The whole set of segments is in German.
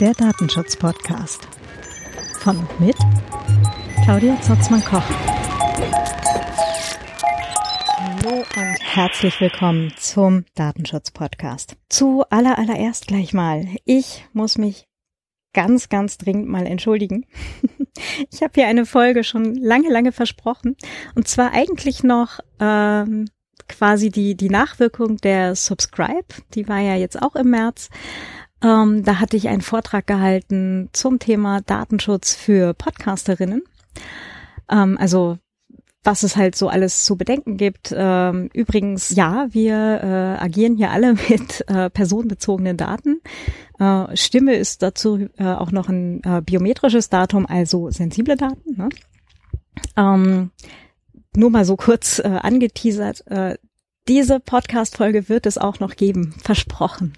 Der Datenschutz-Podcast. Von und mit Claudia Zotzmann-Koch. Hallo und herzlich willkommen zum Datenschutz-Podcast. Zu aller, allererst gleich mal. Ich muss mich ganz, ganz dringend mal entschuldigen. Ich habe hier eine Folge schon lange, lange versprochen. Und zwar eigentlich noch ähm, quasi die, die Nachwirkung der Subscribe. Die war ja jetzt auch im März. Ähm, da hatte ich einen Vortrag gehalten zum Thema Datenschutz für Podcasterinnen. Ähm, also was es halt so alles zu bedenken gibt. Ähm, übrigens, ja, wir äh, agieren hier alle mit äh, personenbezogenen Daten. Äh, Stimme ist dazu äh, auch noch ein äh, biometrisches Datum, also sensible Daten. Ne? Ähm, nur mal so kurz äh, angeteasert. Äh, diese Podcast-Folge wird es auch noch geben, versprochen.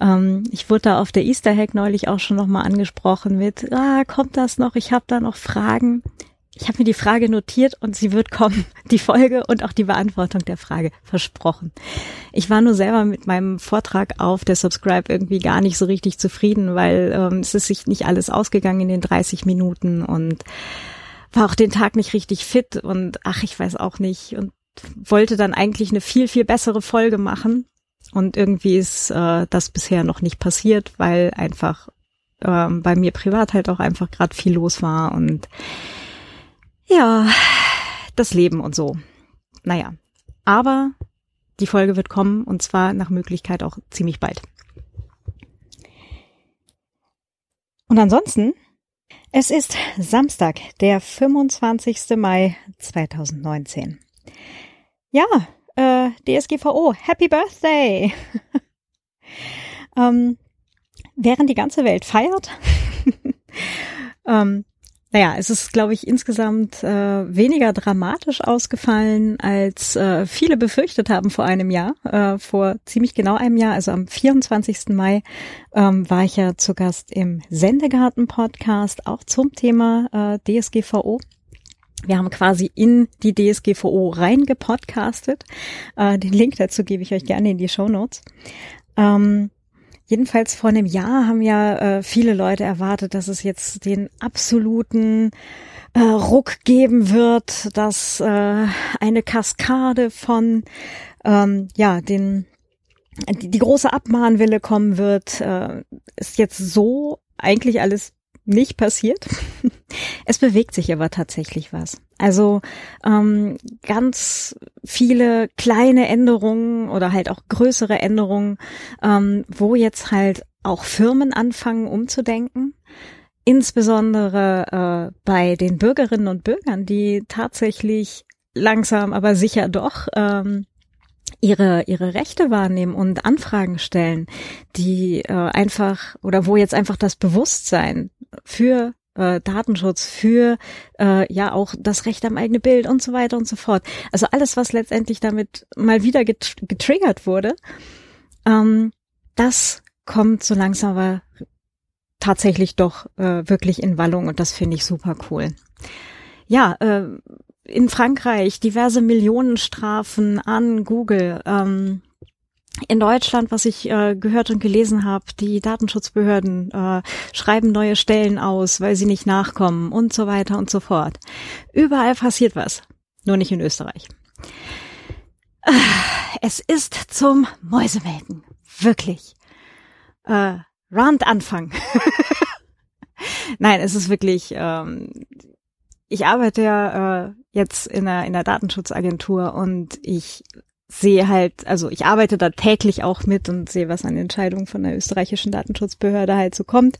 Ähm, ich wurde da auf der Easter Hack neulich auch schon nochmal angesprochen mit, ah, kommt das noch? Ich habe da noch Fragen. Ich habe mir die Frage notiert und sie wird kommen. Die Folge und auch die Beantwortung der Frage. Versprochen. Ich war nur selber mit meinem Vortrag auf der Subscribe irgendwie gar nicht so richtig zufrieden, weil ähm, es ist sich nicht alles ausgegangen in den 30 Minuten und war auch den Tag nicht richtig fit und ach, ich weiß auch nicht. Und wollte dann eigentlich eine viel, viel bessere Folge machen. Und irgendwie ist äh, das bisher noch nicht passiert, weil einfach ähm, bei mir privat halt auch einfach gerade viel los war und ja, das Leben und so. Naja, aber die Folge wird kommen und zwar nach Möglichkeit auch ziemlich bald. Und ansonsten, es ist Samstag, der 25. Mai 2019. Ja, äh, DSGVO, Happy Birthday! ähm, während die ganze Welt feiert, ähm, naja, es ist, glaube ich, insgesamt äh, weniger dramatisch ausgefallen, als äh, viele befürchtet haben vor einem Jahr. Äh, vor ziemlich genau einem Jahr, also am 24. Mai, ähm, war ich ja zu Gast im Sendegarten-Podcast, auch zum Thema äh, DSGVO. Wir haben quasi in die DSGVO reingepodcastet. Äh, den Link dazu gebe ich euch gerne in die Show Notes. Ähm, jedenfalls vor einem Jahr haben ja äh, viele Leute erwartet, dass es jetzt den absoluten äh, Ruck geben wird, dass äh, eine Kaskade von ähm, ja den die, die große Abmahnwille kommen wird, äh, ist jetzt so eigentlich alles nicht passiert. Es bewegt sich aber tatsächlich was. Also ähm, ganz viele kleine Änderungen oder halt auch größere Änderungen, ähm, wo jetzt halt auch Firmen anfangen umzudenken. Insbesondere äh, bei den Bürgerinnen und Bürgern, die tatsächlich langsam, aber sicher doch ähm, ihre ihre Rechte wahrnehmen und Anfragen stellen, die äh, einfach oder wo jetzt einfach das Bewusstsein für äh, Datenschutz, für äh, ja auch das Recht am eigenen Bild und so weiter und so fort. Also alles, was letztendlich damit mal wieder get getriggert wurde, ähm, das kommt so langsam aber tatsächlich doch äh, wirklich in Wallung und das finde ich super cool. Ja, äh, in Frankreich diverse Millionenstrafen an Google. Ähm, in Deutschland, was ich äh, gehört und gelesen habe, die Datenschutzbehörden äh, schreiben neue Stellen aus, weil sie nicht nachkommen und so weiter und so fort. Überall passiert was, nur nicht in Österreich. Äh, es ist zum Mäusemelken, wirklich. Äh, Rand Anfang. Nein, es ist wirklich. Ähm, ich arbeite ja äh, jetzt in einer, in einer Datenschutzagentur und ich sehe halt, also ich arbeite da täglich auch mit und sehe, was an Entscheidungen von der österreichischen Datenschutzbehörde halt so kommt.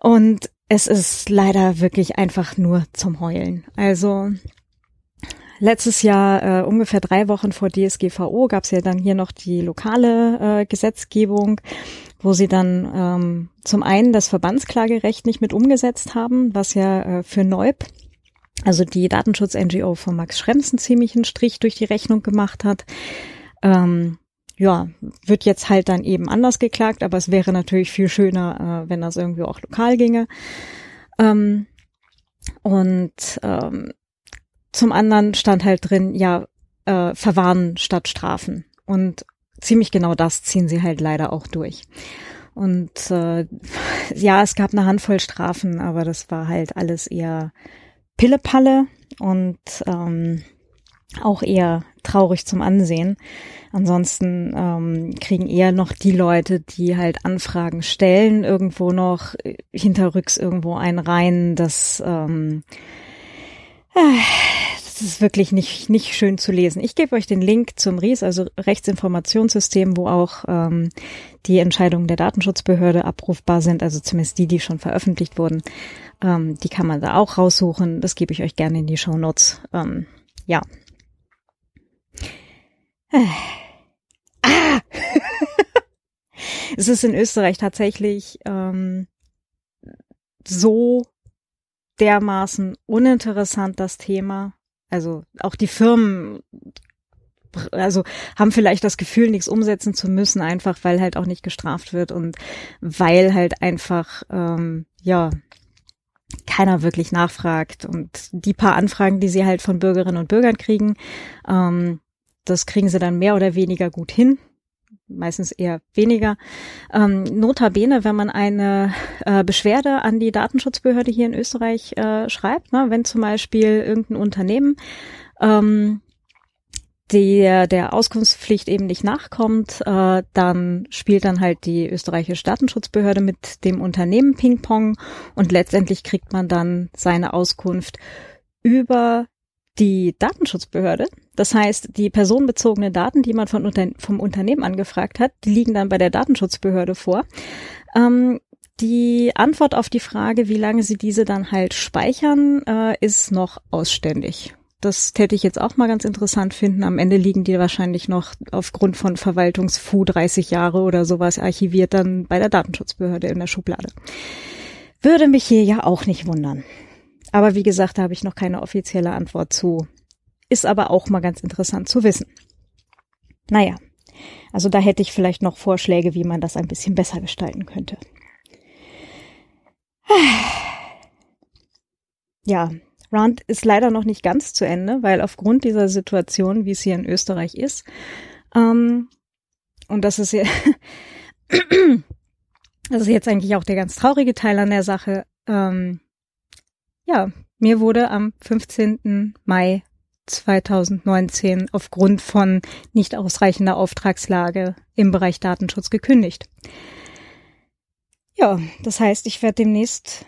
Und es ist leider wirklich einfach nur zum Heulen. Also letztes Jahr, äh, ungefähr drei Wochen vor DSGVO, gab es ja dann hier noch die lokale äh, Gesetzgebung, wo sie dann ähm, zum einen das Verbandsklagerecht nicht mit umgesetzt haben, was ja äh, für Neub also die Datenschutz-NGO von Max Schrems einen ziemlichen Strich durch die Rechnung gemacht hat. Ähm, ja, wird jetzt halt dann eben anders geklagt, aber es wäre natürlich viel schöner, äh, wenn das irgendwie auch lokal ginge. Ähm, und ähm, zum anderen stand halt drin, ja, äh, verwarnen statt strafen. Und ziemlich genau das ziehen sie halt leider auch durch. Und äh, ja, es gab eine Handvoll Strafen, aber das war halt alles eher Pillepalle und ähm, auch eher traurig zum Ansehen. Ansonsten ähm, kriegen eher noch die Leute, die halt Anfragen stellen, irgendwo noch hinterrücks irgendwo einen rein. Das, ähm, äh, das ist wirklich nicht, nicht schön zu lesen. Ich gebe euch den Link zum RIS, also Rechtsinformationssystem, wo auch ähm, die Entscheidungen der Datenschutzbehörde abrufbar sind, also zumindest die, die schon veröffentlicht wurden. Ähm, die kann man da auch raussuchen. Das gebe ich euch gerne in die Show Notes. Ähm, ja. Ah! es ist in Österreich tatsächlich ähm, so dermaßen uninteressant das Thema. Also auch die Firmen also haben vielleicht das Gefühl, nichts umsetzen zu müssen, einfach weil halt auch nicht gestraft wird und weil halt einfach ähm, ja keiner wirklich nachfragt und die paar Anfragen, die sie halt von Bürgerinnen und Bürgern kriegen, ähm, das kriegen sie dann mehr oder weniger gut hin. Meistens eher weniger. Ähm, notabene, wenn man eine äh, Beschwerde an die Datenschutzbehörde hier in Österreich äh, schreibt, ne, wenn zum Beispiel irgendein Unternehmen ähm, der der Auskunftspflicht eben nicht nachkommt, äh, dann spielt dann halt die österreichische Datenschutzbehörde mit dem Unternehmen Ping-Pong und letztendlich kriegt man dann seine Auskunft über die Datenschutzbehörde. Das heißt, die personenbezogenen Daten, die man von unter, vom Unternehmen angefragt hat, die liegen dann bei der Datenschutzbehörde vor. Ähm, die Antwort auf die Frage, wie lange sie diese dann halt speichern, äh, ist noch ausständig. Das täte ich jetzt auch mal ganz interessant finden. Am Ende liegen die wahrscheinlich noch aufgrund von Verwaltungsfu 30 Jahre oder sowas archiviert dann bei der Datenschutzbehörde in der Schublade. Würde mich hier ja auch nicht wundern. Aber wie gesagt, da habe ich noch keine offizielle Antwort zu. Ist aber auch mal ganz interessant zu wissen. Naja, also da hätte ich vielleicht noch Vorschläge, wie man das ein bisschen besser gestalten könnte. Ja, Rand ist leider noch nicht ganz zu Ende, weil aufgrund dieser Situation, wie es hier in Österreich ist, ähm, und das ist ja, das ist jetzt eigentlich auch der ganz traurige Teil an der Sache, ähm, ja, mir wurde am 15. Mai 2019 aufgrund von nicht ausreichender Auftragslage im Bereich Datenschutz gekündigt. Ja, das heißt, ich werde demnächst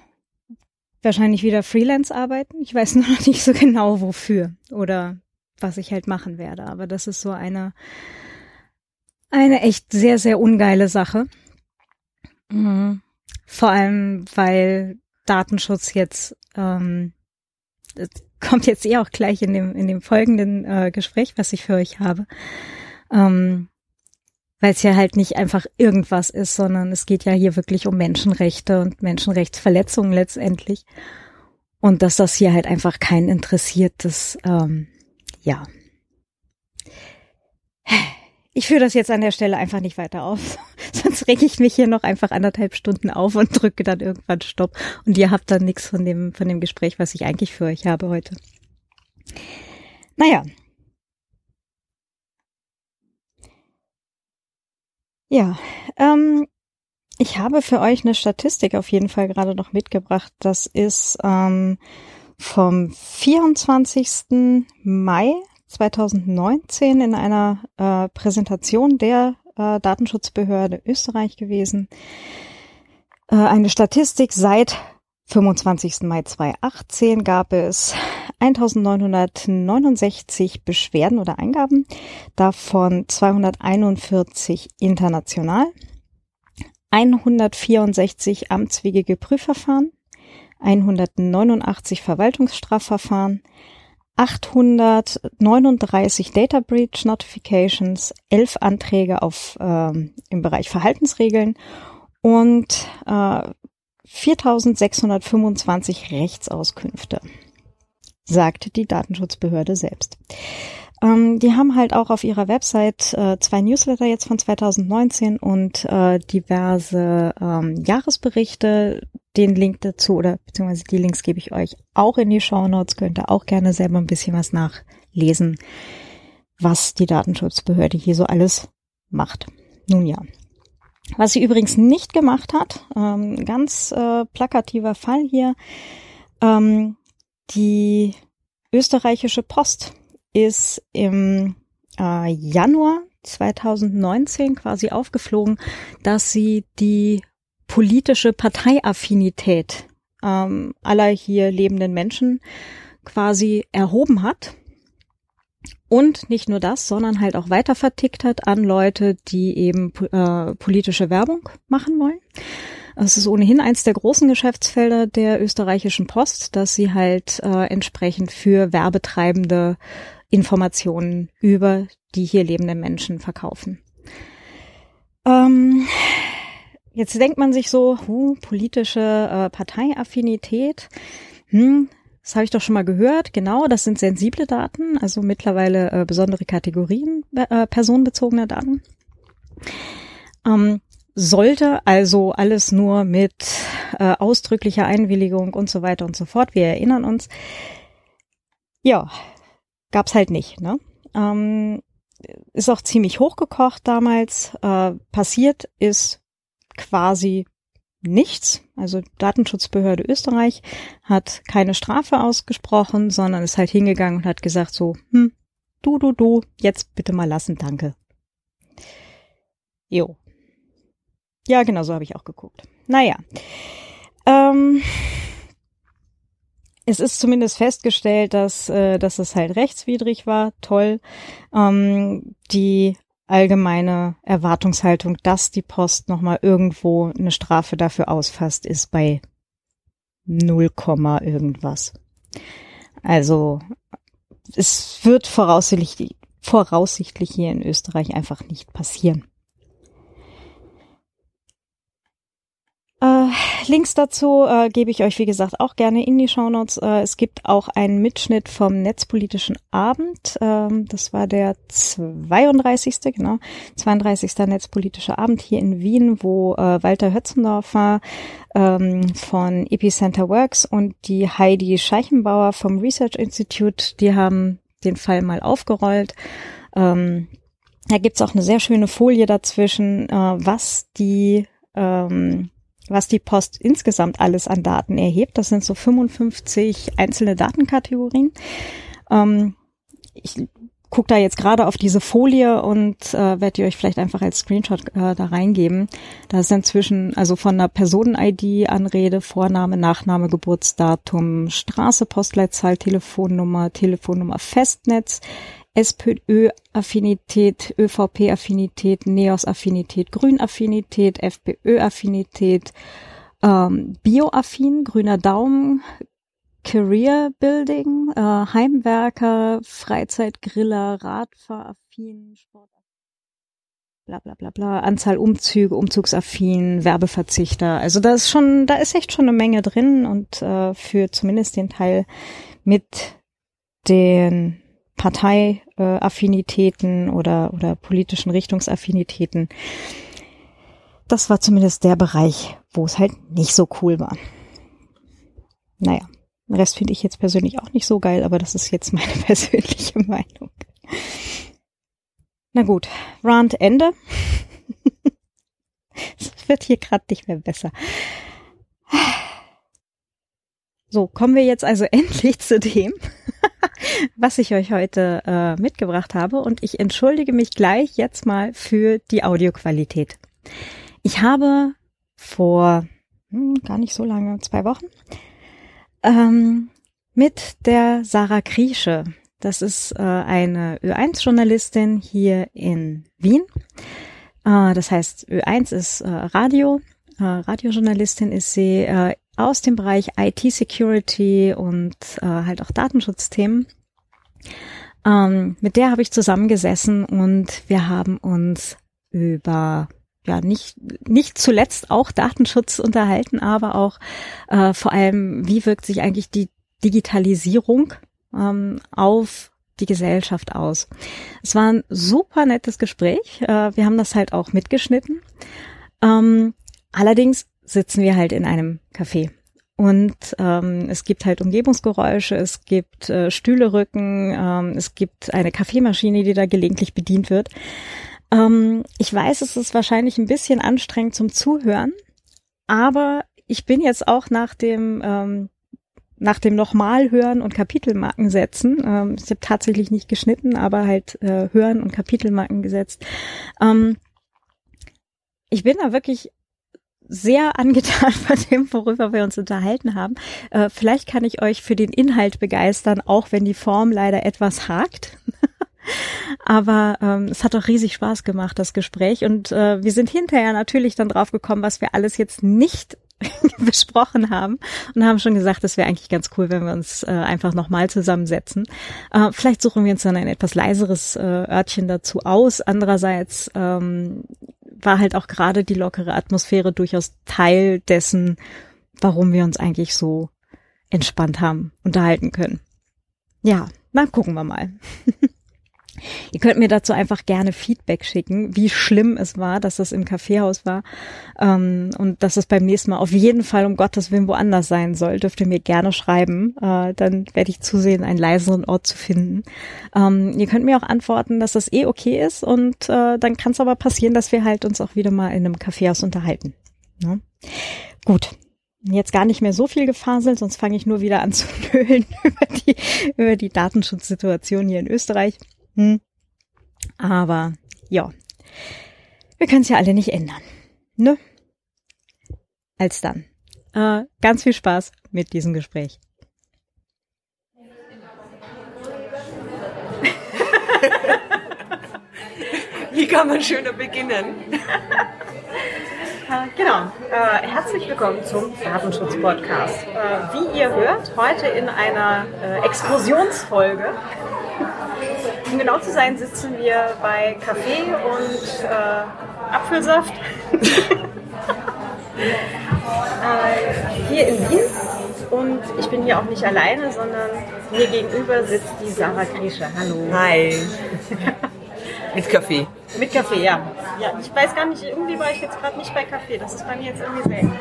wahrscheinlich wieder Freelance arbeiten. Ich weiß nur noch nicht so genau wofür oder was ich halt machen werde. Aber das ist so eine, eine echt sehr, sehr ungeile Sache. Mhm. Vor allem, weil Datenschutz jetzt ähm, kommt jetzt eh auch gleich in dem in dem folgenden äh, Gespräch, was ich für euch habe, ähm, weil es ja halt nicht einfach irgendwas ist, sondern es geht ja hier wirklich um Menschenrechte und Menschenrechtsverletzungen letztendlich und dass das hier halt einfach kein interessiertes, ähm, ja. Ich führe das jetzt an der Stelle einfach nicht weiter auf. Sonst reg ich mich hier noch einfach anderthalb Stunden auf und drücke dann irgendwann Stopp. Und ihr habt dann nichts von dem, von dem Gespräch, was ich eigentlich für euch habe heute. Naja. Ja, ähm, ich habe für euch eine Statistik auf jeden Fall gerade noch mitgebracht. Das ist ähm, vom 24. Mai 2019 in einer äh, Präsentation der äh, Datenschutzbehörde Österreich gewesen. Äh, eine Statistik seit 25. Mai 2018 gab es 1969 Beschwerden oder Eingaben, davon 241 international, 164 amtswegige Prüfverfahren, 189 Verwaltungsstrafverfahren, 839 Data Breach Notifications, 11 Anträge auf, ähm, im Bereich Verhaltensregeln und äh, 4625 Rechtsauskünfte, sagt die Datenschutzbehörde selbst. Ähm, die haben halt auch auf ihrer Website äh, zwei Newsletter jetzt von 2019 und äh, diverse ähm, Jahresberichte. Den Link dazu oder beziehungsweise die Links gebe ich euch auch in die Show Notes. Könnt ihr auch gerne selber ein bisschen was nachlesen, was die Datenschutzbehörde hier so alles macht. Nun ja. Was sie übrigens nicht gemacht hat, ähm, ganz äh, plakativer Fall hier, ähm, die österreichische Post ist im äh, Januar 2019 quasi aufgeflogen, dass sie die politische Parteiaffinität ähm, aller hier lebenden Menschen quasi erhoben hat. Und nicht nur das, sondern halt auch weiter vertickt hat an Leute, die eben äh, politische Werbung machen wollen. Es ist ohnehin eins der großen Geschäftsfelder der österreichischen Post, dass sie halt äh, entsprechend für Werbetreibende Informationen über die hier lebenden Menschen verkaufen. Ähm, jetzt denkt man sich so, huh, politische äh, Parteiaffinität. Hm, das habe ich doch schon mal gehört. Genau, das sind sensible Daten, also mittlerweile äh, besondere Kategorien äh, personenbezogener Daten. Ähm, sollte also alles nur mit äh, ausdrücklicher Einwilligung und so weiter und so fort. Wir erinnern uns. Ja, gab's halt nicht. Ne? Ähm, ist auch ziemlich hochgekocht damals. Äh, passiert ist quasi nichts. Also Datenschutzbehörde Österreich hat keine Strafe ausgesprochen, sondern ist halt hingegangen und hat gesagt so, hm, du, du, du, jetzt bitte mal lassen, danke. Jo. Ja, genau so habe ich auch geguckt. Naja. Ähm, es ist zumindest festgestellt, dass, äh, dass es halt rechtswidrig war. Toll. Ähm, die allgemeine Erwartungshaltung, dass die Post nochmal irgendwo eine Strafe dafür ausfasst, ist bei 0, irgendwas. Also es wird voraussichtlich, voraussichtlich hier in Österreich einfach nicht passieren. Äh, Links dazu äh, gebe ich euch, wie gesagt, auch gerne in die Shownotes. Äh, es gibt auch einen Mitschnitt vom Netzpolitischen Abend. Ähm, das war der 32. genau, 32. Netzpolitische Abend hier in Wien, wo äh, Walter Hötzendorfer ähm, von Epicenter Works und die Heidi Scheichenbauer vom Research Institute, die haben den Fall mal aufgerollt. Ähm, da gibt's auch eine sehr schöne Folie dazwischen, äh, was die ähm, was die Post insgesamt alles an Daten erhebt. Das sind so 55 einzelne Datenkategorien. Ähm, ich gucke da jetzt gerade auf diese Folie und äh, werde die euch vielleicht einfach als Screenshot äh, da reingeben. Da ist inzwischen also von einer Personen-ID Anrede, Vorname, Nachname, Geburtsdatum, Straße, Postleitzahl, Telefonnummer, Telefonnummer, Festnetz, SPÖ-Affinität, ÖVP-Affinität, NEOS-Affinität, Grün-Affinität, FPÖ-Affinität, ähm, Bio-Affin, grüner Daumen, Career Building, äh, Heimwerker, Freizeitgriller, Radfahraffin, Sport bla bla bla bla, Anzahl Umzüge, Umzugsaffin, Werbeverzichter. Also da ist schon, da ist echt schon eine Menge drin und äh, für zumindest den Teil mit den Parteiaffinitäten oder, oder politischen Richtungsaffinitäten. Das war zumindest der Bereich, wo es halt nicht so cool war. Naja, den Rest finde ich jetzt persönlich auch nicht so geil, aber das ist jetzt meine persönliche Meinung. Na gut, Rand Ende. Es wird hier gerade nicht mehr besser. So, kommen wir jetzt also endlich zu dem, was ich euch heute äh, mitgebracht habe. Und ich entschuldige mich gleich jetzt mal für die Audioqualität. Ich habe vor hm, gar nicht so lange, zwei Wochen, ähm, mit der Sarah Kriesche, das ist äh, eine Ö1-Journalistin hier in Wien. Äh, das heißt, Ö1 ist äh, Radio, äh, Radiojournalistin ist sie äh, aus dem Bereich IT-Security und äh, halt auch Datenschutzthemen. Ähm, mit der habe ich zusammengesessen und wir haben uns über ja nicht nicht zuletzt auch Datenschutz unterhalten, aber auch äh, vor allem wie wirkt sich eigentlich die Digitalisierung ähm, auf die Gesellschaft aus. Es war ein super nettes Gespräch. Äh, wir haben das halt auch mitgeschnitten. Ähm, allerdings sitzen wir halt in einem Café. Und ähm, es gibt halt Umgebungsgeräusche, es gibt äh, Stühlerücken, ähm, es gibt eine Kaffeemaschine, die da gelegentlich bedient wird. Ähm, ich weiß, es ist wahrscheinlich ein bisschen anstrengend zum Zuhören, aber ich bin jetzt auch nach dem ähm, nach dem nochmal hören und Kapitelmarken setzen. Ähm, ich habe tatsächlich nicht geschnitten, aber halt äh, hören und Kapitelmarken gesetzt. Ähm, ich bin da wirklich sehr angetan von dem, worüber wir uns unterhalten haben. Äh, vielleicht kann ich euch für den Inhalt begeistern, auch wenn die Form leider etwas hakt. Aber ähm, es hat doch riesig Spaß gemacht, das Gespräch. Und äh, wir sind hinterher natürlich dann drauf gekommen, was wir alles jetzt nicht besprochen haben und haben schon gesagt, es wäre eigentlich ganz cool, wenn wir uns äh, einfach nochmal zusammensetzen. Äh, vielleicht suchen wir uns dann ein etwas leiseres äh, Örtchen dazu aus. Andererseits ähm, war halt auch gerade die lockere Atmosphäre durchaus Teil dessen, warum wir uns eigentlich so entspannt haben, unterhalten können. Ja, dann gucken wir mal. Ihr könnt mir dazu einfach gerne Feedback schicken, wie schlimm es war, dass das im Kaffeehaus war ähm, und dass es beim nächsten Mal auf jeden Fall um Gottes Willen woanders sein soll. Dürft ihr mir gerne schreiben. Äh, dann werde ich zusehen, einen leiseren Ort zu finden. Ähm, ihr könnt mir auch antworten, dass das eh okay ist und äh, dann kann es aber passieren, dass wir halt uns auch wieder mal in einem Kaffeehaus unterhalten. Ne? Gut, jetzt gar nicht mehr so viel gefaselt, sonst fange ich nur wieder an zu nölen über die, über die Datenschutzsituation hier in Österreich. Hm. Aber ja, wir können es ja alle nicht ändern. Ne? Als dann. Äh, ganz viel Spaß mit diesem Gespräch. Wie kann man schöner beginnen? Äh, genau. Äh, herzlich willkommen zum Datenschutz-Podcast. Äh, wie ihr hört, heute in einer äh, Exkursionsfolge um genau zu sein, sitzen wir bei Kaffee und äh, Apfelsaft. äh, hier in Wien. Und ich bin hier auch nicht alleine, sondern mir gegenüber sitzt die Sarah Grische. Hallo. Hi. Mit Kaffee. Mit Kaffee, ja. ja. Ich weiß gar nicht, irgendwie war ich jetzt gerade nicht bei Kaffee. Das ist bei mir jetzt irgendwie selten.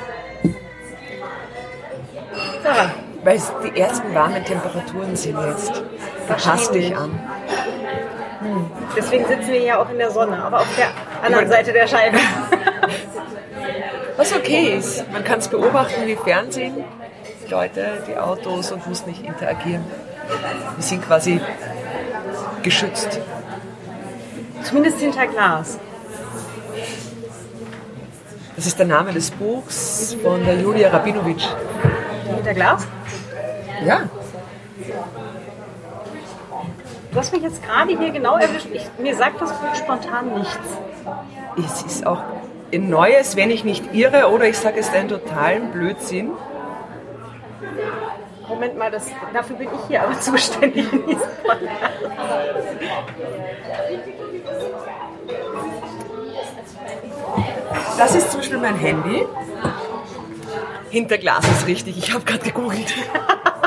Sarah. Weil es die ersten warmen Temperaturen sind jetzt. Du passt dich an. Deswegen sitzen wir ja auch in der Sonne, aber auf der anderen Seite der Scheibe. Was okay ist. Man kann es beobachten wie Fernsehen. Die Leute, die Autos und muss nicht interagieren. Wir sind quasi geschützt. Zumindest hinter Glas. Das ist der Name des Buchs von der Julia Rabinovic. Hinter Glas? Ja. Du hast mich jetzt gerade hier genau erwischt. Ich, mir sagt das spontan nichts. Es ist auch ein Neues, wenn ich nicht irre, oder ich sage es einen totalen Blödsinn. Moment mal, das, dafür bin ich hier aber zuständig in diesem Das ist zum Beispiel mein Handy. Hinter Glas ist richtig, ich habe gerade gegoogelt.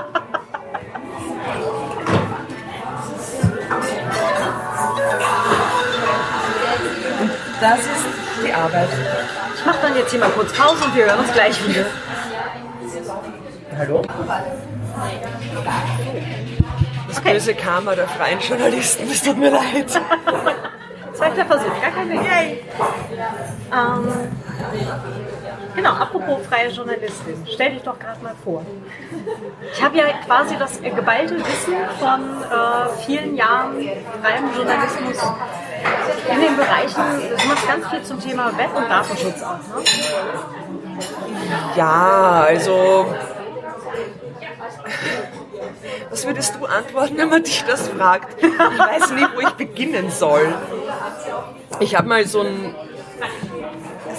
Das ist die Arbeit. Ich mache dann jetzt hier mal kurz Pause und wir hören uns gleich wieder. Hallo? Das okay. böse Karma der freien Journalisten, es tut mir leid. Zweiter Versuch, gar kein Ding. Yay. Ähm, genau, apropos freie Journalistin, stell dich doch gerade mal vor. Ich habe ja quasi das geballte Wissen von äh, vielen Jahren freiem Journalismus in den Bereichen, du machst ganz viel zum Thema Web- und Datenschutz auch, ne? Ja, also was würdest du antworten, wenn man dich das fragt? Ich weiß nicht, wo ich beginnen soll. Ich habe mal so ein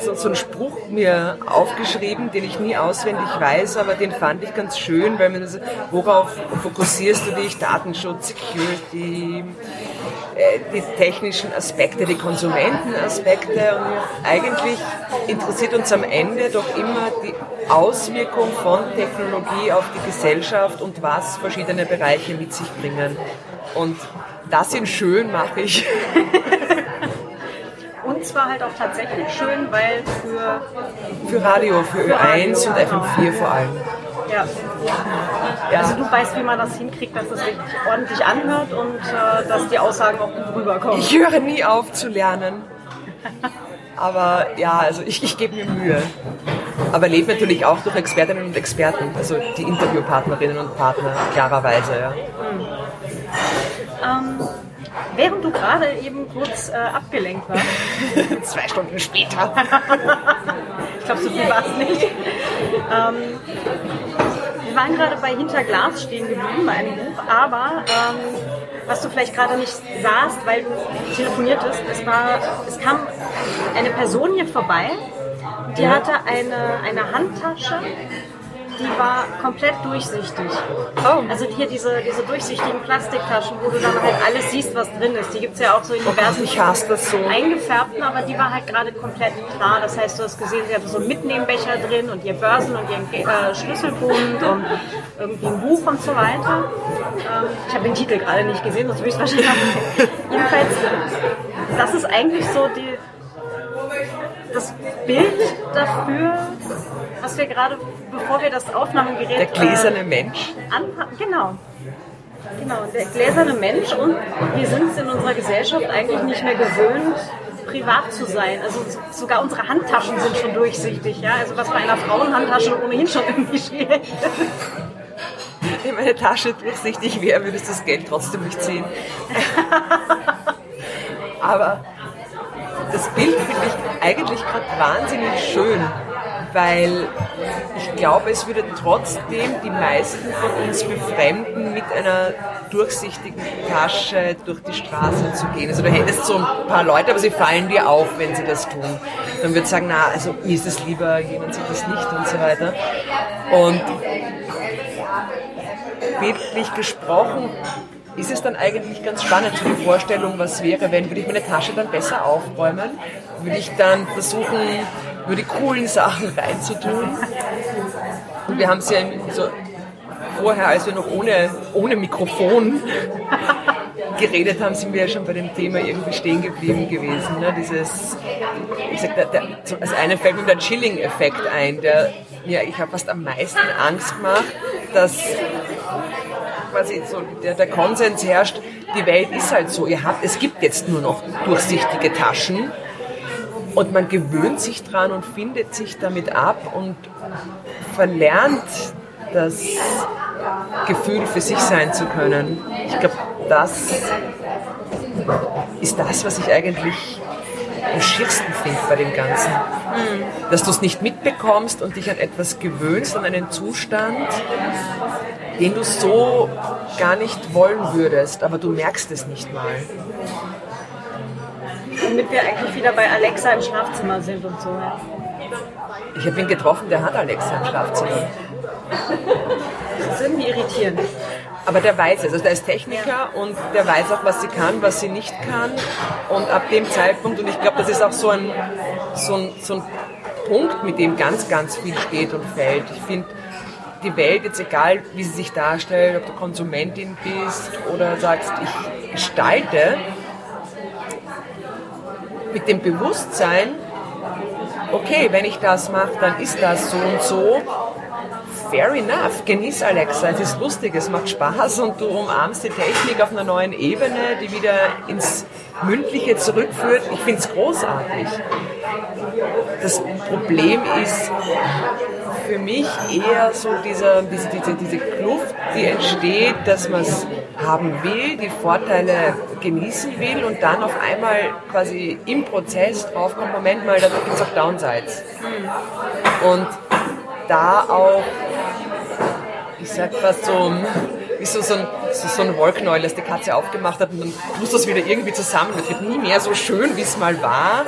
so, so einen Spruch mir aufgeschrieben, den ich nie auswendig weiß, aber den fand ich ganz schön, weil man das, worauf fokussierst du dich? Datenschutz, Security, äh, die technischen Aspekte, die Konsumentenaspekte und eigentlich interessiert uns am Ende doch immer die Auswirkung von Technologie auf die Gesellschaft und was verschiedene Bereiche mit sich bringen. Und das in schön mache ich. Und zwar halt auch tatsächlich schön, weil für... Für Radio, für, für Ö1 Radio, und FM4 vor allem. Ja. ja. Also du weißt, wie man das hinkriegt, dass es sich ordentlich anhört und äh, dass die Aussagen auch gut rüberkommen. Ich höre nie auf zu lernen. Aber ja, also ich, ich gebe mir Mühe. Aber lebt natürlich auch durch Expertinnen und Experten, also die Interviewpartnerinnen und Partner, klarerweise. Ja. Mhm. Ähm, während du gerade eben kurz äh, abgelenkt warst. Zwei Stunden später. ich glaube, so viel war es nicht. Ähm, wir waren gerade bei Hinterglas stehen geblieben bei einem Buch, aber ähm, was du vielleicht gerade nicht sahst, weil du telefoniertest, es war, es kam eine Person hier vorbei, die hatte eine, eine Handtasche die war komplett durchsichtig. Oh. Also hier diese, diese durchsichtigen Plastiktaschen, wo du dann halt alles siehst, was drin ist. Die gibt es ja auch so in diversen oh, so. eingefärbten, aber die war halt gerade komplett klar. Das heißt, du hast gesehen, sie hatte so einen Mitnehmbecher drin und ihr Börsen und ihren äh, Schlüsselbund und irgendwie ein Buch und so weiter. Ähm, ich habe den Titel gerade nicht gesehen, sonst würde ich es wahrscheinlich auch Jedenfalls, das ist eigentlich so die, das Bild dafür, was wir gerade, bevor wir das Aufnahmegerät... Der gläserne äh, Mensch. genau. Genau, der gläserne Mensch und wir sind es in unserer Gesellschaft eigentlich nicht mehr gewöhnt, privat zu sein. Also sogar unsere Handtaschen sind schon durchsichtig. Ja? Also was bei einer Frauenhandtasche ohnehin schon irgendwie schwierig ist. Wenn meine Tasche durchsichtig wäre, würdest du das Geld trotzdem nicht ziehen. Aber das Bild finde ich eigentlich gerade wahnsinnig schön, weil ich glaube, es würde trotzdem die meisten von uns befremden, mit einer durchsichtigen Tasche durch die Straße zu gehen. Also du hättest so ein paar Leute, aber sie fallen dir auf, wenn sie das tun. Dann würde sagen, na, also mir ist es lieber, jemand sieht das nicht und so weiter. Und bildlich gesprochen ist es dann eigentlich ganz spannend, so die Vorstellung, was wäre, wenn, würde ich meine Tasche dann besser aufräumen? Würde ich dann versuchen, nur die coolen Sachen reinzutun? Und wir haben es ja so vorher, als wir noch ohne, ohne Mikrofon geredet haben, sind wir ja schon bei dem Thema irgendwie stehen geblieben gewesen. Ne? Dieses, ich sag, der, der, als eine fällt mir der Chilling-Effekt ein, der mir, ich habe fast am meisten Angst gemacht, dass quasi so der, der Konsens herrscht, die Welt ist halt so, ihr habt, es gibt jetzt nur noch durchsichtige Taschen und man gewöhnt sich dran und findet sich damit ab und verlernt das Gefühl für sich sein zu können. Ich glaube, das ist das, was ich eigentlich am schiersten finde bei dem Ganzen. Mhm. Dass du es nicht mitbekommst und dich an etwas gewöhnst, an einen Zustand, den du so gar nicht wollen würdest, aber du merkst es nicht mal. Damit wir eigentlich wieder bei Alexa im Schlafzimmer sind und so. Ja. Ich habe ihn getroffen, der hat Alexa im Schlafzimmer. Das ist irgendwie irritierend. Aber der weiß es. Also der ist Techniker und der weiß auch, was sie kann, was sie nicht kann. Und ab dem Zeitpunkt, und ich glaube, das ist auch so ein, so, ein, so ein Punkt, mit dem ganz, ganz viel steht und fällt. Ich finde, die Welt, jetzt egal wie sie sich darstellt, ob du Konsumentin bist oder sagst, ich gestalte, mit dem Bewusstsein, okay, wenn ich das mache, dann ist das so und so. Fair enough, genieß Alexa, es ist lustig, es macht Spaß und du umarmst die Technik auf einer neuen Ebene, die wieder ins Mündliche zurückführt. Ich finde es großartig. Das Problem ist, für mich eher so dieser, diese, diese, diese Kluft, die entsteht, dass man es haben will, die Vorteile genießen will und dann auf einmal quasi im Prozess draufkommt, Moment mal, da gibt es auch Downsides. Und da auch, ich sag fast so, wie so, so, ein, so, so ein Wollknäuel, das die Katze aufgemacht hat und dann muss das wieder irgendwie zusammen. Es wird nie mehr so schön, wie es mal war,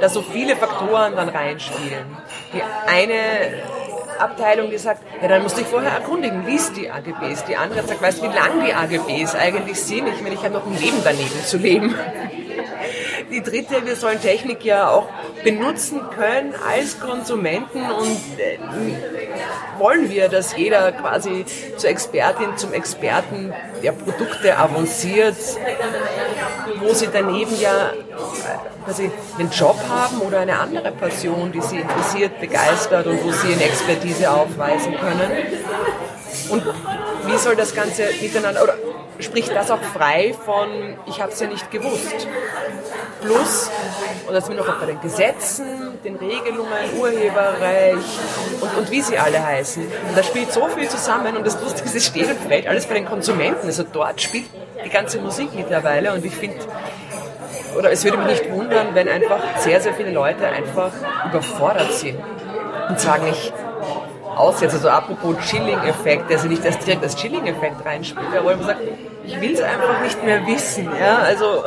da so viele Faktoren dann reinspielen. Die eine Abteilung, die sagt, ja, dann musst du dich vorher erkundigen, liest die AGBs. Die andere sagt, weißt du, wie lang die AGBs eigentlich sind? Ich meine, ich habe noch ein Leben daneben zu leben. Die dritte, wir sollen Technik ja auch benutzen können als Konsumenten und äh, wollen wir, dass jeder quasi zur Expertin, zum Experten der Produkte avanciert. wo sie daneben ja quasi einen Job haben oder eine andere Passion, die sie interessiert, begeistert und wo sie eine Expertise aufweisen können. Und wie soll das Ganze miteinander, oder spricht das auch frei von, ich habe es ja nicht gewusst. Plus, und das sind wir noch bei den Gesetzen, den Regelungen, Urheberrecht und, und wie sie alle heißen. Und da spielt so viel zusammen und das Lustige ist, es steht und fällt alles bei den Konsumenten. Also dort spielt die ganze Musik mittlerweile und ich finde, oder es würde mich nicht wundern, wenn einfach sehr, sehr viele Leute einfach überfordert sind und sagen, ich aussetze. Also apropos Chilling-Effekt, also nicht erst direkt als Chilling-Effekt reinspielt, aber ich sagt, ich will es einfach nicht mehr wissen. Ja? Also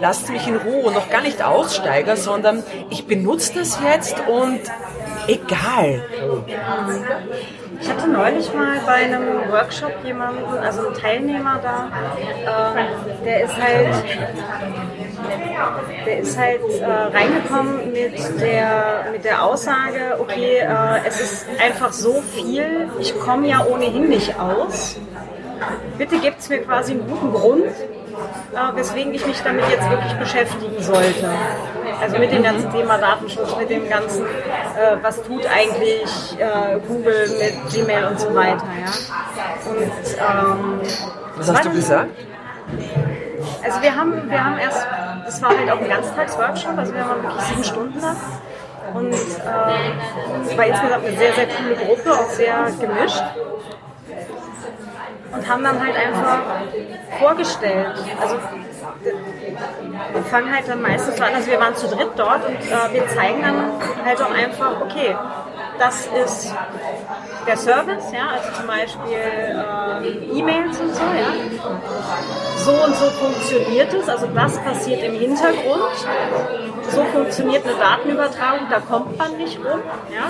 lasst mich in Ruhe, noch gar nicht Aussteiger, sondern ich benutze das jetzt und egal. Ich hatte neulich mal bei einem Workshop jemanden, also einen Teilnehmer da, äh, der ist halt, der ist halt äh, reingekommen mit der, mit der Aussage, okay, äh, es ist einfach so viel, ich komme ja ohnehin nicht aus. Bitte gibt es mir quasi einen guten Grund, äh, weswegen ich mich damit jetzt wirklich beschäftigen sollte. Also mit dem ganzen Thema Datenschutz, mit dem ganzen, äh, was tut eigentlich äh, Google mit Gmail und so weiter. Ja? Und, ähm, was hast du gesagt? Also wir haben, wir haben erst, das war halt auch ein Ganztagsworkshop, also wir haben wirklich sieben Stunden lang. Und äh, es war insgesamt eine sehr, sehr coole Gruppe, auch sehr gemischt und haben dann halt einfach vorgestellt. Also wir fangen halt dann meistens an, also wir waren zu dritt dort und äh, wir zeigen dann halt auch einfach, okay, das ist der Service, ja, also zum Beispiel äh, E-Mails und so, ja. So und so funktioniert es, also das passiert im Hintergrund. So funktioniert eine Datenübertragung, da kommt man nicht rum. Ja.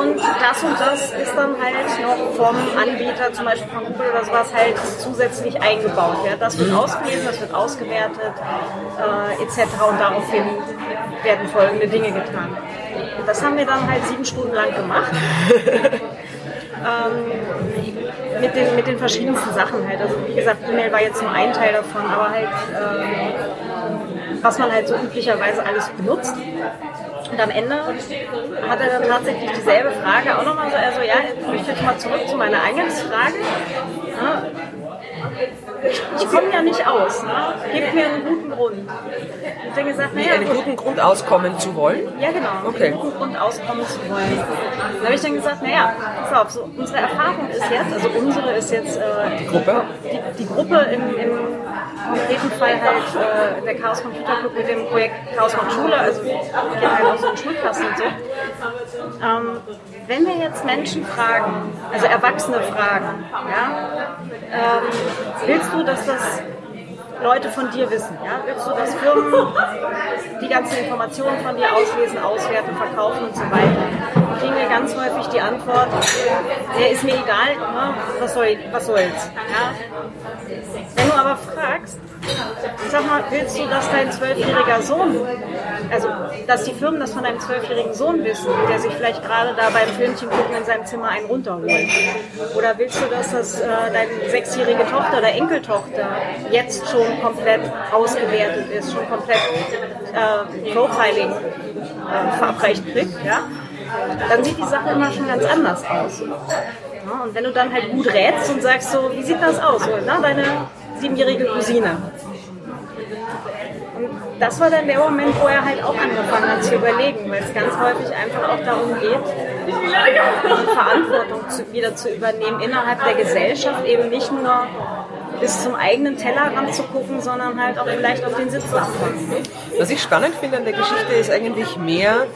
Und das und das ist dann halt noch vom Anbieter, zum Beispiel von Google oder sowas, halt zusätzlich eingebaut. Ja. Das wird ausgelesen, das wird ausgewertet, äh, etc. Und daraufhin werden folgende Dinge getan. Das haben wir dann halt sieben Stunden lang gemacht. ähm, mit, den, mit den verschiedensten Sachen halt. Also wie gesagt, E-Mail war jetzt nur ein Teil davon, aber halt ähm, was man halt so üblicherweise alles benutzt. Und am Ende hat er dann tatsächlich dieselbe Frage auch nochmal so, also ja, ich möchte jetzt mal zurück zu meiner Eingangsfrage. Ja, ich komme ja nicht aus. Ne? Gib mir einen guten Grund. Ich habe gesagt, naja, einen guten Grund auskommen zu wollen? Ja, genau. Okay. Einen guten Grund auskommen zu wollen. Dann habe ich dann gesagt, naja, pass auf, so, unsere Erfahrung ist jetzt, also unsere ist jetzt äh, die Gruppe, die, die Gruppe im, im konkreten Fall halt äh, der Chaos Computer Club mit dem Projekt Chaos macht Schule, also wir gehen halt auch so in Schulklassen und so. Ähm, wenn wir jetzt Menschen fragen, also Erwachsene fragen, ja, ähm, willst du, dass das Leute von dir wissen? Ja? Willst du, dass Firmen die ganzen Informationen von dir auslesen, auswerten, verkaufen und so weiter? kriegen wir ganz häufig die Antwort, der ist mir egal, ne? was, soll, was soll's. Ja? Wenn du aber fragst, sag mal, willst du, dass dein zwölfjähriger Sohn, also dass die Firmen das von deinem zwölfjährigen Sohn wissen, der sich vielleicht gerade da beim Filmchen gucken in seinem Zimmer einen runterholt? Oder willst du, dass das äh, deine sechsjährige Tochter oder Enkeltochter jetzt schon komplett ausgewertet ist, schon komplett äh, Profiling äh, verabreicht kriegt? Ja? dann sieht die Sache immer schon ganz anders aus. Ja, und wenn du dann halt gut rätst und sagst so, wie sieht das aus? Na, deine siebenjährige Cousine. Und das war dann der Moment, wo er halt auch angefangen hat zu überlegen, weil es ganz häufig einfach auch darum geht, die Verantwortung zu, wieder zu übernehmen innerhalb der Gesellschaft, eben nicht nur bis zum eigenen Tellerrand zu gucken, sondern halt auch vielleicht auf den Sitznachbarn. Was ich spannend finde an der Geschichte ist eigentlich mehr,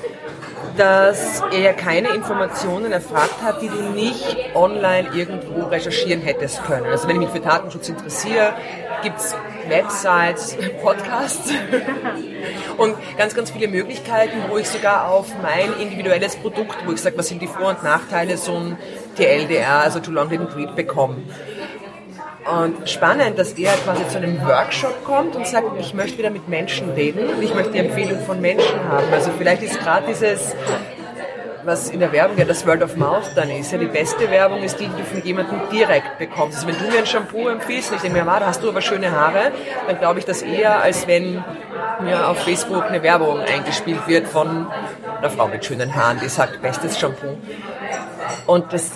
dass er keine Informationen erfragt hat, die du nicht online irgendwo recherchieren hättest können. Also wenn ich mich für Datenschutz interessiere, gibt es Websites, Podcasts und ganz, ganz viele Möglichkeiten, wo ich sogar auf mein individuelles Produkt, wo ich sage, was sind die Vor- und Nachteile, so ein TLDR, also Too Long Didn't Read, bekomme. Und spannend, dass er quasi zu einem Workshop kommt und sagt, ich möchte wieder mit Menschen reden und ich möchte die Empfehlung von Menschen haben. Also vielleicht ist gerade dieses was in der Werbung ja das Word of Mouth dann ist. Ja, die beste Werbung ist die, die du von jemandem direkt bekommst. Also wenn du mir ein Shampoo empfiehlst und ich denke mir, da hast du aber schöne Haare, dann glaube ich das eher, als wenn mir auf Facebook eine Werbung eingespielt wird von einer Frau mit schönen Haaren, die sagt, bestes Shampoo. Und das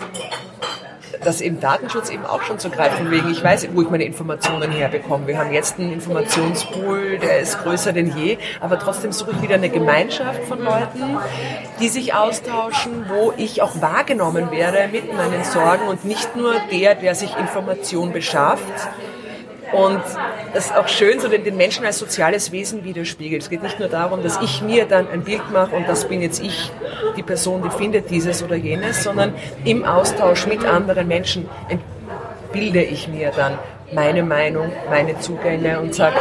dass eben Datenschutz eben auch schon zu greifen wegen, ich weiß, wo ich meine Informationen herbekomme. Wir haben jetzt einen Informationspool, der ist größer denn je, aber trotzdem suche ich wieder eine Gemeinschaft von Leuten, die sich austauschen, wo ich auch wahrgenommen werde mit meinen Sorgen und nicht nur der, der sich Information beschafft, und das ist auch schön, so den, den Menschen als soziales Wesen widerspiegelt. Es geht nicht nur darum, dass ich mir dann ein Bild mache und das bin jetzt ich, die Person, die findet dieses oder jenes, sondern im Austausch mit anderen Menschen bilde ich mir dann meine Meinung, meine Zugänge und sage,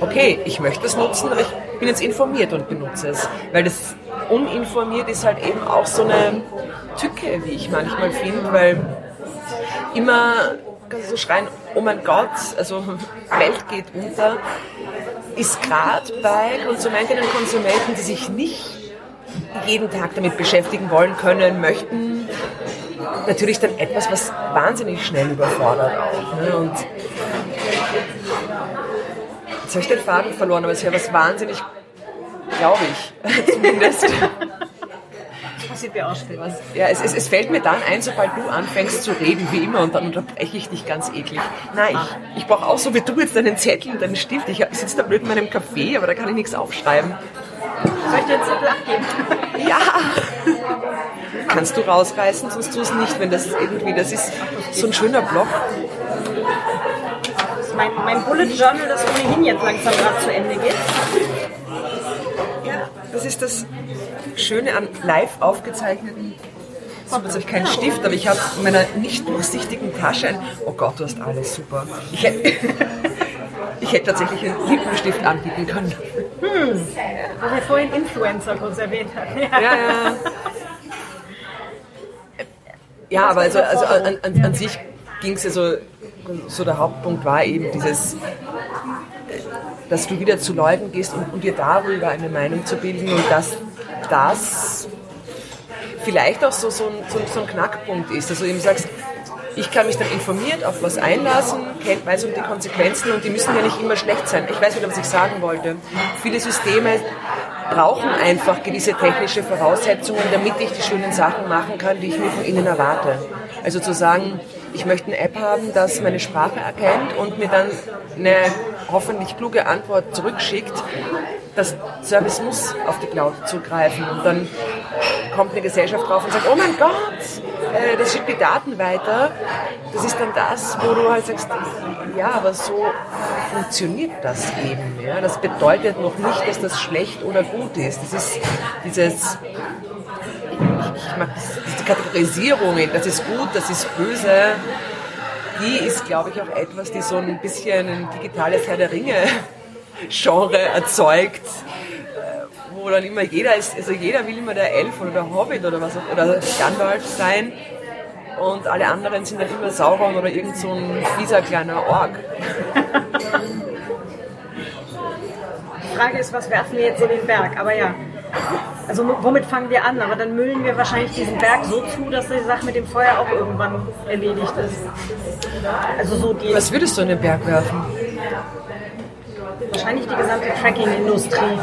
okay, ich möchte es nutzen, aber ich bin jetzt informiert und benutze es. Weil das uninformiert ist halt eben auch so eine Tücke, wie ich manchmal finde, weil immer so schreien, oh mein Gott, also Welt geht unter, ist gerade bei Konsumentinnen und Konsumenten, die sich nicht jeden Tag damit beschäftigen wollen, können, möchten, natürlich dann etwas, was wahnsinnig schnell überfordert auch. Ne? Und jetzt habe ich den Faden verloren, aber es ja was wahnsinnig, glaube ich, zumindest auch was. Ja, es, es, es, fällt mir dann ein, sobald du anfängst zu reden, wie immer, und dann unterbreche ich dich ganz eklig. Nein, ich, ich brauche auch so wie du jetzt deinen Zettel und deinen Stift. Ich sitze da blöd in meinem Café, aber da kann ich nichts aufschreiben. Soll ich dir einen Zettel abgeben? Ja! Kannst du rausreißen, sonst tu es nicht, wenn das irgendwie, das ist so ein schöner Block. Mein, mein Bullet Journal, das ohnehin jetzt langsam gerade zu Ende geht. Ja, das ist das Schöne an live aufgezeichneten so, jetzt habe ich keinen Stift, aber ich habe in meiner nicht durchsichtigen Tasche ein. Oh Gott, du hast alles super. Ich hätte, ich hätte tatsächlich einen Lippenstift anbieten können. Hm, was wir vorhin Influencer kurz erwähnt hatten. Ja, ja. Ja, ja aber also, also an, an, an sich ging es ja so, so der Hauptpunkt war eben dieses dass du wieder zu Leuten gehst und, um dir darüber eine Meinung zu bilden und dass das vielleicht auch so, so, ein, so, so ein Knackpunkt ist. Also eben sagst, ich kann mich dann informiert auf was einlassen, weiß um die Konsequenzen und die müssen ja nicht immer schlecht sein. Ich weiß wieder, was ich sagen wollte. Viele Systeme brauchen einfach gewisse technische Voraussetzungen, damit ich die schönen Sachen machen kann, die ich mir von ihnen erwarte. Also zu sagen, ich möchte eine App haben, das meine Sprache erkennt und mir dann eine hoffentlich kluge Antwort zurückschickt, das Service muss auf die Cloud zugreifen. Und dann kommt eine Gesellschaft drauf und sagt, oh mein Gott, äh, das schickt die Daten weiter. Das ist dann das, wo du halt sagst, ja, aber so funktioniert das eben. Ja? Das bedeutet noch nicht, dass das schlecht oder gut ist. Das ist dieses, ich mag diese Kategorisierung, das ist gut, das ist böse die ist, glaube ich, auch etwas, die so ein bisschen ein digitales Herr der Ringe Genre erzeugt, wo dann immer jeder ist, also jeder will immer der Elf oder der Hobbit oder was auch, oder Gandalf sein und alle anderen sind dann immer Sauron oder irgend so ein fieser kleiner Ork. Die Frage ist, was werfen wir jetzt in den Berg? Aber ja, also womit fangen wir an? Aber dann müllen wir wahrscheinlich diesen Berg so zu, dass die Sache mit dem Feuer auch irgendwann erledigt ist. Also so die. Was würdest du in den Berg werfen? Wahrscheinlich die gesamte Tracking-Industrie.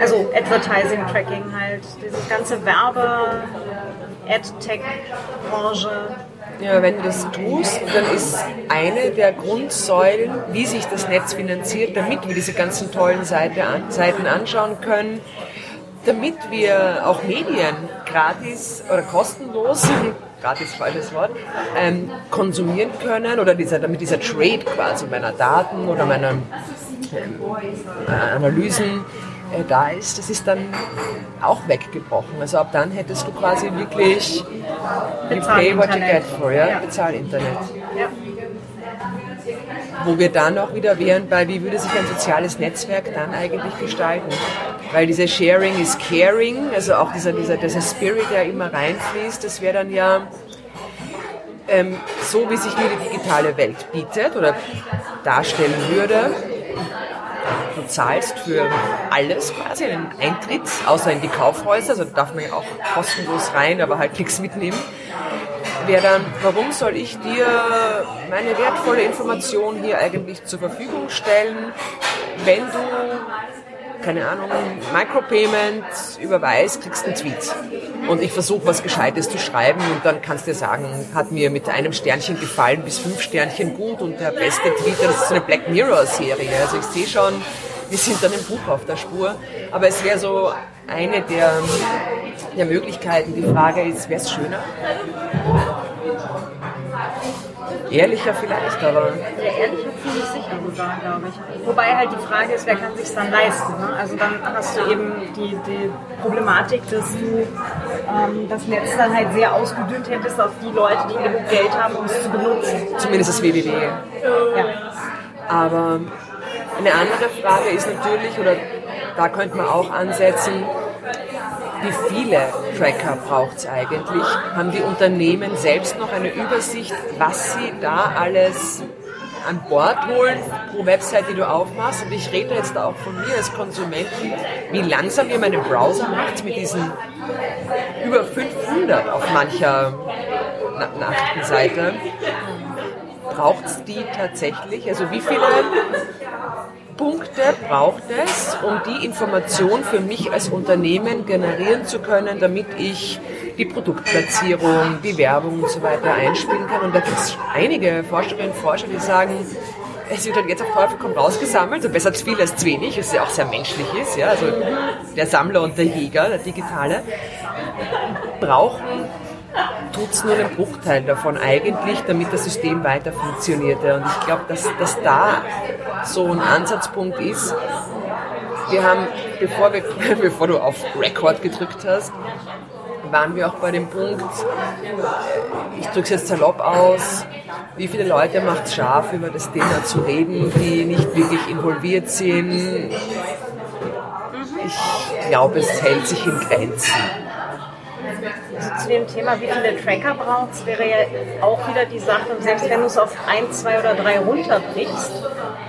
Also Advertising-Tracking halt. Dieses ganze Werbe, Ad-Tech-Branche. Ja, wenn du das tust, dann ist eine der Grundsäulen, wie sich das Netz finanziert, damit wir diese ganzen tollen Seite Seiten anschauen können, damit wir auch Medien gratis oder kostenlos, gratis falsches Wort, ähm, konsumieren können oder dieser, damit dieser Trade quasi meiner Daten oder meiner ähm, Analysen äh, da ist, das ist dann auch weggebrochen. Also ab dann hättest du quasi wirklich you pay what you get for, ja? ja. Bezahlinternet. Ja. Wo wir dann auch wieder wären bei, wie würde sich ein soziales Netzwerk dann eigentlich gestalten? Weil diese Sharing is Caring, also auch dieser, dieser, dieser Spirit, der immer reinfließt, das wäre dann ja ähm, so, wie sich mir die digitale Welt bietet oder darstellen würde, zahlst für alles quasi, einen Eintritt, außer in die Kaufhäuser, also da darf man ja auch kostenlos rein, aber halt nichts mitnehmen. Wäre dann, warum soll ich dir meine wertvolle Information hier eigentlich zur Verfügung stellen, wenn du keine Ahnung, Micropayment überweist, kriegst einen Tweet. Und ich versuche was Gescheites zu schreiben und dann kannst du dir sagen, hat mir mit einem Sternchen gefallen bis fünf Sternchen gut und der beste Tweet, das ist so eine Black Mirror Serie. Also ich sehe schon, wir sind dann im Buch auf der Spur. Aber es wäre so eine der, der Möglichkeiten. Die Frage ist, wäre es schöner? Ehrlicher vielleicht, aber. Ja, ehrlicher ziemlich sicher sogar, glaube ich. Wobei halt die Frage ist, wer kann sich dann leisten? Ne? Also dann hast du eben die, die Problematik, dass du ähm, das Netz dann halt sehr ausgedünnt hättest auf die Leute, die genug Geld haben, um es zu benutzen. Zumindest das WWW. Ja. Aber eine andere Frage ist natürlich, oder da könnte man auch ansetzen, wie viele Tracker braucht es eigentlich? Haben die Unternehmen selbst noch eine Übersicht, was sie da alles an Bord holen pro Website, die du aufmachst? Und ich rede jetzt auch von mir als Konsumenten, wie langsam mir meine Browser macht mit diesen über 500 auf mancher Na Nachrichtenseite. Braucht es die tatsächlich? Also wie viele Punkte braucht es, um die Information für mich als Unternehmen generieren zu können, damit ich die Produktplatzierung, die Werbung und so weiter einspielen kann. Und da gibt es einige Forscherinnen und Forscher, die sagen, es wird halt jetzt auf Teufel komm raus gesammelt, so besser zu viel als zu wenig, was ja auch sehr menschlich ist, ja, also der Sammler und der Jäger, der Digitale, brauchen tut es nur einen Bruchteil davon eigentlich, damit das System weiter funktionierte. Und ich glaube, dass, dass da so ein Ansatzpunkt ist. Wir haben, bevor, wir, bevor du auf Record gedrückt hast, waren wir auch bei dem Punkt, ich drücke es jetzt salopp aus, wie viele Leute macht es scharf, über das Thema zu reden, die nicht wirklich involviert sind. Ich glaube, es hält sich in Grenzen. Zu dem Thema, wie viele Tracker brauchst, wäre ja auch wieder die Sache, selbst wenn du es auf ein, zwei oder drei runterbrichst,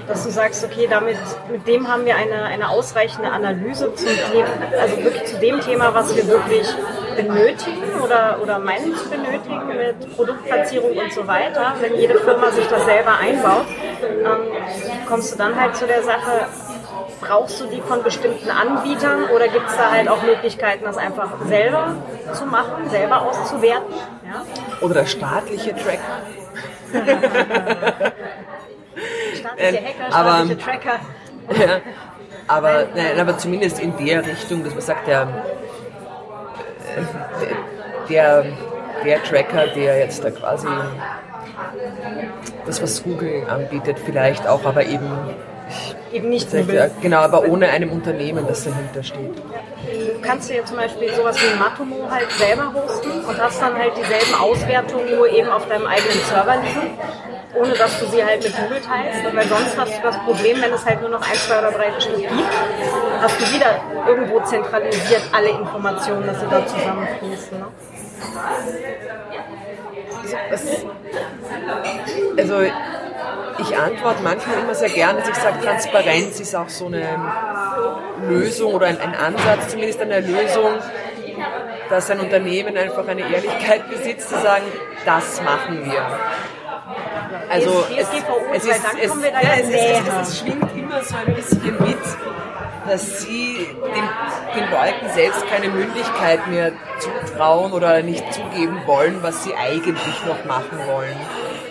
dass du sagst, okay, damit, mit dem haben wir eine, eine ausreichende Analyse zum Thema, also wirklich zu dem Thema, was wir wirklich benötigen oder, oder meinen zu benötigen mit Produktplatzierung und so weiter. Wenn jede Firma sich das selber einbaut, ähm, kommst du dann halt zu der Sache, brauchst du die von bestimmten Anbietern oder gibt es da halt auch Möglichkeiten, das einfach selber zu machen, selber auszuwerten? Ja? Oder der staatliche Tracker. staatliche Hacker, staatliche aber, Tracker. Ja, aber, nein, aber zumindest in der Richtung, dass man sagt, der, der, der Tracker, der jetzt da quasi das, was Google anbietet, vielleicht auch, aber eben Eben nicht ja, Google. genau, aber ohne einem Unternehmen, das dahinter steht. Du kannst dir zum Beispiel sowas wie Matomo halt selber hosten und hast dann halt dieselben Auswertungen nur eben auf deinem eigenen Server liegen, ohne dass du sie halt mit Google teilst. Weil sonst hast du das Problem, wenn es halt nur noch ein, zwei oder drei Stück gibt, hast du wieder irgendwo zentralisiert alle Informationen, dass sie da zusammenfließen. Ne? Also ich antworte manchmal immer sehr gerne, dass ich sage, Transparenz ist auch so eine Lösung oder ein, ein Ansatz, zumindest eine Lösung, dass ein Unternehmen einfach eine Ehrlichkeit besitzt, zu sagen, das machen wir. Also es, es, ist, es, ja, es, ist, es, es schwingt immer so ein bisschen mit, dass sie den, den Leuten selbst keine Mündigkeit mehr zutrauen oder nicht zugeben wollen, was sie eigentlich noch machen wollen.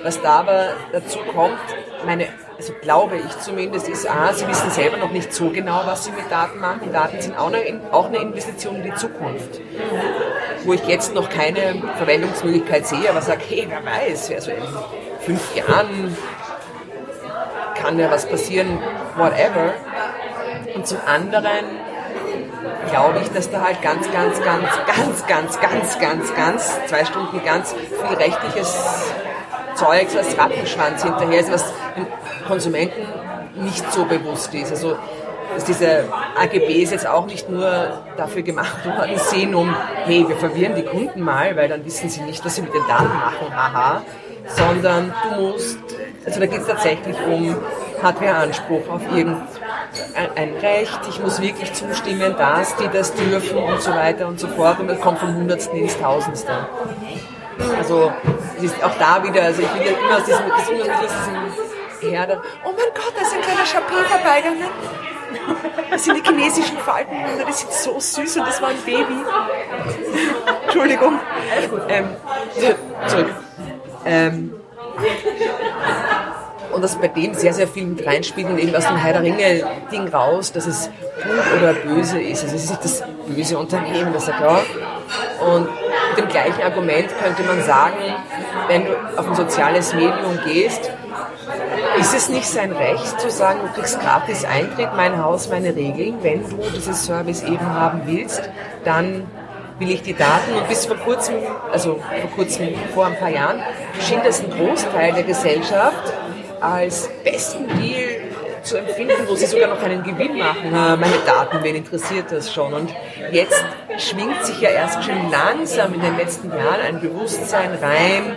Was da aber dazu kommt, meine, also glaube ich zumindest, ist A, sie wissen selber noch nicht so genau, was sie mit Daten machen. Daten sind auch eine, auch eine Investition in die Zukunft. Wo ich jetzt noch keine Verwendungsmöglichkeit sehe, aber sage, hey, wer weiß, also in fünf Jahren kann ja was passieren, whatever. Und zum anderen glaube ich, dass da halt ganz, ganz, ganz, ganz, ganz, ganz, ganz, ganz, zwei Stunden ganz viel rechtliches Zeugs als Rattenschwanz hinterher ist, was den Konsumenten nicht so bewusst ist. Also dass diese AGBs jetzt auch nicht nur dafür gemacht worden sind, um, hey, wir verwirren die Kunden mal, weil dann wissen sie nicht, was sie mit den Daten machen, haha, sondern du musst, also da geht es tatsächlich um, hat wer Anspruch auf irgend, ein Recht, ich muss wirklich zustimmen, dass die das dürfen und so weiter und so fort. Und es kommt vom Hundertsten ins Tausendste. Also es ist auch da wieder, also ich will ja immer aus diesem, das aus diesem Herde, oh mein Gott, da ist ein kleiner Chapé vorbeigegangen. Das sind die chinesischen Faltenhunde, die sind so süß und das war ein Baby. Entschuldigung. Ähm, zurück. Ähm, und dass bei dem sehr, sehr viel mit reinspielt und eben aus dem Herr der Ringe-Ding raus, dass es gut oder böse ist. Also es ist nicht das böse Unternehmen, das er klar. Und mit dem gleichen Argument könnte man sagen, wenn du auf ein soziales Medium gehst, ist es nicht sein Recht zu sagen, du kriegst gratis Eintritt, mein Haus, meine Regeln. Wenn du dieses Service eben haben willst, dann will ich die Daten. Und bis vor kurzem, also vor kurzem, vor ein paar Jahren, schien das ein Großteil der Gesellschaft als besten Deal zu empfinden, wo sie sogar noch einen Gewinn machen. Meine Daten, wen interessiert das schon? Und jetzt schwingt sich ja erst schon langsam in den letzten Jahren ein Bewusstsein rein,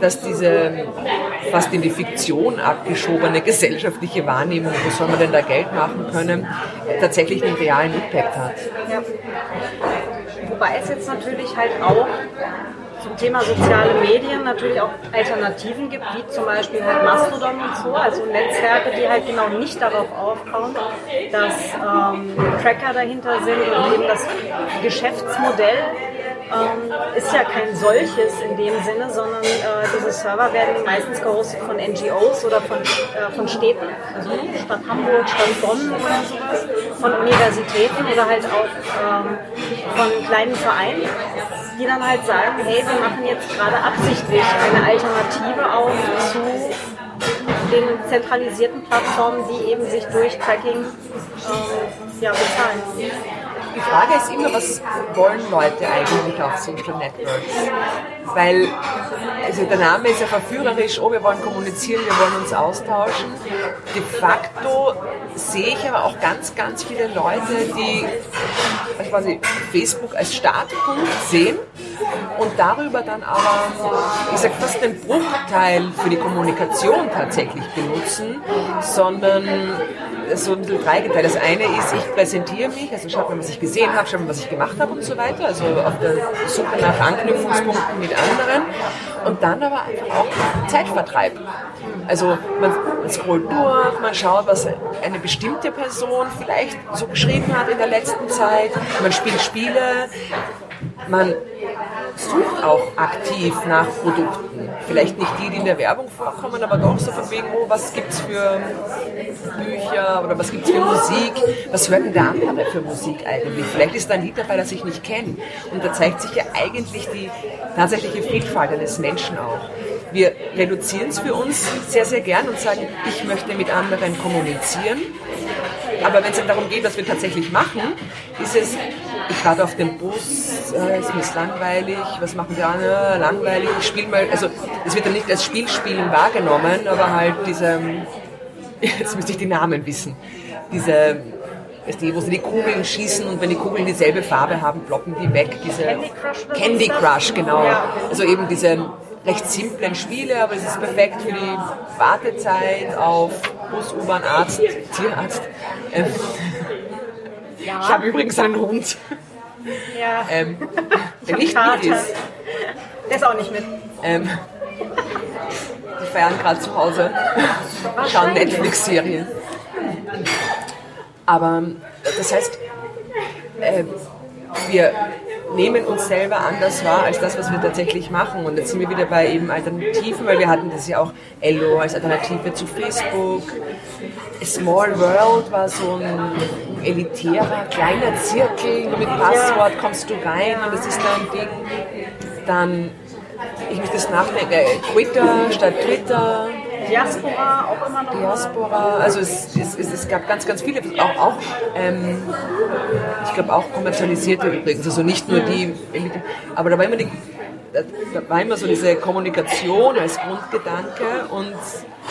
dass diese fast in die Fiktion abgeschobene gesellschaftliche Wahrnehmung, wo soll man denn da Geld machen können, tatsächlich einen realen Impact hat. Ja. Wobei es jetzt natürlich halt auch zum Thema soziale Medien natürlich auch Alternativen gibt, wie zum Beispiel halt Mastodon und so, also Netzwerke, die halt genau nicht darauf aufbauen, dass ähm, Tracker dahinter sind und eben das Geschäftsmodell ähm, ist ja kein solches in dem Sinne, sondern äh, diese Server werden meistens gehostet von NGOs oder von, äh, von Städten, also Stadt Hamburg, Stadt Bonn oder sowas, von Universitäten oder halt auch ähm, von kleinen Vereinen, die dann halt sagen, hey, wir machen jetzt gerade absichtlich eine Alternative auf zu den zentralisierten Plattformen, die eben sich durch Tracking ähm, ja, bezahlen. Die Frage ist immer, was wollen Leute eigentlich auf Social Networks? Weil also der Name ist ja verführerisch, oh, wir wollen kommunizieren, wir wollen uns austauschen. De facto sehe ich aber auch ganz, ganz viele Leute, die also quasi Facebook als Startpunkt sehen und darüber dann aber, ich sag fast den Bruchteil für die Kommunikation tatsächlich benutzen, sondern so ein bisschen dreigeteilt. Das eine ist, ich präsentiere mich, also schaut mal, was ich gesehen habe, schaut mal, was ich gemacht habe und so weiter, also auf der Suche nach Anknüpfungspunkten mit anderen und dann aber einfach auch Zeitvertreib. Also man, man scrollt durch, man schaut, was eine bestimmte Person vielleicht so geschrieben hat in der letzten Zeit, man spielt Spiele, man sucht auch aktiv nach Produkten. Vielleicht nicht die, die in der Werbung vorkommen, aber doch so von wegen, oh, was es für Bücher oder was gibt es für Musik? Was hört denn der andere für Musik eigentlich? Vielleicht ist da ein Lied dabei, das ich nicht kenne. Und da zeigt sich ja eigentlich die tatsächliche Vielfalt eines Menschen auch. Wir reduzieren es für uns sehr, sehr gern und sagen, ich möchte mit anderen kommunizieren. Aber wenn es darum geht, was wir tatsächlich machen, ist es, ich warte auf den Bus, äh, ist mir langweilig, was machen die anderen, langweilig, ich spiele mal, also es wird dann nicht als Spielspielen wahrgenommen, aber halt diese, jetzt müsste ich die Namen wissen, diese, wo sie die Kugeln schießen und wenn die Kugeln dieselbe Farbe haben, blocken die weg, diese Candy Crush, Candy Crush genau. Also eben diese recht simplen Spiele, aber es ist perfekt für die Wartezeit auf Bus, U-Bahn, Arzt, Tierarzt. Ähm, ja. Ich habe übrigens einen Hund. Ja. Ähm, der nicht mit ist. Der ist auch nicht mit. Ähm, die feiern gerade zu Hause, schauen Netflix-Serien. Aber das heißt, äh, wir nehmen uns selber anders wahr als das, was wir tatsächlich machen. Und jetzt sind wir wieder bei eben Alternativen, weil wir hatten das ja auch Ello als Alternative zu Facebook. Small World war so ein elitärer, kleiner Zirkel, mit Passwort kommst du rein und das ist dein Ding. Dann, ich muss das nachdenken, äh, Twitter statt Twitter. Diaspora auch immer noch. Diaspora, also es, es, es, es gab ganz, ganz viele, auch, auch ähm, ich glaube auch kommerzialisierte übrigens, also nicht nur die, aber da war immer die, da war immer so diese Kommunikation als Grundgedanke und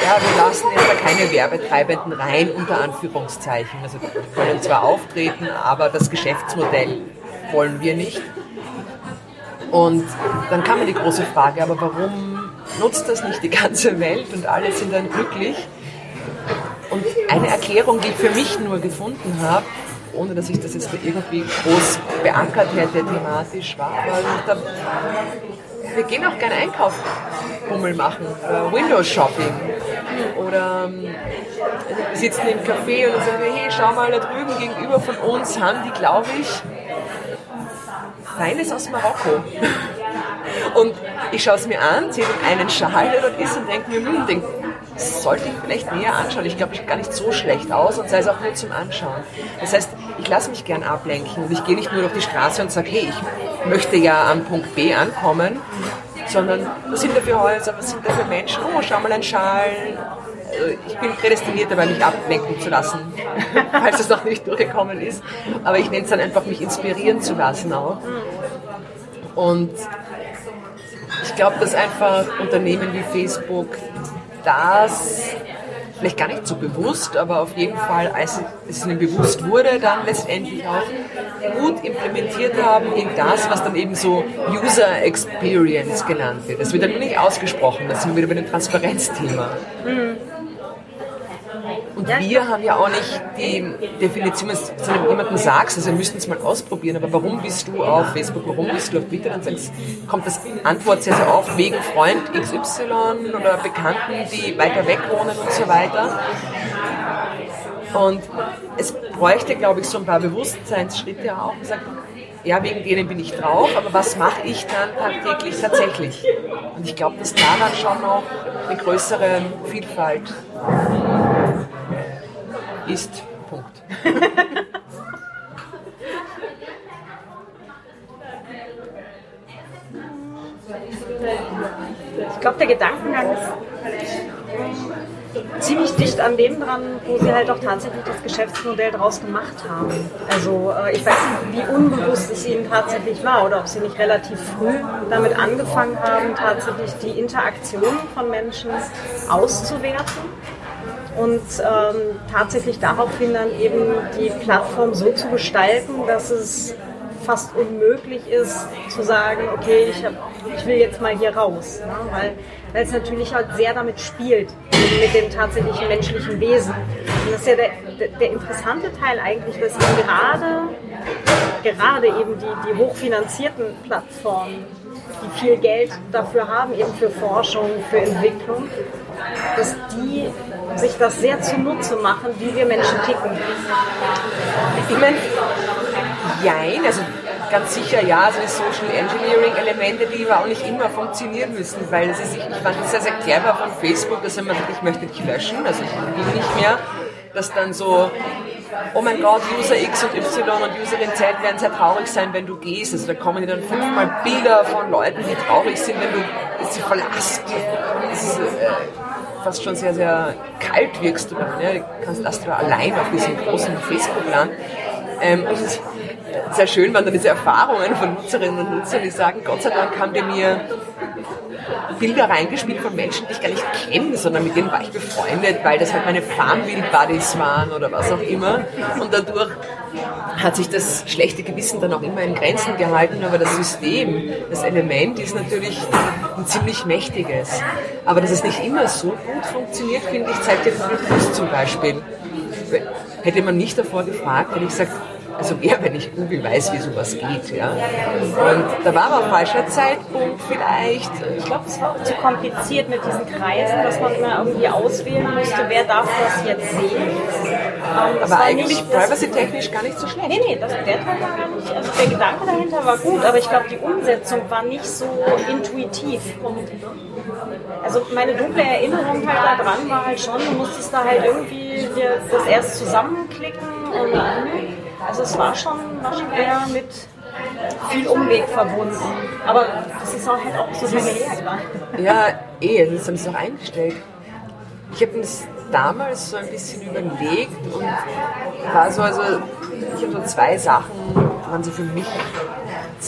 ja, wir lassen jetzt da keine Werbetreibenden rein, unter Anführungszeichen. Also wir können zwar auftreten, aber das Geschäftsmodell wollen wir nicht. Und dann kam mir die große Frage, aber warum nutzt das nicht die ganze Welt und alle sind dann glücklich? Und eine Erklärung, die ich für mich nur gefunden habe, ohne dass ich das jetzt irgendwie groß beankert hätte thematisch, war, da, wir gehen auch gerne einkaufen, Bummel machen, oder Windows Shopping oder ähm, wir sitzen im Café und sagen, hey, schau mal da drüben gegenüber von uns haben die, glaube ich, Feines aus Marokko. Und ich schaue es mir an, sehe einen Schal, der dort ist und denke mir, hm, den sollte ich vielleicht näher anschauen. Ich glaube, ich gar nicht so schlecht aus und sei es auch nur zum Anschauen. Das heißt, ich lasse mich gern ablenken und ich gehe nicht nur durch die Straße und sage, hey, ich möchte ja am Punkt B ankommen, sondern was sind da für Häuser, was sind da für Menschen? Oh, schau mal ein Schal. Also, ich bin prädestiniert dabei, mich ablenken zu lassen, falls es noch nicht durchgekommen ist. Aber ich nenne es dann einfach, mich inspirieren zu lassen auch. Und ich glaube, dass einfach Unternehmen wie Facebook das vielleicht gar nicht so bewusst, aber auf jeden Fall, als es ihnen bewusst wurde, dann letztendlich auch gut implementiert haben in das, was dann eben so User Experience genannt wird. Das wird dann nicht ausgesprochen, das sind wir wieder bei dem Transparenzthema. Mhm. Und wir haben ja auch nicht die Definition, wenn du jemandem sagst, also wir müssten es mal ausprobieren, aber warum bist du auf Facebook, warum bist du auf Twitter, dann sagst, kommt das Antwort sehr, sehr oft wegen Freund XY oder Bekannten, die weiter weg wohnen und so weiter. Und es bräuchte, glaube ich, so ein paar Bewusstseinsschritte auch. Sagt, ja, wegen denen bin ich drauf, aber was mache ich dann tagtäglich tatsächlich? Und ich glaube, dass da dann schon noch eine größere Vielfalt ist. Punkt. ich glaube, der Gedankengang ist ziemlich dicht an dem dran, wo sie halt auch tatsächlich das Geschäftsmodell daraus gemacht haben. Also äh, ich weiß nicht, wie unbewusst es ihnen tatsächlich war oder ob sie nicht relativ früh damit angefangen haben, tatsächlich die Interaktion von Menschen auszuwerten und ähm, tatsächlich daraufhin dann eben die Plattform so zu gestalten, dass es fast unmöglich ist zu sagen, okay, ich, hab, ich will jetzt mal hier raus, ne? weil, weil es natürlich halt sehr damit spielt, mit dem tatsächlichen menschlichen Wesen. Und das ist ja der, der, der interessante Teil eigentlich, dass gerade, gerade eben die, die hochfinanzierten Plattformen, die viel Geld dafür haben, eben für Forschung, für Entwicklung, dass die sich das sehr zunutze machen, wie wir Menschen ticken. Ich meine, jein, also ganz sicher ja, so die Social Engineering Elemente, die aber auch nicht immer funktionieren müssen, weil es ist, ich fand es sehr, sehr clever von Facebook, dass man sagt, ich möchte dich löschen, also ich will nicht mehr, dass dann so oh mein Gott, User X und Y und Userin Z werden sehr traurig sein, wenn du gehst. Also da kommen dann fünfmal Bilder von Leuten, die traurig sind, wenn du sie verlässt. Das ist, äh, fast schon sehr, sehr kalt wirkst du dann. Ja? Du kannst erst allein auf diesem großen Facebook-Land. Ähm, es sehr schön waren dann diese Erfahrungen von Nutzerinnen und Nutzern, die sagen, Gott sei Dank haben die mir Bilder reingespielt von Menschen, die ich gar nicht kenne, sondern mit denen war ich befreundet, weil das halt meine Farmville-Buddies waren oder was auch immer. Und dadurch hat sich das schlechte Gewissen dann auch immer in Grenzen gehalten, aber das System, das Element ist natürlich ein ziemlich mächtiges. Aber dass es nicht immer so gut funktioniert, finde ich, zeigt jetzt Rhythmus zum Beispiel. Hätte man mich davor gefragt, hätte ich gesagt, also wer, wenn ich Google weiß, wie sowas geht. Ja? Und da war aber ein falscher Zeitpunkt vielleicht. Ich glaube, es war auch zu kompliziert mit diesen Kreisen, dass man immer irgendwie auswählen musste, wer darf das jetzt sehen. Ähm, aber eigentlich privacy-technisch gar nicht so schlecht. Nee, nee, das, der Teil war gar nicht, also der Gedanke dahinter war gut, aber ich glaube, die Umsetzung war nicht so intuitiv. Also meine dunkle Erinnerung halt daran war halt schon, du musstest da halt irgendwie das erst zusammenklicken und also es war schon, war schon eher mit viel Umweg verbunden. Aber das ist auch halt auch so lange her. Ja, eh, das haben sie auch eingestellt. Ich habe das damals so ein bisschen überlegt und war so, also ich habe so zwei Sachen, waren so für mich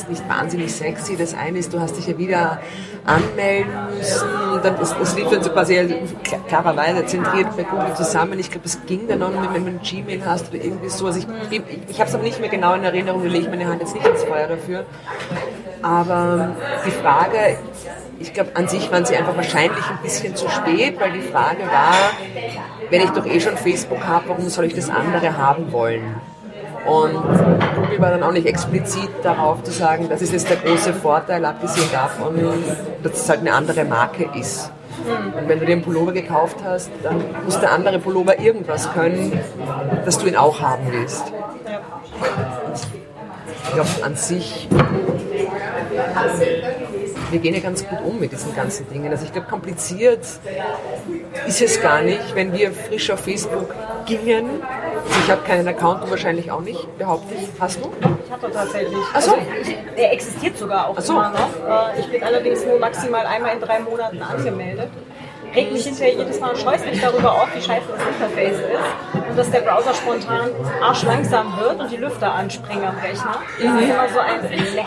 nicht wahnsinnig sexy. Das eine ist, du hast dich ja wieder anmelden müssen. Dann, das, das lief dann so quasi klarerweise zentriert bei Google zusammen. Ich glaube, es ging dann noch, wenn du Gmail hast oder irgendwie so. Also ich, ich, ich habe es aber nicht mehr genau in Erinnerung, da lege ich meine Hand jetzt nicht ins Feuer dafür. Aber die Frage, ich glaube, an sich waren sie einfach wahrscheinlich ein bisschen zu spät, weil die Frage war, wenn ich doch eh schon Facebook habe, warum soll ich das andere haben wollen? Und Google war dann auch nicht explizit darauf zu sagen, das ist jetzt der große Vorteil, abgesehen davon, dass es halt eine andere Marke ist. Und wenn du dir einen Pullover gekauft hast, dann muss der andere Pullover irgendwas können, dass du ihn auch haben willst. Ich glaube, an sich wir gehen ja ganz gut um mit diesen ganzen Dingen. Also ich glaube, kompliziert ist es gar nicht, wenn wir frisch auf Facebook gingen. Also ich habe keinen Account, du wahrscheinlich auch nicht, behaupte ich. Hast du? Ich hatte tatsächlich. Ach so. Also der existiert sogar auch so. immer noch. Äh, Ich bin allerdings nur maximal einmal in drei Monaten angemeldet. Regt mich hinterher jedes Mal und mich darüber auf, wie scheiße das Interface ist und dass der Browser spontan arschlangsam wird und die Lüfter anspringen am Rechner. Das ist immer so ein Blech.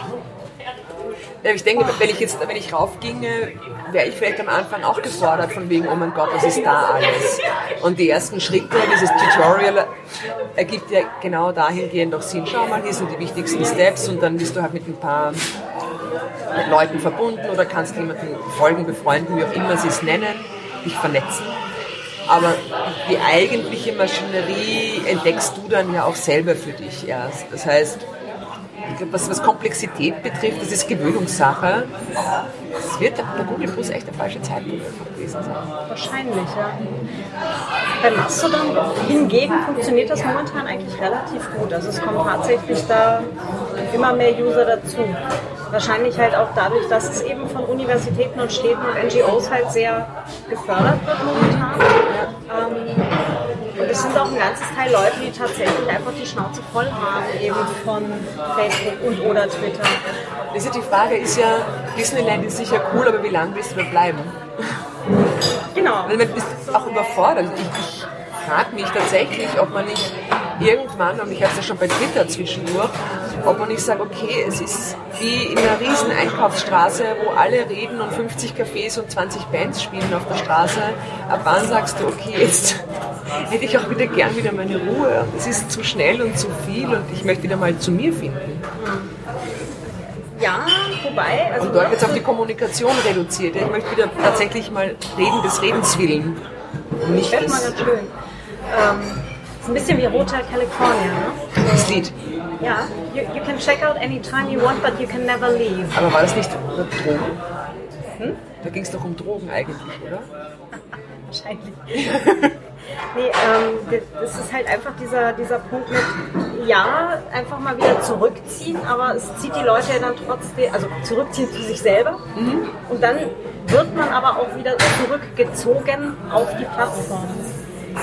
Ich denke, wenn ich jetzt, wenn ich raufginge, wäre ich vielleicht am Anfang auch gefordert von wegen, oh mein Gott, was ist da alles? Und die ersten Schritte, dieses Tutorial ergibt ja genau dahingehend auch Sinn. Schau mal, hier sind die wichtigsten Steps und dann bist du halt mit ein paar Leuten verbunden oder kannst jemanden folgen, befreunden, wie auch immer sie es nennen, dich vernetzen. Aber die eigentliche Maschinerie entdeckst du dann ja auch selber für dich erst. Das heißt, was, was Komplexität betrifft, das ist Gewöhnungssache. Es wird bei Google Plus echt der falsche Zeitpunkt gewesen sein. Wahrscheinlich, ja. Bei Mastodon hingegen funktioniert das momentan eigentlich relativ gut. Also es kommen tatsächlich da immer mehr User dazu. Wahrscheinlich halt auch dadurch, dass es eben von Universitäten und Städten und NGOs halt sehr gefördert wird momentan. Ähm, und es sind auch ein ganzes Teil Leute, die tatsächlich einfach die Schnauze voll haben eben von Facebook und oder Twitter. Das ist ja die Frage ist ja, Disneyland ist sicher cool, aber wie lange willst du da bleiben? Genau. Weil man ist auch überfordert. Ich frage mich tatsächlich, ob man nicht irgendwann, und ich hatte es ja schon bei Twitter zwischendurch, ob man nicht sagt, okay, es ist wie in einer riesen Einkaufsstraße, wo alle reden und 50 Cafés und 20 Bands spielen auf der Straße. Ab wann sagst du, okay, jetzt hätte ich auch wieder gern wieder meine Ruhe. Es ist zu schnell und zu viel und ich möchte wieder mal zu mir finden. Ja, wobei, also Und dort wird es auf die Kommunikation reduziert. Ich möchte wieder tatsächlich mal reden des Redens willen. Nicht Das ist mal des, ganz schön. Ähm, ist ein bisschen wie Hotel California, ne? das Lied. Ja, you, you can check out anytime you want, but you can never leave. Aber war das nicht über Drogen? Da ging es doch um Drogen eigentlich, oder? Wahrscheinlich. nee, ähm, das ist halt einfach dieser, dieser Punkt mit, ja, einfach mal wieder zurückziehen, aber es zieht die Leute ja dann trotzdem, also zurückziehen zu sich selber. Und dann wird man aber auch wieder zurückgezogen auf die Plattform.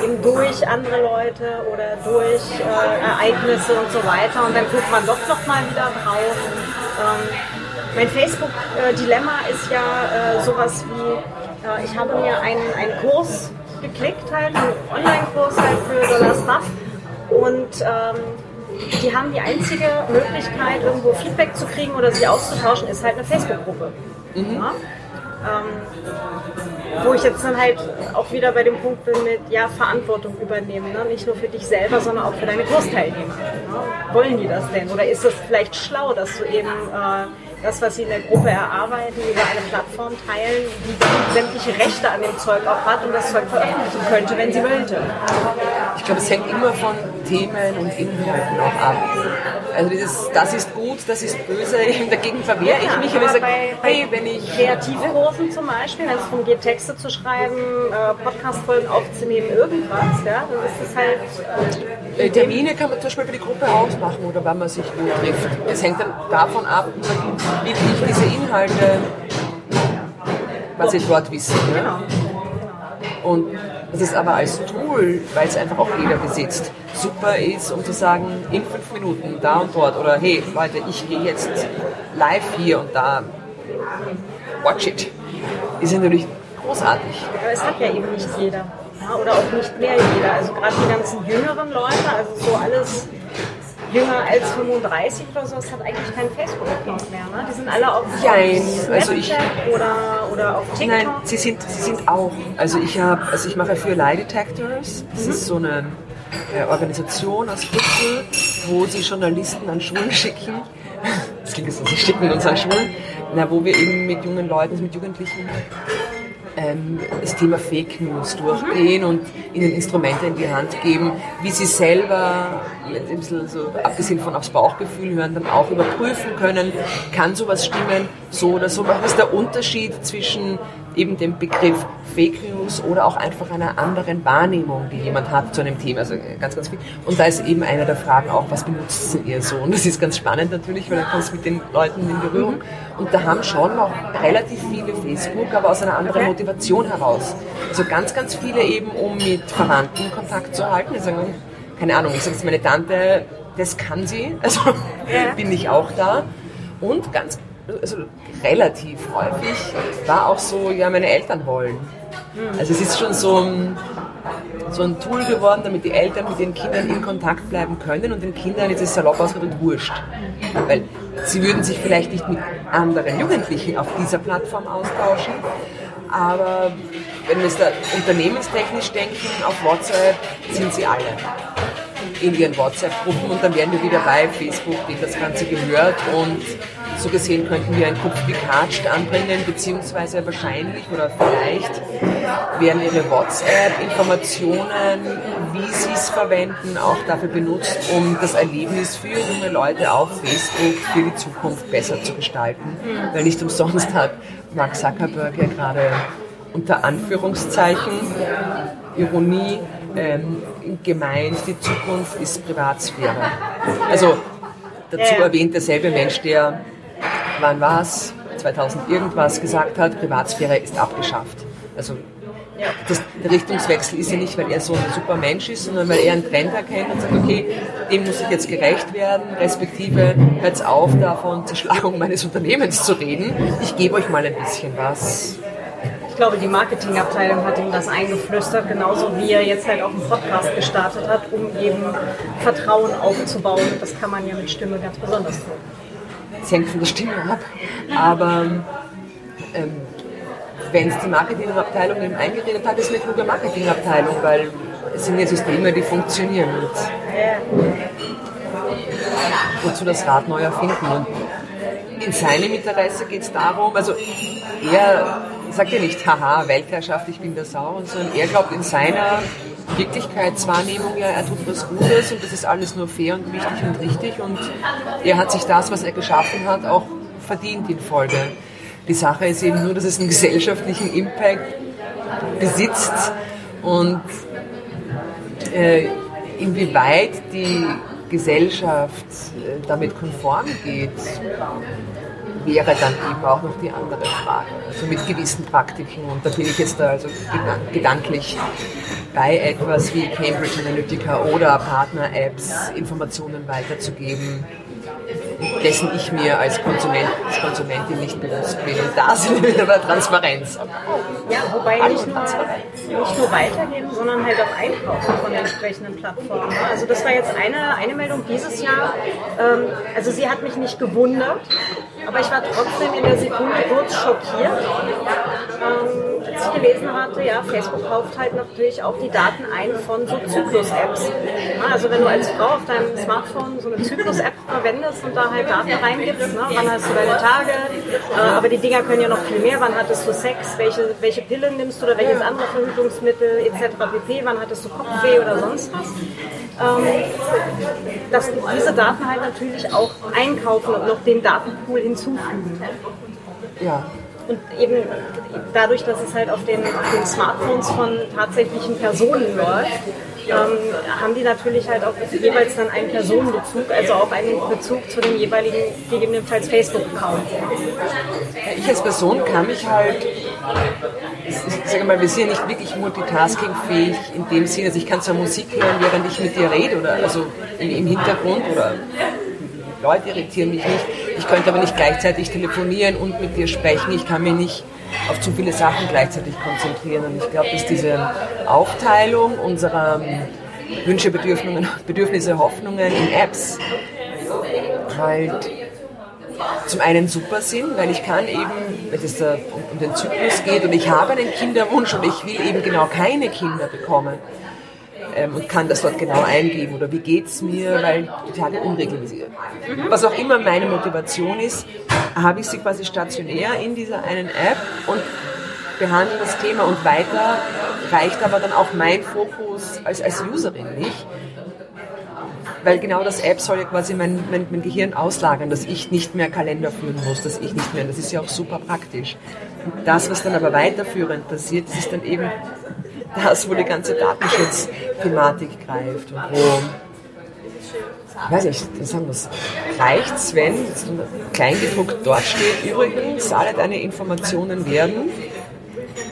Eben durch andere Leute oder durch äh, Ereignisse und so weiter. Und dann guckt man doch noch mal wieder drauf. Ähm, mein Facebook-Dilemma ist ja äh, sowas wie, äh, ich habe mir einen, einen Kurs geklickt, halt, einen Online-Kurs halt für Dollar Stuff. Und ähm, die haben die einzige Möglichkeit, irgendwo Feedback zu kriegen oder sich auszutauschen, ist halt eine Facebook-Gruppe. Ja? Ähm, wo ich jetzt dann halt auch wieder bei dem Punkt bin mit ja, Verantwortung übernehmen. Ne? Nicht nur für dich selber, sondern auch für deine Kursteilnehmer. Ne? Wollen die das denn? Oder ist es vielleicht schlau, dass du eben äh, das, was sie in der Gruppe erarbeiten, über eine Plattform teilen, die sämtliche Rechte an dem Zeug auch hat und das Zeug veröffentlichen könnte, wenn sie wollte? Ich glaube, es hängt immer von Themen und Inhalten auch ab. Also dieses, das ist gut, das ist böse, dagegen verwehre ich mich. Aber ich sage, bei, hey, wenn ich... Kreativkursen zum Beispiel, wenn es darum geht, Texte zu schreiben, äh, Podcast-Folgen aufzunehmen, irgendwas, ja, dann ist es halt Äh, Termine kann man zum Beispiel für die Gruppe ausmachen oder wann man sich wo trifft. Es hängt dann davon ab, wie ich diese Inhalte, was ich dort wissen. Ne? Und das ist aber als Tool, weil es einfach auch jeder besitzt, super ist, um zu sagen, in fünf Minuten da und dort oder hey Leute, ich gehe jetzt live hier und da, watch it, ist natürlich großartig. Aber es hat ja eben nicht jeder. Ja, oder auch nicht mehr jeder. Also gerade die ganzen jüngeren Leute, also so alles jünger als 35 oder so, das hat eigentlich keinen Facebook-Account mehr. Ne? Die sind alle auf Nein, Snapchat also ich- oder, oder auf TikTok. Nein, sie sind, sie sind auch. Also ich habe, also ich mache für Lie Detectors. Das ist so eine äh, Organisation aus Brüssel, wo sie Journalisten an Schulen schicken. Das klingt so, sie schicken uns an Schulen, na, wo wir eben mit jungen Leuten, mit Jugendlichen ähm, das Thema Fake News durchgehen und ihnen Instrumente in die Hand geben, wie sie selber, so, abgesehen von aufs Bauchgefühl hören, dann auch überprüfen können, kann sowas stimmen, so oder so. Was ist der Unterschied zwischen eben dem Begriff Fake News oder auch einfach einer anderen Wahrnehmung, die jemand hat zu einem Thema. Also ganz, ganz viel. Und da ist eben eine der Fragen auch, was benutzt ihr so? Und das ist ganz spannend natürlich, weil dann kommst du mit den Leuten in Berührung. Und da haben schon auch relativ viele Facebook, aber aus einer anderen Motivation heraus. Also ganz, ganz viele eben, um mit Verwandten Kontakt zu halten. Die sagen, keine Ahnung, ich sage jetzt meine Tante, das kann sie, also bin ich auch da. Und ganz, also relativ häufig war auch so, ja, meine Eltern wollen. Also es ist schon so ein, so ein Tool geworden, damit die Eltern mit den Kindern in Kontakt bleiben können und den Kindern ist es salopp ausgedrückt wurscht. Weil sie würden sich vielleicht nicht mit anderen Jugendlichen auf dieser Plattform austauschen, aber wenn wir es da unternehmenstechnisch denken, auf WhatsApp sind sie alle in ihren WhatsApp-Gruppen und dann wären wir wieder bei Facebook, dem das Ganze gehört und so gesehen könnten wir ein Kopf gekatscht anbringen, beziehungsweise wahrscheinlich oder vielleicht werden ihre WhatsApp-Informationen, wie sie es verwenden, auch dafür benutzt, um das Erlebnis für junge Leute auf Facebook für die Zukunft besser zu gestalten. Weil nicht umsonst hat Mark Zuckerberg ja gerade unter Anführungszeichen Ironie ähm, gemeint, die Zukunft ist Privatsphäre. Also dazu erwähnt derselbe Mensch, der, wann war es, 2000 irgendwas gesagt hat, Privatsphäre ist abgeschafft. Also das, der Richtungswechsel ist ja nicht, weil er so ein super Mensch ist, sondern weil er einen Trend erkennt und sagt, okay, dem muss ich jetzt gerecht werden, respektive hört auf, davon Zerschlagung meines Unternehmens zu reden. Ich gebe euch mal ein bisschen was. Ich glaube, die Marketingabteilung hat ihm das eingeflüstert, genauso wie er jetzt halt auch einen Podcast gestartet hat, um eben Vertrauen aufzubauen. Das kann man ja mit Stimme ganz besonders tun. Es hängt von der Stimme ab. Aber ähm, wenn es die Marketingabteilung eben eingeredet hat, ist es eine kluge Marketingabteilung, weil es sind ja Systeme, die funktionieren. Und wozu das Rad neu erfinden. Und in seinem Interesse geht es darum, also er sagt ja nicht, haha, Weltherrschaft, ich bin der Sau, sondern er glaubt in seiner Wirklichkeitswahrnehmung ja, er tut was Gutes und das ist alles nur fair und wichtig und richtig und er hat sich das, was er geschaffen hat, auch verdient in Folge. Die Sache ist eben nur, dass es einen gesellschaftlichen Impact besitzt und äh, inwieweit die Gesellschaft äh, damit konform geht, wäre dann eben auch noch die andere Frage. Also mit gewissen Praktiken. Und da bin ich jetzt da also gedan- gedanklich bei etwas wie Cambridge Analytica oder Partner-Apps Informationen weiterzugeben, dessen ich mir als Konsument, als Konsumentin nicht bewusst bin. Und da sind wir wieder bei Transparenz. Ja, wobei Hallo, nicht nur, nicht nur weitergeben, sondern halt auch einkaufen von den entsprechenden Plattformen. ne? Also das war jetzt eine, eine Meldung dieses Jahr. Ähm, also sie hat mich nicht gewundert, aber ich war trotzdem in der Sekunde kurz schockiert, ähm, als ich gelesen hatte, ja, Facebook kauft halt natürlich auch die Daten ein von so Zyklus-Apps. Also wenn du als Frau auf deinem Smartphone so eine Zyklus-App verwendest und da halt Daten reingibst, ne, wann hast du deine Tage, äh, aber die Dinger können ja noch viel mehr, wann hattest du Sex, welche, welche Pille nimmst du oder welches andere Verhütungsmittel etc. pp, wann hattest du Kopfweh oder sonst was. Ähm, dass diese Daten halt natürlich auch einkaufen und noch den Datenpool hinzufügen. Ja. Und eben dadurch, dass es halt auf den, auf den Smartphones von tatsächlichen Personen läuft, ähm, haben die natürlich halt auch jeweils dann einen Personenbezug, also auch einen Bezug zu dem jeweiligen, gegebenenfalls Facebook-Account. Ich als Person kann mich halt, ich sage mal, wir sind ja nicht wirklich multitaskingfähig in dem Sinne, also ich kann zwar Musik hören, während ich mit dir rede oder also im Hintergrund oder Leute irritieren mich nicht. Ich könnte aber nicht gleichzeitig telefonieren und mit dir sprechen. Ich kann mich nicht auf zu viele Sachen gleichzeitig konzentrieren. Und ich glaube, dass diese Aufteilung unserer Wünsche, Bedürfnisse, Hoffnungen in Apps halt zum einen super sind, weil ich kann eben, wenn es um den Zyklus geht und ich habe einen Kinderwunsch und ich will eben genau keine Kinder bekommen ähm, und kann das dort genau eingeben oder wie geht es mir, weil die Tage unregelmäßig. Was auch immer meine Motivation ist, habe ich sie quasi stationär in dieser einen App und behandle das Thema und weiter reicht aber dann auch mein Fokus als, als Userin nicht weil genau das App soll ja quasi mein, mein, mein, Gehirn auslagern, dass ich nicht mehr Kalender führen muss, dass ich nicht mehr, das ist ja auch super praktisch. Das, was dann aber weiterführend passiert, ist dann eben das, wo die ganze Datenschutzthematik greift und wo, ich weiß nicht, was sagen wir, reicht's, wenn kleingedruckt dort steht, übrigens, alle deine Informationen werden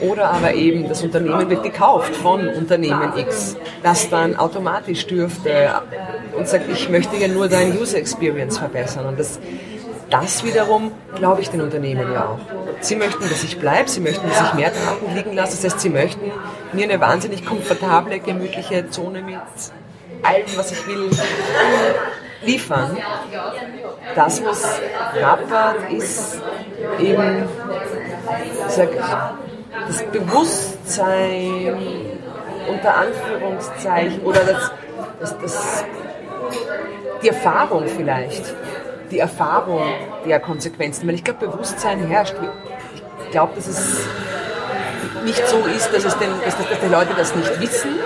oder aber eben das Unternehmen wird gekauft von Unternehmen X, das dann automatisch dürfte und sagt, ich möchte ja nur deine User Experience verbessern. Und das, das wiederum glaube ich den Unternehmen ja auch. Sie möchten, dass ich bleibe, sie möchten, dass ich mehr Daten liegen lasse. Das heißt, sie möchten mir eine wahnsinnig komfortable, gemütliche Zone mit allem, was ich will, liefern. Das, was rappert, ist eben, sag, das Bewusstsein unter Anführungszeichen oder das, das, das, die Erfahrung vielleicht, die Erfahrung der Konsequenzen. Weil ich glaube, Bewusstsein herrscht. Ich glaube, dass es nicht so ist, dass, es den, dass, dass die Leute das nicht wissen.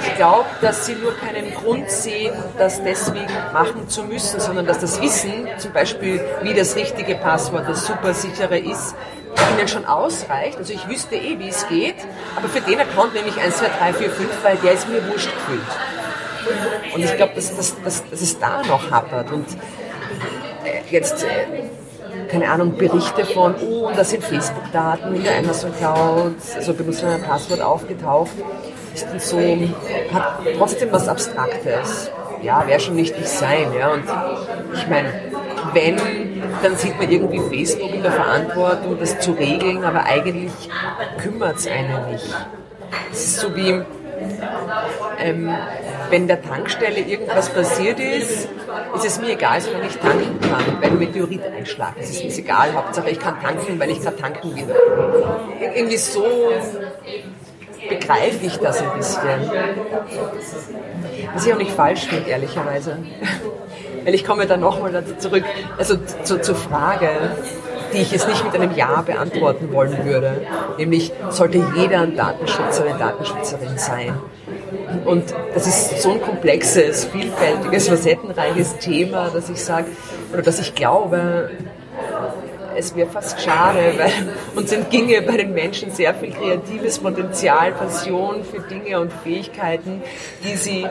Ich glaube, dass sie nur keinen Grund sehen, das deswegen machen zu müssen, sondern dass das Wissen, zum Beispiel wie das richtige Passwort, das super sichere ist, ihnen schon ausreicht. Also ich wüsste eh, wie es geht, aber für den Account nehme ich 1, 2, 3, 4, 5, weil der ist mir wurscht gefühlt. Und ich glaube, dass, dass, dass, dass es da noch hapert. Und äh, jetzt, äh, keine Ahnung, Berichte von, oh, da sind Facebook-Daten in der Amazon Cloud, also Benutzer ein Passwort aufgetaucht, ist dann so, hat trotzdem was Abstraktes. Ja, wäre schon nicht nicht sein. Ja. Und ich meine, wenn, dann sieht man irgendwie Facebook in der Verantwortung, das zu regeln, aber eigentlich kümmert es einen nicht. Es ist so wie, ähm, wenn der Tankstelle irgendwas passiert ist, ist es mir egal, solange ich tanken kann, ein Meteorit einschlägt. Es ist mir egal, Hauptsache ich kann tanken, weil ich gerade tanken will. Irgendwie so begreife ich das ein bisschen. Was ich auch nicht falsch finde, ehrlicherweise. Weil ich komme dann nochmal zurück, also zu, zur Frage, die ich jetzt nicht mit einem Ja beantworten wollen würde. Nämlich, sollte jeder ein Datenschützer, eine Datenschützerin sein? Und das ist so ein komplexes, vielfältiges, facettenreiches Thema, dass ich sage, oder dass ich glaube, es wäre fast schade, weil uns entginge bei den Menschen sehr viel kreatives Potenzial, Passion für Dinge und Fähigkeiten, die sie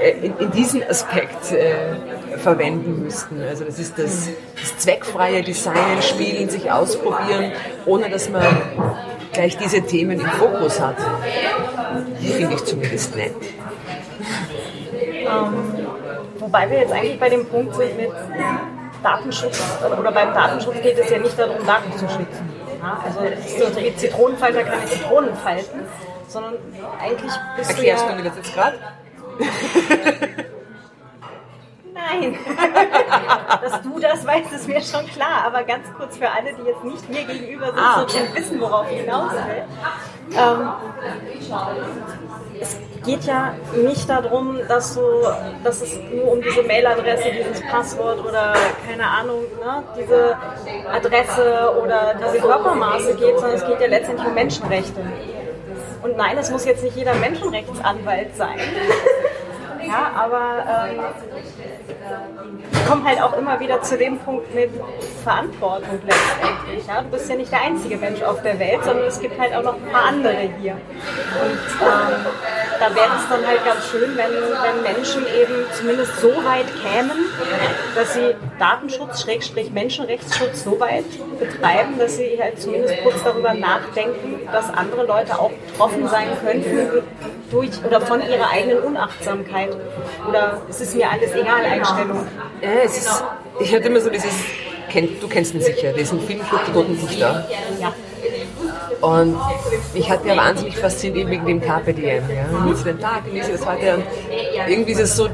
äh, in, in diesem Aspekt äh, verwenden müssten. Also das ist das, das zweckfreie Designen, Spielen, sich ausprobieren, ohne dass man gleich diese Themen im Fokus hat. Finde ich zumindest nett. Ähm, wobei wir jetzt eigentlich bei dem Punkt sind mit Datenschutz oder beim Datenschutz geht es ja nicht darum, Daten zu schützen. Ja? Also so wie Zitronenfalter keine Zitronen falten, sondern eigentlich bist Erklärst du ja... mir das jetzt gerade? Nein. Dass du das weißt, ist mir schon klar. Aber ganz kurz für alle, die jetzt nicht mir gegenüber sitzen ah, und wissen, worauf ich hinaus will. Ähm, es geht ja nicht darum, dass, so, dass es nur um diese Mailadresse, dieses Passwort oder keine Ahnung, ne, diese Adresse oder diese Körpermaße geht, sondern es geht ja letztendlich um Menschenrechte. Und nein, es muss jetzt nicht jeder Menschenrechtsanwalt sein. Ja, aber ähm, ich komme halt auch immer wieder zu dem Punkt mit Verantwortung letztendlich. Ja? Du bist ja nicht der einzige Mensch auf der Welt, sondern es gibt halt auch noch ein paar andere hier. Und ähm, da wäre es dann halt ganz schön, wenn, wenn Menschen eben zumindest so weit kämen, dass sie Datenschutz, Schrägstrich Menschenrechtsschutz so weit betreiben, dass sie halt zumindest kurz darüber nachdenken, dass andere Leute auch betroffen sein könnten durch oder von ihrer eigenen Unachtsamkeit. Oder es ist mir alles egal Einstellung. Ja, es ist, ich hatte immer so dieses, du kennst ihn sicher, diesen Film Flug der Toten Dichter. Ja. Und mich hat ja wahnsinnig fasziniert eben wegen dem Carpe Diem. Ja? Und den Tag genieße das heute. Und irgendwie ist es so,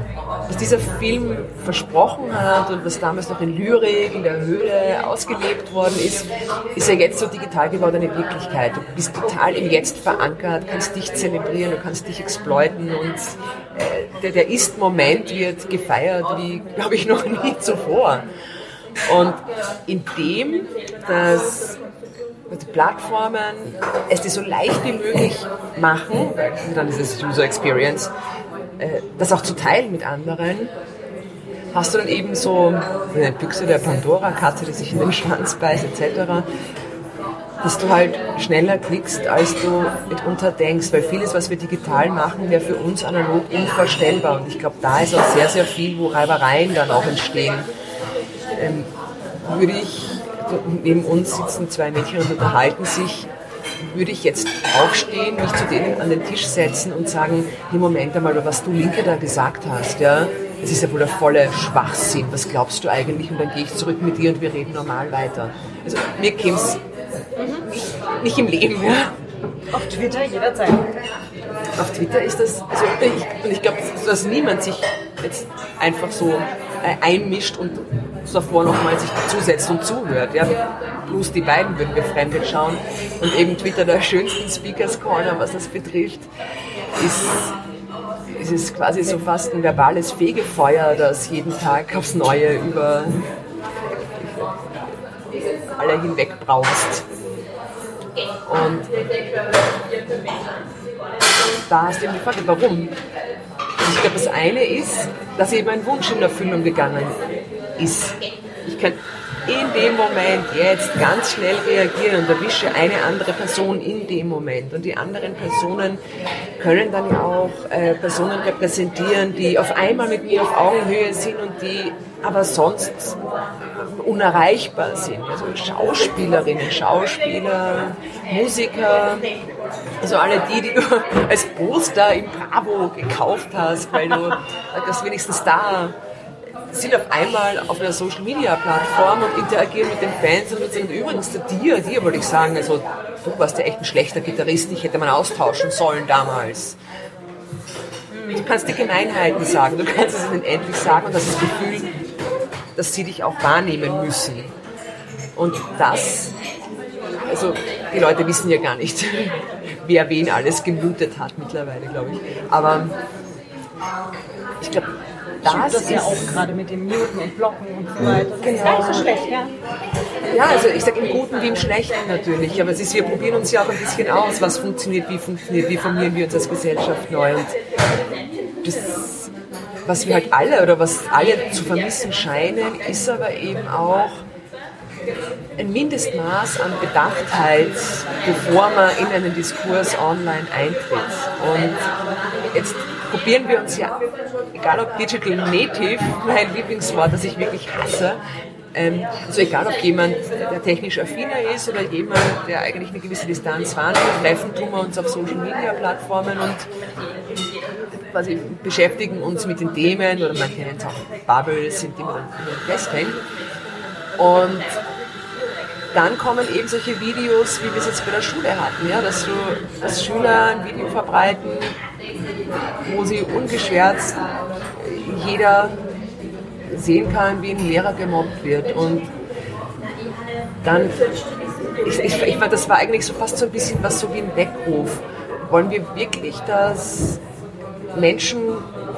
was dieser Film versprochen hat und was damals noch in Lyrik, in der Höhle ausgelebt worden ist, ist ja jetzt so digital gewordene Wirklichkeit. Du bist total im Jetzt verankert, kannst dich zelebrieren, du kannst dich exploiten und äh, der, der Ist-Moment wird gefeiert wie, glaube ich, noch nie zuvor. Und indem dass die Plattformen es dir so leicht wie möglich machen, dann ist es User Experience, das auch zu teilen mit anderen, hast du dann eben so eine Büchse der Pandora-Katze, die sich in den Schwanz beißt, etc., dass du halt schneller klickst, als du mitunter denkst, weil vieles, was wir digital machen, wäre für uns analog unvorstellbar. Und ich glaube, da ist auch sehr, sehr viel, wo Reibereien dann auch entstehen. Ähm, würde ich, neben uns sitzen zwei Mädchen und unterhalten sich, würde ich jetzt aufstehen, mich zu denen an den Tisch setzen und sagen, hey, Moment einmal, was du Linke da gesagt hast, ja, das ist ja wohl der volle Schwachsinn, was glaubst du eigentlich? Und dann gehe ich zurück mit dir und wir reden normal weiter. Also mir käme es nicht, nicht im Leben, ja. Auf Twitter jederzeit. Auf Twitter ist das, also ich, und ich glaube, dass niemand sich jetzt einfach so einmischt und davor nochmal sich dazusetzt und zuhört. Ja, bloß die beiden würden wir fremdet schauen. Und eben Twitter der schönsten Speakers Corner, was das betrifft, ist, ist es quasi so fast ein verbales Fegefeuer, das jeden Tag aufs Neue über alle hinweg braust. Und da hast du eben die Frage, warum? Ich glaube, das eine ist, dass eben ein Wunsch in Erfüllung gegangen ist. Ich kann in dem Moment jetzt ganz schnell reagieren und erwische eine andere Person in dem Moment. Und die anderen Personen können dann ja auch äh, Personen repräsentieren, die auf einmal mit mir auf Augenhöhe sind und die aber sonst unerreichbar sind. Also Schauspielerinnen, Schauspieler, Musiker, also alle die, die du als Poster im Bravo gekauft hast, weil du das wenigstens da sind auf einmal auf einer Social Media Plattform und interagieren mit den Fans und sagen, übrigens dir, dir wollte ich sagen, also du warst ja echt ein schlechter Gitarrist, ich hätte man austauschen sollen damals. Du kannst die Gemeinheiten sagen, du kannst es ihnen endlich sagen und das ist das Gefühl, dass sie dich auch wahrnehmen müssen. Und das, also die Leute wissen ja gar nicht, wer wen alles gemutet hat mittlerweile, glaube ich. Aber ich glaube, das, das ist ja auch gerade mit dem Muten und Blocken und so weiter. Das genau. ist gar nicht so schlecht, ja. Ja, also ich sage im Guten wie im Schlechten natürlich, aber es ist, wir probieren uns ja auch ein bisschen aus, was funktioniert, wie funktioniert, wie formieren wir uns als Gesellschaft neu. Und das, was wir halt alle oder was alle zu vermissen scheinen, ist aber eben auch ein Mindestmaß an Bedachtheit, bevor man in einen Diskurs online eintritt. Und jetzt probieren wir uns ja, egal ob Digital Native, mein Lieblingswort, das ich wirklich hasse, ähm, also egal ob jemand, der technisch affiner ist oder jemand, der eigentlich eine gewisse Distanz wahrnimmt, treffen tun wir uns auf Social Media Plattformen und quasi beschäftigen uns mit den Themen oder man nennt es auch Bubbles, in denen man festhängt. Und dann kommen eben solche Videos, wie wir es jetzt bei der Schule hatten, ja, dass du als Schüler ein Video verbreiten, wo sie ungeschwärzt jeder sehen kann, wie ein Lehrer gemobbt wird. Und dann, ich, ich, ich, das war eigentlich so fast so ein bisschen was so wie ein Weckruf. Wollen wir wirklich, dass Menschen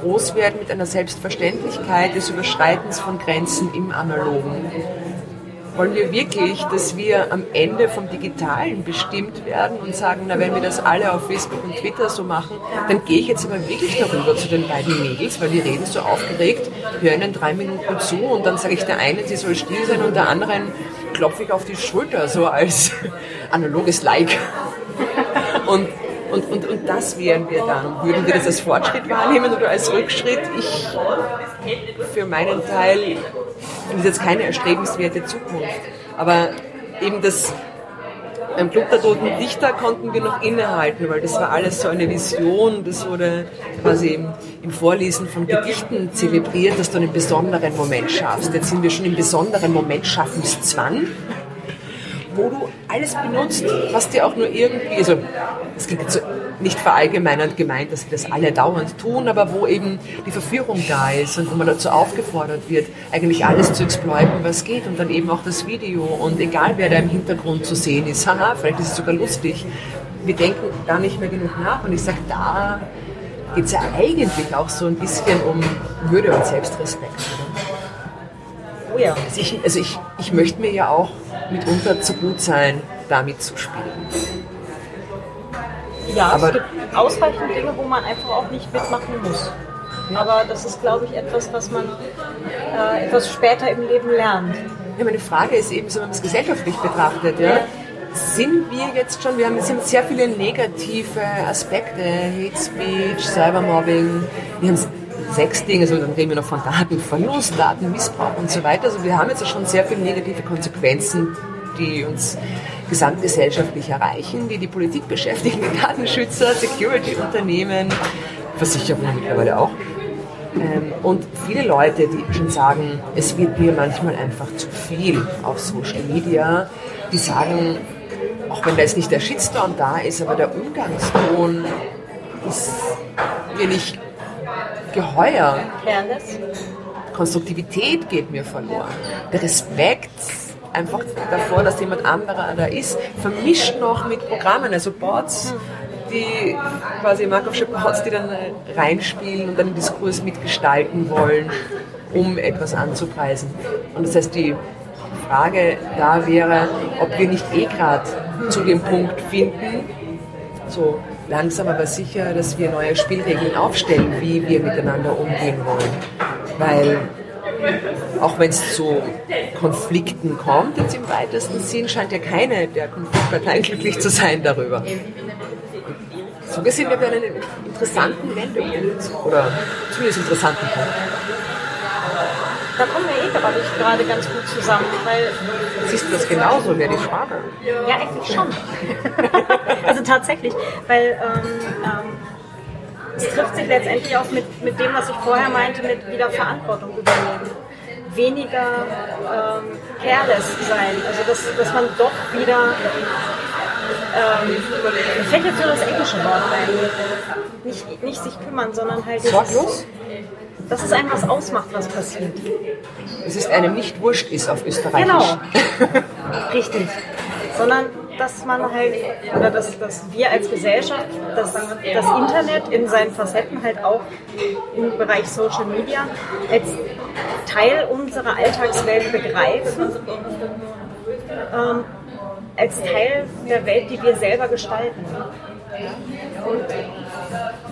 groß werden mit einer Selbstverständlichkeit des Überschreitens von Grenzen im Analogen? Wollen wir wirklich, dass wir am Ende vom Digitalen bestimmt werden und sagen, na, wenn wir das alle auf Facebook und Twitter so machen, dann gehe ich jetzt aber wirklich darüber zu den beiden Mädels, weil die reden so aufgeregt, hören ihnen drei Minuten zu und dann sage ich der einen, sie soll still sein und der anderen klopfe ich auf die Schulter, so als analoges Like. Und und, und, und das wären wir dann. Würden wir das als Fortschritt wahrnehmen oder als Rückschritt? Ich für meinen Teil finde es jetzt keine erstrebenswerte Zukunft. Aber eben das beim Club der Toten Dichter konnten wir noch innehalten, weil das war alles so eine Vision, das wurde quasi im, im, Vorlesen von Gedichten zelebriert, dass du einen besonderen Moment schaffst. Jetzt sind wir schon im besonderen Moment Schaffenszwang wo du alles benutzt, was dir auch nur irgendwie, also es klingt jetzt nicht verallgemeinernd gemeint, dass wir das alle dauernd tun, aber wo eben die Verführung da ist und wo man dazu aufgefordert wird, eigentlich alles zu exploiten, was geht und dann eben auch das Video und egal wer da im Hintergrund zu sehen ist, haha, vielleicht ist es sogar lustig, wir denken da nicht mehr genug nach und ich sage, da geht es ja eigentlich auch so ein bisschen um Würde und Selbstrespekt. Oder? Oh ja. Also, ich, also ich, ich möchte mir ja auch mitunter zu gut sein, damit zu spielen. Ja, Aber- es gibt ausreichend Dinge, wo man einfach auch nicht mitmachen muss. Aber das ist, glaube ich, etwas, was man äh, etwas später im Leben lernt. Ja, meine Frage ist eben, so, wenn man es gesellschaftlich betrachtet, ja, sind wir jetzt schon, wir haben jetzt sehr viele negative Aspekte, Hate Speech, Cybermobbing, wir haben sechs Dinge, also dann reden wir noch von Datenverlust, Datenmissbrauch und so weiter. Also wir haben jetzt schon sehr viele negative Konsequenzen, die uns gesamtgesellschaftlich erreichen, die die Politik beschäftigen, die Datenschützer, Security-Unternehmen, Versicherungen mittlerweile auch. Ähm, und viele Leute, die schon sagen, es wird mir manchmal einfach zu viel auf Social Media, die sagen, auch wenn da jetzt nicht der Shitstorm da ist, aber der Umgangston ist mir nicht geheuer. Konstruktivität geht mir verloren. Der Respekt einfach davor, dass jemand anderer da ist, vermischt noch mit Programmen, also Bots, die quasi Markovsche Bots, die dann reinspielen und dann den Diskurs mitgestalten wollen, um etwas anzupreisen. Und das heißt, die Frage da wäre, ob wir nicht eh gerade zu dem Punkt finden, so langsam aber sicher, dass wir neue Spielregeln aufstellen, wie wir miteinander umgehen wollen. Weil auch wenn es zu Konflikten kommt, jetzt im weitesten Sinn, scheint ja keine der Konfliktparteien glücklich zu sein darüber. So gesehen, wir haben einen interessanten Wendepunkt. Oder zumindest interessanten Punkt. Da kommen wir eh gerade, gerade ganz gut zusammen, weil Siehst du das genauso, wäre die Frage. Ja, eigentlich schon. also tatsächlich, weil ähm, ähm, es trifft sich letztendlich auch mit, mit dem, was ich vorher meinte, mit wieder Verantwortung übernehmen. Weniger ähm, careless sein. Also dass, dass man doch wieder ähm, mir fällt jetzt nur das englische Wort ein. Nicht, nicht sich kümmern, sondern halt Sorglos? dass es einem was ausmacht, was passiert. Es ist einem nicht wurscht ist auf Österreichisch. Genau. Richtig. Sondern dass man halt, oder dass, dass wir als Gesellschaft das, das Internet in seinen Facetten halt auch im Bereich Social Media als Teil unserer Alltagswelt begreifen, ähm, als Teil der Welt, die wir selber gestalten. Und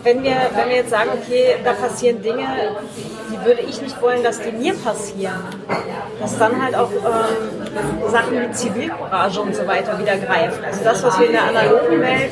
wenn wir, wenn wir jetzt sagen, okay, da passieren Dinge, würde ich nicht wollen, dass die mir passieren, dass dann halt auch ähm, Sachen wie Zivilcourage und so weiter wieder greifen. Also das, was wir in der analogen Welt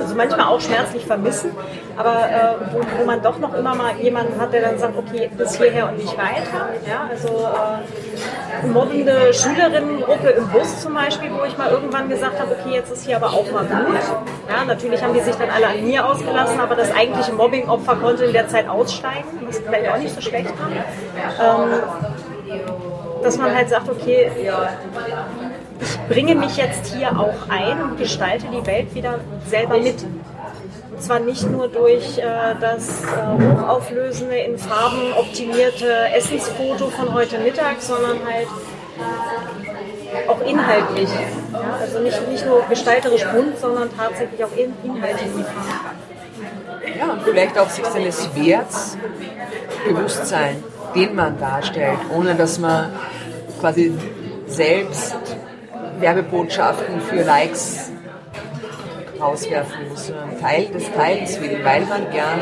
also manchmal auch schmerzlich vermissen, aber äh, wo, wo man doch noch immer mal jemanden hat, der dann sagt, okay, bis hierher und nicht weiter. Ja, also äh, mobbende Schülerinnengruppe im Bus zum Beispiel, wo ich mal irgendwann gesagt habe, okay, jetzt ist hier aber auch mal gut. Ja, natürlich haben die sich dann alle an mir ausgelassen, aber das eigentliche Mobbing-Opfer konnte in der Zeit aussteigen, was vielleicht auch nicht so schlecht war. Ähm, dass man halt sagt, okay, ich bringe mich jetzt hier auch ein und gestalte die Welt wieder selber mit. Und zwar nicht nur durch äh, das äh, hochauflösende, in Farben optimierte Essensfoto von heute Mittag, sondern halt auch inhaltlich. Ja? Also nicht, nicht nur gestalterisch bunt, sondern tatsächlich auch in, inhaltlich. Ja, und vielleicht auch sich seines Werts bewusst sein, den man darstellt, ohne dass man quasi selbst Werbebotschaften für Likes rauswerfen muss, sondern Teil des Teilens will, weil man gern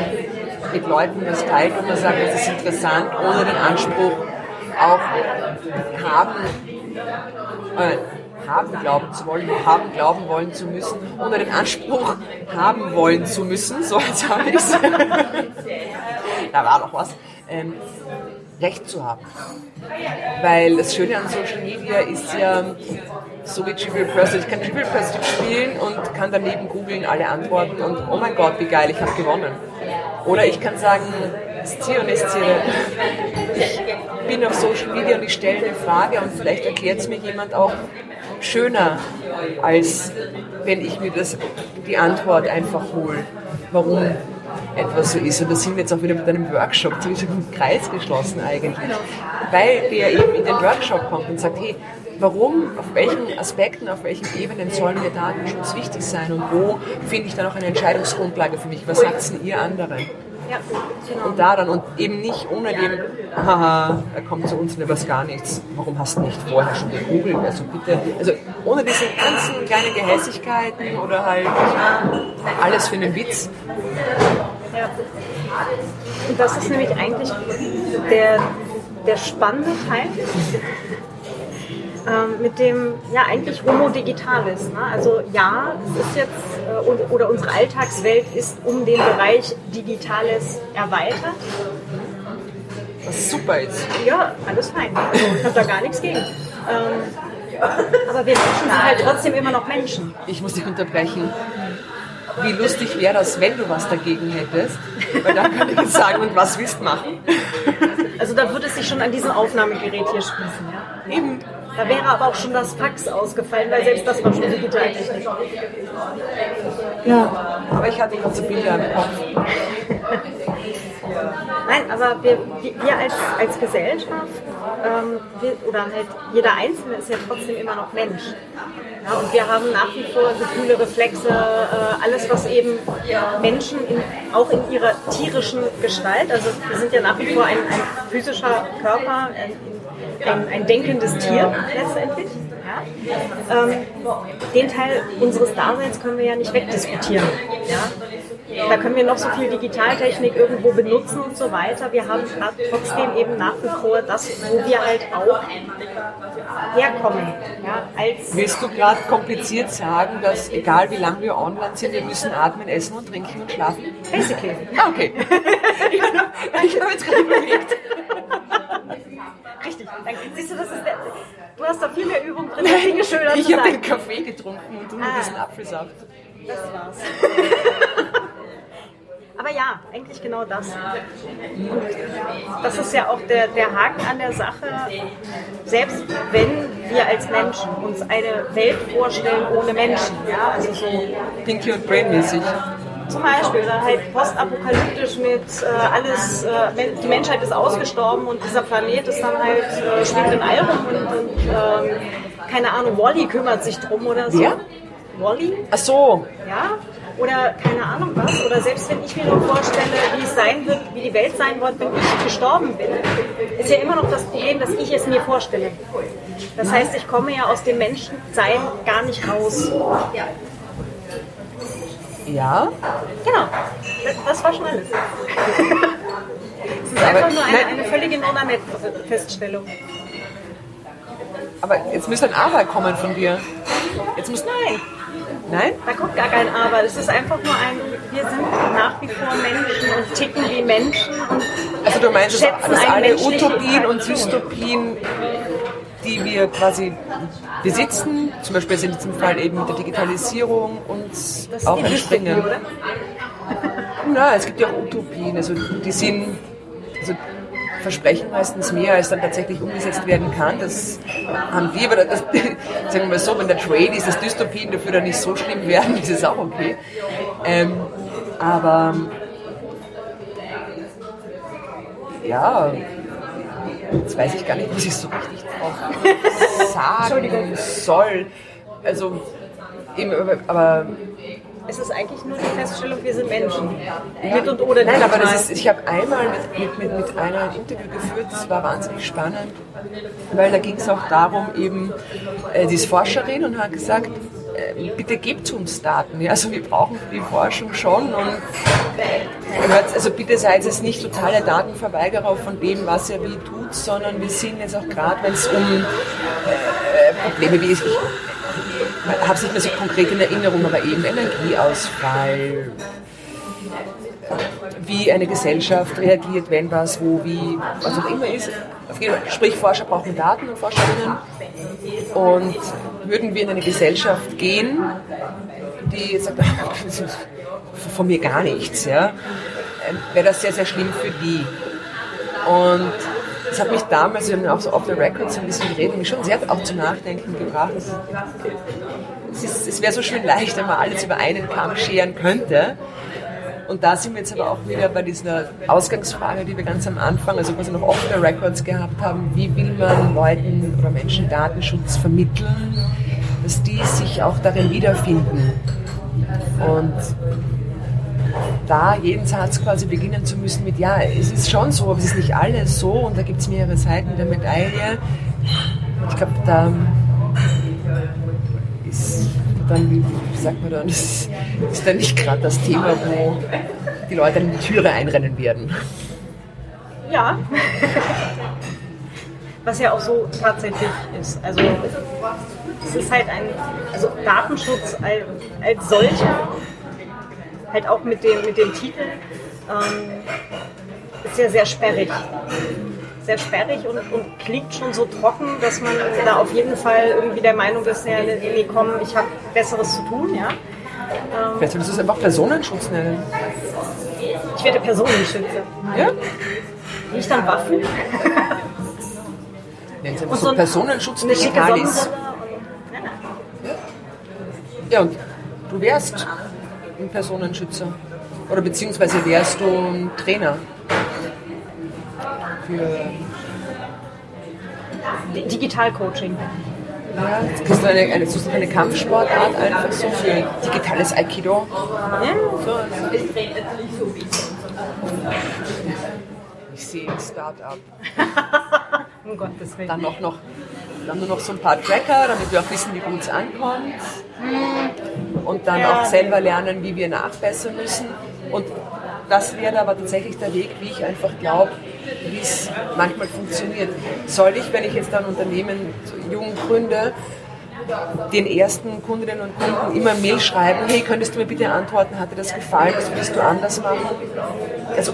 mit Leuten was teilt und man sagt, das ist interessant, ohne den Anspruch auch haben, äh, haben glauben zu wollen, haben glauben wollen zu müssen, ohne den Anspruch haben wollen zu müssen, so jetzt habe ich es. da war doch was. Ähm, Recht zu haben. Weil das Schöne an Social Media ist ja, so wie Trivial Pursuit, ich kann Trivial Pursuit spielen und kann daneben googeln alle Antworten und oh mein Gott, wie geil, ich habe gewonnen. Oder ich kann sagen, Szene und ich bin auf Social Media und ich stelle eine Frage und vielleicht erklärt es mir jemand auch schöner, als wenn ich mir das, die Antwort einfach hole, warum etwas so ist. Und da sind wir jetzt auch wieder mit einem Workshop, so einen Kreis geschlossen eigentlich. Weil der eben in den Workshop kommt und sagt, hey, warum, auf welchen Aspekten, auf welchen Ebenen soll mir Datenschutz wichtig sein und wo finde ich dann auch eine Entscheidungsgrundlage für mich? Was sagt denn ihr anderen? Ja, genau. Und da dann und eben nicht ohne dem, haha, er kommt zu uns und er weiß gar nichts. Warum hast du nicht vorher schon gegoogelt? Also bitte, also ohne diese ganzen kleinen Gehässigkeiten oder halt alles für einen Witz. Ja. Und das ist nämlich eigentlich der, der spannende Teil ähm, mit dem, ja, eigentlich Homo Digitalis. Ne? Also ja, es ist jetzt, äh, oder unsere Alltagswelt ist um den Bereich Digitales erweitert. Was super ist. Ja, alles fein. Also ich habe da gar nichts gegen. Ähm, aber wir Menschen sind halt trotzdem immer noch Menschen. Ich muss dich unterbrechen. Wie lustig wäre das, wenn du was dagegen hättest? Weil dann könnte ich jetzt sagen, und was willst du machen? Also da würde es sich schon an diesem Aufnahmegerät hier schließen. Ja? Eben. Da wäre aber auch schon das Fax ausgefallen, weil selbst das war schon Digitaltechnik. Ja. Aber ich hatte gerade so Bilder im Kopf. Nein, aber wir, wir als, als Gesellschaft, ähm, wir, oder halt jeder Einzelne ist ja trotzdem immer noch Mensch. Ja, und wir haben nach wie vor Gefühle, Reflexe, äh, alles, was eben Menschen in, auch in ihrer tierischen Gestalt, also wir sind ja nach wie vor ein, ein physischer Körper, ein, ein, ein denkendes Tier letztendlich. Ja? Ähm, den Teil unseres Daseins können wir ja nicht wegdiskutieren. Ja? Da können wir noch so viel Digitaltechnik irgendwo benutzen und so weiter. Wir haben trotzdem eben nach wie vor das, wo wir halt auch herkommen. Ja? Als Willst du gerade kompliziert sagen, dass egal wie lange wir online sind, wir müssen atmen, essen und trinken und schlafen? Basically. Ah, okay. ich habe jetzt gerade überlegt. Richtig. Siehst du, das ist der, du hast da viel mehr Übung drin, schöner Ich zu habe den Kaffee getrunken und du nur Ah. diesen Apfelsaft. Das war's. Aber ja, eigentlich genau das. Und das ist ja auch der, der Haken an der Sache. Selbst wenn wir als Menschen uns eine Welt vorstellen ohne Menschen, ja, also so Pinky und Brain-mäßig. Zum Beispiel, oder halt postapokalyptisch mit äh, alles, äh, die Menschheit ist ausgestorben und dieser Planet ist dann halt, äh, schwebt in All rum und, und ähm, keine Ahnung, Wally kümmert sich drum oder so. Wer? Wally? Ach so, Ja, oder keine Ahnung was. Oder selbst wenn ich mir nur vorstelle, wie es sein wird, wie die Welt sein wird, wenn ich gestorben bin, ist ja immer noch das Problem, dass ich es mir vorstelle. Das heißt, ich komme ja aus dem Menschensein gar nicht raus. ja. Genau, das, war schon alles. Es ist einfach nur eine, nein. eine völlige Non-Feststellung. Aber jetzt müsste ein Aber kommen von dir. Jetzt muss Nein, Nein? da kommt gar kein Aber. Es ist einfach nur ein, wir sind nach wie vor Menschen und ticken wie Menschen und Also du meinst, dass, alle Utopien und. Dystopien, die wir quasi besitzen, zum Beispiel jetzt in diesem Fall eben mit der Digitalisierung, uns das auch entspringen. Na, es gibt ja auch Utopien, also die sind, also versprechen meistens mehr, als dann tatsächlich umgesetzt werden kann. Das haben wir, aber das, sagen wir mal so, wenn der Trade ist, dass Dystopien dafür dann nicht so schlimm werden, ist es auch okay. Ähm, aber ja, jetzt weiß ich gar nicht, was ich so richtig sagen soll. Also, eben, aber- Es ist eigentlich nur die Feststellung, wir sind Menschen. Mit und ohne Nein, aber das ist, ich habe einmal mit, mit, mit, einer ein Interview geführt, das war wahnsinnig spannend, weil da ging es auch darum, eben, äh, die ist Forscherin und hat gesagt, bitte gebt uns Daten. Ja, also wir brauchen die Forschung schon und äh, also bitte seid jetzt nicht totale Datenverweigerer von dem, was ihr wie tut, sondern wir sind jetzt auch gerade, wenn es um äh, Probleme wie ich, ich habe es nicht mehr so konkret in Erinnerung, aber eben Energieausfall, wie eine Gesellschaft reagiert, wenn was, wo, wie, was auch immer ist. Sprich, Forscher brauchen Daten und Forscherinnen. Und würden wir in eine Gesellschaft gehen, die sagt, von mir gar nichts, ja, wäre das sehr, sehr schlimm für die. Und das hat mich damals, wir haben auch so off the record so ein bisschen geredet, mich schon sehr auch zum Nachdenken gebracht. Es, es wäre so schön leicht, wenn man alles über einen Kamm scheren könnte. Und da sind wir jetzt aber auch wieder bei dieser Ausgangsfrage, die wir ganz am Anfang, also quasi noch off the records gehabt haben, wie will man Leuten oder Menschen Datenschutz vermitteln, dass die sich auch darin wiederfinden. Und da jeden Satz quasi beginnen zu müssen mit, ja, es ist schon so, aber es ist nicht alles so und da gibt es mehrere Seiten der Medaille. Ich glaube, da ist dann, wie, sagt man dann, ist, ist dann nicht gerade das Thema, wo die Leute in die Türe einrennen werden. Ja. Was ja auch so tatsächlich ist. Also es ist halt ein, also Datenschutz als, als solcher, halt auch mit dem, mit dem Titel, ähm, ist ja sehr sperrig. Sehr sperrig und, und klingt schon so trocken, dass man da auf jeden Fall irgendwie der Meinung ist, ja, nee, komm, ich habe Besseres zu tun, ja. Vielleicht solltest du es einfach Personenschutz nennen. Ich werde Personenschützer. Ja? Nicht dann Waffen. Nennen es einfach so, so Personenschutz Eine schicke und, nein, nein. Ja, und du wärst ein Personenschützer. Oder beziehungsweise wärst du ein Trainer. Für, Di- Digitalcoaching. ja, jetzt kriegst du eine, eine, eine Kampfsportart einfach so für digitales Aikido. Ja, So, ich sehe ein Start-up. um Gottes Willen. Dann noch, noch, dann nur noch so ein paar Tracker, damit wir auch wissen, wie gut es ankommt. Und dann Ja. auch selber lernen, wie wir nachbessern müssen. Und das wäre aber tatsächlich der Weg, wie ich einfach glaube, wie es manchmal funktioniert. Soll ich, wenn ich jetzt ein Unternehmen jung gründe, den ersten Kundinnen und Kunden immer Mail schreiben, hey, könntest du mir bitte antworten, hat dir das gefallen, was würdest du anders machen? Also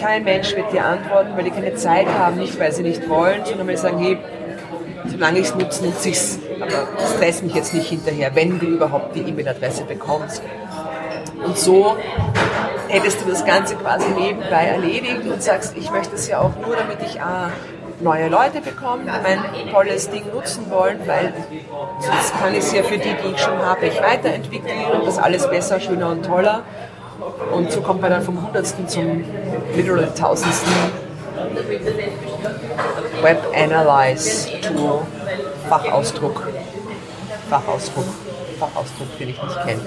kein Mensch wird dir antworten, weil die keine Zeit haben, nicht weil sie nicht wollen, sondern weil sie sagen, hey, solange ich es nutze, nutze ich es, aber stress mich jetzt nicht hinterher, wenn du überhaupt die E-Mail-Adresse bekommst. Und so hättest du das Ganze quasi nebenbei erledigt und sagst, ich möchte es ja auch nur, damit ich A, neue Leute bekomme, die mein tolles Ding nutzen wollen, weil sonst kann ich es ja für die, die ich schon habe, ich weiterentwickeln und das alles besser, schöner und toller. Und so kommt man dann vom Hundertsten zum literal Tausendsten Web Analyze to Fachausdruck. Fachausdruck. Fachausdruck, den ich nicht kenne.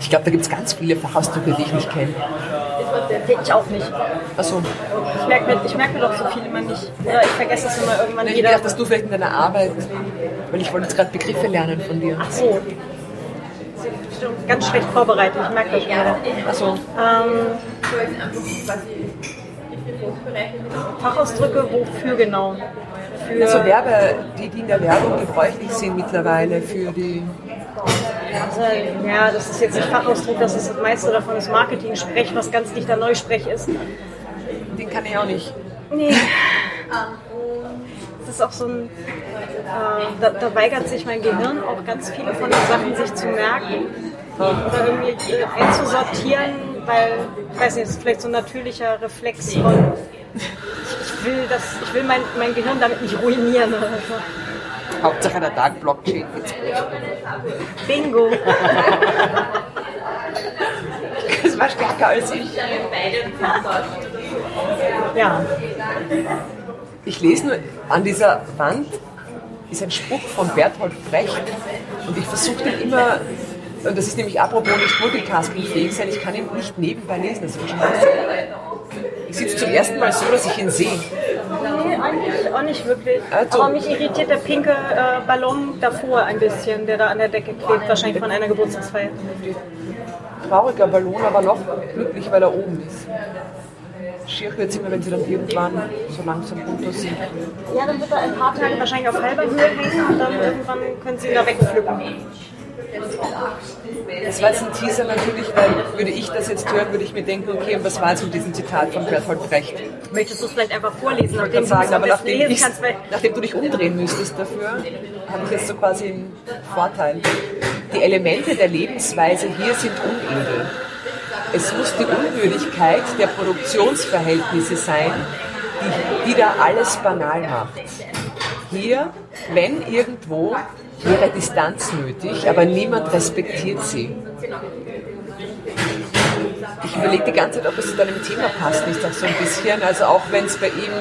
Ich glaube, da gibt es ganz viele Fachausdrücke, die ich nicht kenne. Ich auch nicht. Achso, Ich merke mir, ich merk mir doch so viel immer nicht. Oder ich vergesse es immer irgendwann ich wieder. dachte, dass du vielleicht in deiner Arbeit, weil ich wollte jetzt gerade Begriffe lernen von dir. Ach so. Sie sind bestimmt ganz schlecht vorbereitet, ich merke das gerade. Achso, Ähm, Fachausdrücke, wofür genau? Für, also Werbe, die, die in der Werbung gebräuchlich sind mittlerweile für die. Also, ja, das ist jetzt nicht Fachausdruck, das ist das meiste davon ist Marketing-Sprech, was ganz dichter Neusprech ist. Den kann ich auch nicht. Nee. Das ist auch so ein. Äh, da, da weigert sich mein Gehirn auch ganz viele von den Sachen sich zu merken oder irgendwie äh, einzusortieren, weil, ich weiß nicht, es ist vielleicht so ein natürlicher Reflex von. Ich, ich will, das, ich will mein, mein Gehirn damit nicht ruinieren oder so. Hauptsache der Tag Blockchain geht's gut. Bingo! Das war stärker als ich. Ja. Ich lese nur, an dieser Wand ist ein Spruch von Bertolt Brecht und ich versuche den immer, und das ist nämlich apropos nicht multitaskingfähig sein, ich kann ihn nicht nebenbei lesen, das so. Ich sitze zum ersten Mal so, dass ich ihn sehe. Nee, eigentlich auch nicht wirklich. Also- Aber mich irritiert der pinke äh, Ballon davor ein bisschen, der da an der Decke klebt, wahrscheinlich von einer Geburtstagsfeier. Trauriger Ballon, aber noch glücklich, weil er oben ist. Schier wird es immer, wenn sie dann irgendwann so langsam runter sind. Ja, dann wird er ein paar Tage wahrscheinlich auf halber Höhe hängen und dann irgendwann können sie ihn da wegpflücken. Das war jetzt ein Teaser natürlich, weil würde ich das jetzt hören, würde ich mir denken, okay, und was war jetzt mit diesem Zitat von Bertolt Brecht? Möchtest du es vielleicht einfach vorlesen, Ich du sagen, es aber nachdem, ich, nachdem du dich umdrehen müsstest dafür, habe ich jetzt so quasi einen Vorteil. Die Elemente der Lebensweise hier sind unedel. es muss die Unwürdigkeit der Produktionsverhältnisse sein, die, die da alles banal macht. Hier, wenn irgendwo, wäre Distanz nötig, aber niemand respektiert sie. Ich überlege die ganze Zeit, ob es zu deinem Thema passt, nicht auch so ein bisschen. Also auch wenn es bei ihm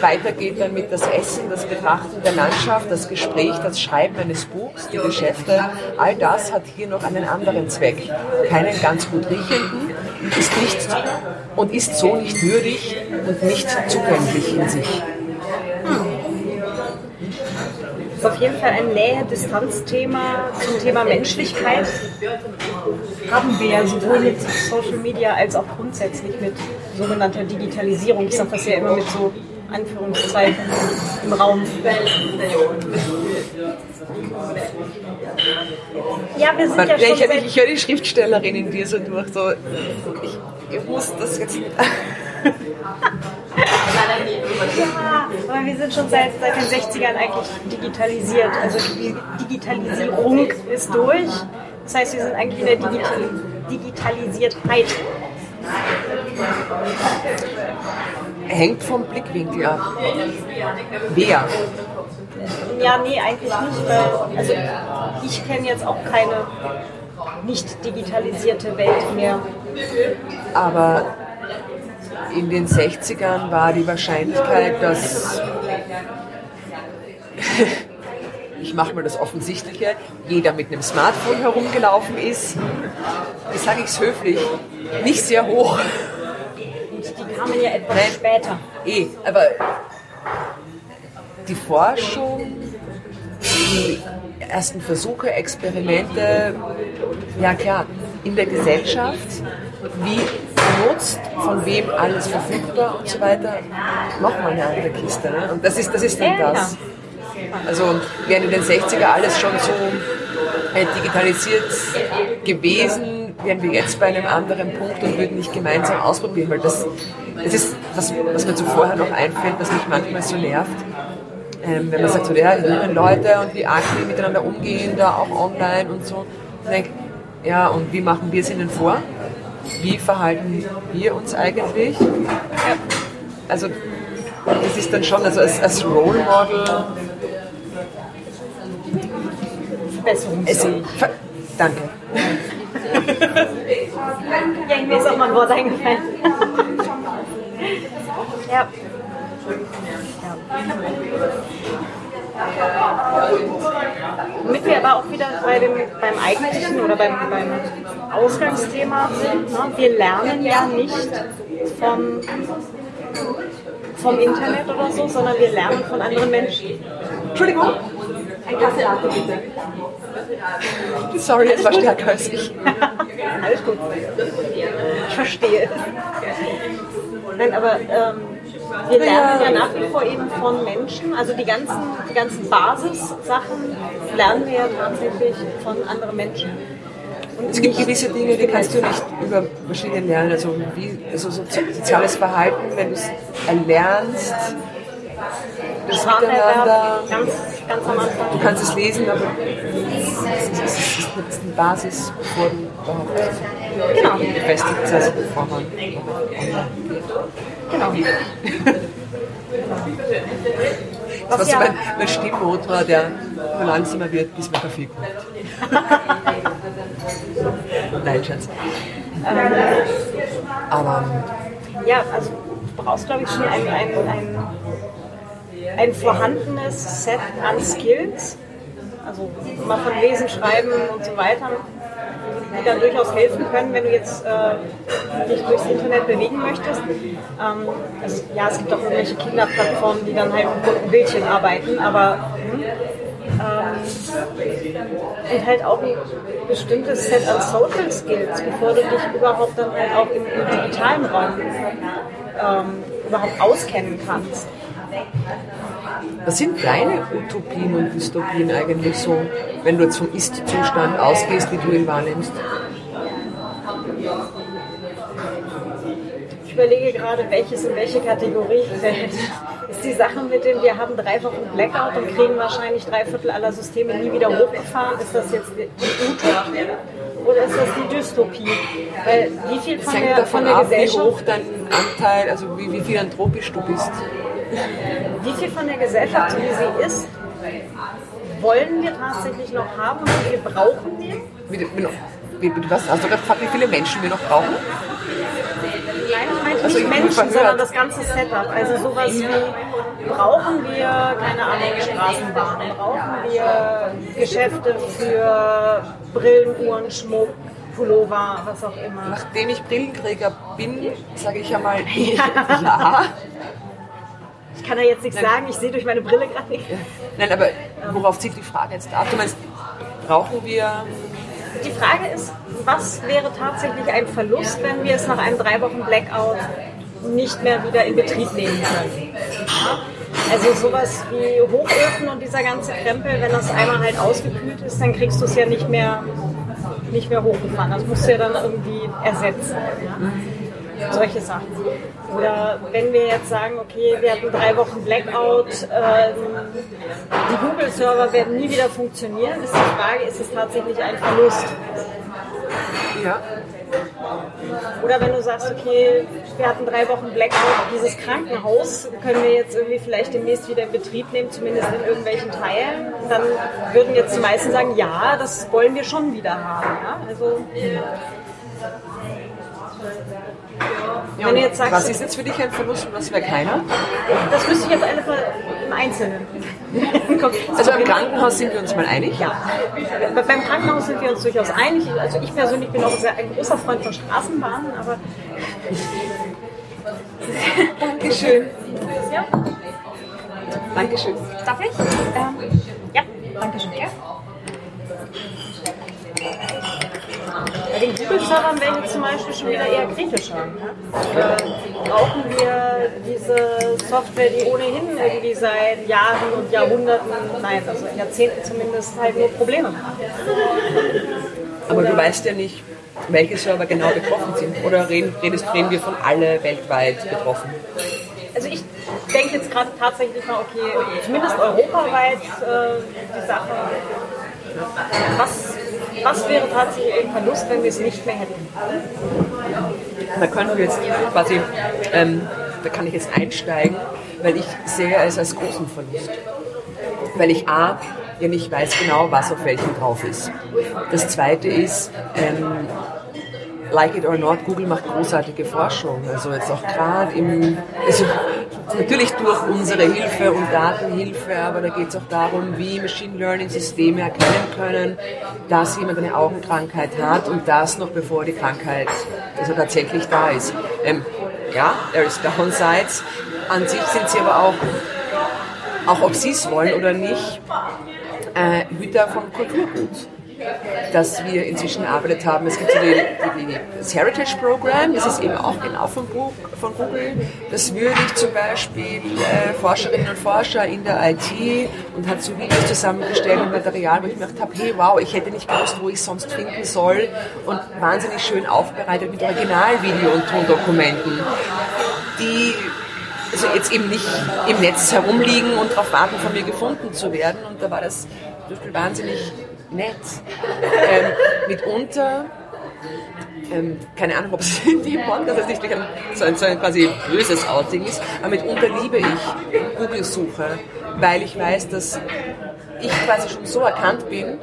weitergeht dann mit das Essen, das Betrachten der Landschaft, das Gespräch, das Schreiben eines Buchs, die Geschäfte, all das hat hier noch einen anderen Zweck. Keinen ganz gut riechenden ist nicht und ist so nicht würdig und nicht zugänglich in sich. Ist auf jeden Fall ein Nähe-Distanz-Thema zum Thema Menschlichkeit. Haben wir ja sowohl mit Social Media als auch grundsätzlich mit sogenannter Digitalisierung. Ich sage das ja immer mit so Anführungszeichen im Raum. Ja, wir sind ja schon ich, ich, ich höre die Schriftstellerin in dir so durch. So, ich, ich muss das jetzt. Ja, aber wir sind schon seit, seit den 60ern eigentlich digitalisiert. Also die Digitalisierung ist durch. Das heißt, wir sind eigentlich in der Digital Digitalisiertheit. Hängt vom Blickwinkel ab. Wer? Ja, nee, eigentlich nicht. Weil, also ich kenne jetzt auch keine nicht digitalisierte Welt mehr. Aber in den 60ern war die Wahrscheinlichkeit, dass ich mache mal das Offensichtliche, jeder mit einem Smartphone herumgelaufen ist, wie sage ich es höflich, nicht sehr hoch. Die kamen ja etwas Nein, später. Eh, aber die Forschung, die ersten Versuche, Experimente, ja klar, in der Gesellschaft, wie benutzt, von wem alles verfügbar und so weiter, nochmal eine andere Kiste. Ne? Und das ist, das ist dann das. Also wäre in den 60er alles schon so äh, digitalisiert gewesen, wären wir jetzt bei einem anderen Punkt und würden nicht gemeinsam ausprobieren, weil das, das ist, was, was mir zuvor noch einfällt, das mich manchmal so nervt. Ähm, wenn man sagt, so, ja, jüngere Leute und wie arg die miteinander umgehen, da auch online und so. Ich denke, ja, und wie machen wir es ihnen vor? Wie verhalten wir uns eigentlich? Ja. Also, das ist dann schon, also als, als Role Model verbesserungsfähig. danke. ja, mir ist auch mal ein Wort eingefallen. ja. Womit wir aber auch wieder bei dem, beim eigentlichen oder beim, beim Ausgangsthema sind. Ne? Wir lernen ja nicht vom, vom Internet oder so, sondern wir lernen von anderen Menschen. Entschuldigung. Ein Kaffee Latte bitte. Sorry, es war stärker als ich. Alles gut. Ich verstehe. Nein, aber ähm, wir lernen ja nach wie vor eben von Menschen. Also die ganzen, die ganzen Basissachen lernen wir ja tatsächlich von anderen Menschen. Und es gibt gewisse Dinge, die kannst du nicht über Maschinen lernen. Also wie also soziales Verhalten, wenn du es erlernst, das Miteinander. Ganz, ganz am Anfang. Du kannst es lesen, aber es ist, eine Basis, bevor du überhaupt genau. gefestigt bist, bevor man Genau. Das war so mein, mein Stimmmotor, der nur langsamer wird, bis mein Kaffee kommt. Nein, Schatz. Ähm, Aber. Ja, also du brauchst, glaube ich, schon ein, ein, ein, ein vorhandenes Set an Skills. Also mal von Lesen, Schreiben und so weiter die dann durchaus helfen können, wenn du jetzt äh, dich durchs Internet bewegen möchtest. Ähm, also, ja, es gibt auch irgendwelche Kinderplattformen, die dann halt mit Bildchen arbeiten, aber hm, ähm, und halt auch ein bestimmtes Set an Social Skills, bevor du dich überhaupt dann halt auch im, im digitalen Raum ähm, überhaupt auskennen kannst. Was sind deine Utopien und Dystopien eigentlich so, wenn du jetzt vom Ist-Zustand ausgehst, wie du ihn wahrnimmst? Ich überlege gerade, welches in welche Kategorie fällt. Ist die Sache mit dem, wir haben drei Wochen Blackout und kriegen wahrscheinlich drei Viertel aller Systeme nie wieder hochgefahren. Ist das jetzt die Utopie? oder ist das die Dystopie? Weil wie viel von hängt der, davon von der ab, wie Gesellschaft, hoch dein Anteil, also wie, wie philanthropisch du bist. Wie viel von der Gesellschaft, wie sie ist, wollen wir tatsächlich noch haben und wie viel brauchen wir? Wie, wie, wie, was? Hast du gerade gefragt, wie viele Menschen wir noch brauchen? Nein, ich meine Also nicht Menschen, sondern das ganze Setup. Also sowas wie, brauchen wir, keine Ahnung, Straßenbahnen, brauchen wir Geschäfte für Brillen, Uhren, Schmuck, Pullover, was auch immer. Nachdem ich Brillenträger bin, sage ich einmal ja. Ich kann da jetzt nichts sagen, ich sehe durch meine Brille gerade nicht. Nein, aber worauf zieht die Frage jetzt ab? Du meinst, brauchen wir Die Frage ist, was wäre tatsächlich ein Verlust, wenn wir es nach einem drei Wochen Blackout nicht mehr wieder in Betrieb nehmen können? Also sowas wie Hochöfen und dieser ganze Krempel, wenn das einmal halt ausgekühlt ist, dann kriegst du es ja nicht mehr, nicht mehr hochgefahren. Das musst du ja dann irgendwie ersetzen. Ja? Solche Sachen. Oder wenn wir jetzt sagen, okay, wir hatten drei Wochen Blackout, ähm, die Google-Server werden nie wieder funktionieren, ist die Frage, ist es tatsächlich ein Verlust? ja, Oder wenn du sagst, okay, wir hatten drei Wochen Blackout, dieses Krankenhaus können wir jetzt irgendwie vielleicht demnächst wieder in Betrieb nehmen, zumindest in irgendwelchen Teilen, dann würden jetzt die meisten sagen, ja, das wollen wir schon wieder haben. Ja? Also, ja Wenn du jetzt sagst- was ist jetzt für dich ein Verlust und was wäre keiner? das müsste ich jetzt mal im Einzelnen. Also im Krankenhaus sind wir uns mal einig. Ja, Be- beim Krankenhaus sind wir uns durchaus einig. Also ich persönlich bin auch sehr, ein großer Freund von Straßenbahnen, aber Dankeschön. ja, Dankeschön. darf ich? Ähm, ja, danke schön. Ja. Bei den Google-Servern wäre ich jetzt zum Beispiel schon wieder eher kritischer. Ne? Äh, brauchen wir diese Software, die ohnehin irgendwie seit Jahren und Jahrhunderten, nein, also Jahrzehnten zumindest halt nur Probleme macht? Aber du weißt ja nicht, welche Server genau betroffen sind. Oder reden, redest, reden wir von alle weltweit betroffen? Also ich denke jetzt gerade tatsächlich mal, okay, zumindest europaweit äh, die Sache, was, was wäre tatsächlich ein Verlust, wenn wir es nicht mehr hätten? Da können wir jetzt quasi, ähm, da kann ich jetzt einsteigen, weil ich sehe es als großen Verlust. Weil ich A, ja nicht weiß genau, was auf welchem drauf ist. Das zweite ist, ähm, like it or not, Google macht großartige Forschung. Also jetzt auch gerade im, also natürlich durch unsere Hilfe und Datenhilfe, aber da geht es auch darum, wie Machine Learning Systeme erkennen können, dass jemand eine Augenkrankheit hat und das noch bevor die Krankheit also tatsächlich da ist. Ähm, ja, there is downsides. An sich sind sie aber auch, auch ob sie es wollen oder nicht, äh, Hüter von Kulturgut das wir inzwischen erarbeitet haben. Es gibt so die, die, die, das Heritage Program, das ist eben auch genau von, von Google. Das würde ich zum Beispiel äh, Forscherinnen und Forscher in der IT und hat so Videos zusammengestellt und Material, wo ich gedacht habe, hey wow, ich hätte nicht gewusst, wo ich sonst finden soll und wahnsinnig schön aufbereitet mit Originalvideo und Tondokumenten, die also jetzt eben nicht im Netz herumliegen und darauf warten, von mir gefunden zu werden. Und da war das wahnsinnig nett. Ähm, mitunter, ähm, keine Ahnung, ob es in Podcast jetzt nicht so, ein, so ein quasi böses Outing ist, aber mitunter liebe ich Google-Suche, weil ich weiß, dass ich quasi schon so erkannt bin,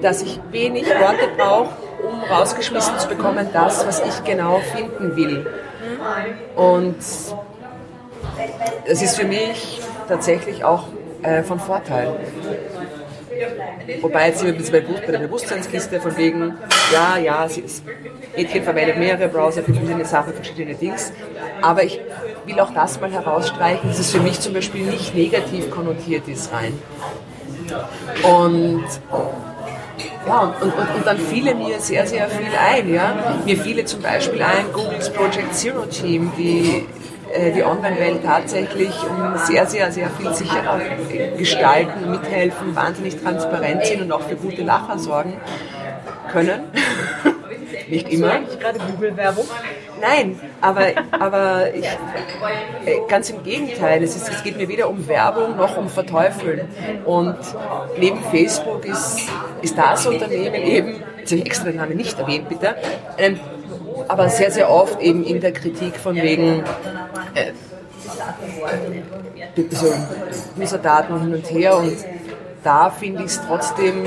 dass ich wenig Worte brauche, um rausgeschmissen zu bekommen, das, was ich genau finden will. Und das ist für mich tatsächlich auch äh, von Vorteil. Wobei jetzt sind wir ein bisschen bei, der Bewusstseinskiste von wegen, ja, ja, sie ist, Mädchen verwendet mehrere Browser für verschiedene Sachen, verschiedene Dings. Aber ich will auch das mal herausstreichen, dass es für mich zum Beispiel nicht negativ konnotiert ist rein. Und ja, und, und, und dann fiele mir sehr, sehr viel ein. Ja? Mir fiele zum Beispiel ein Googles Project Zero Team, die die Online-Welt tatsächlich um sehr, sehr, sehr viel sicherer gestalten, mithelfen, wahnsinnig transparent sind und auch für gute Lacher sorgen können. Nicht immer. Eigentlich gerade Google-Werbung. Nein, aber, aber ich, äh, ganz im Gegenteil. Es, ist, es geht mir weder um Werbung noch um Verteufeln. Und neben Facebook ist, ist das Unternehmen eben jetzt habe ich extra den Namen nicht erwähnt, bitte, ähm, aber sehr, sehr oft eben in der Kritik von wegen äh, so User-Daten hin und her und da finde ich es trotzdem,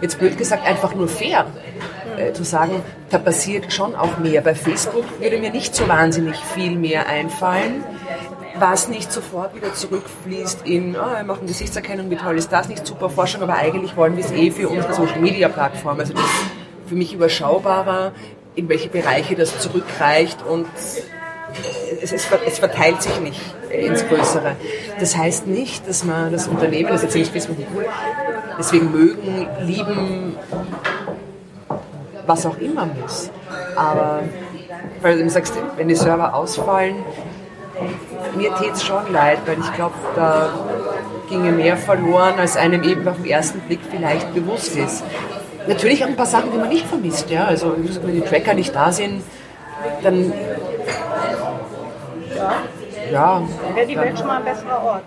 jetzt blöd gesagt, einfach nur fair äh, zu sagen, da passiert schon auch mehr. Bei Facebook würde mir nicht so wahnsinnig viel mehr einfallen, was nicht sofort wieder zurückfließt in, oh, wir machen Gesichtserkennung, wie toll ist das, nicht super Forschung, aber eigentlich wollen wir es eh für unsere Social Media Plattform. Also das für mich überschaubarer, in welche Bereiche das zurückreicht und es, ist, es, verteilt sich nicht ins Größere. Das heißt nicht, dass man das Unternehmen, das erzähle ich Facebook cool, deswegen mögen, lieben, was auch immer muss. Aber weil du sagst, wenn die Server ausfallen, mir tät es schon leid, weil ich glaube, da ginge mehr verloren, als einem eben auf den ersten Blick vielleicht bewusst ist. Natürlich auch ein paar Sachen, die man nicht vermisst. Ja? Also wenn die Tracker nicht da sind, dann ja. ja dann wäre die Welt schon mal ein besserer Ort.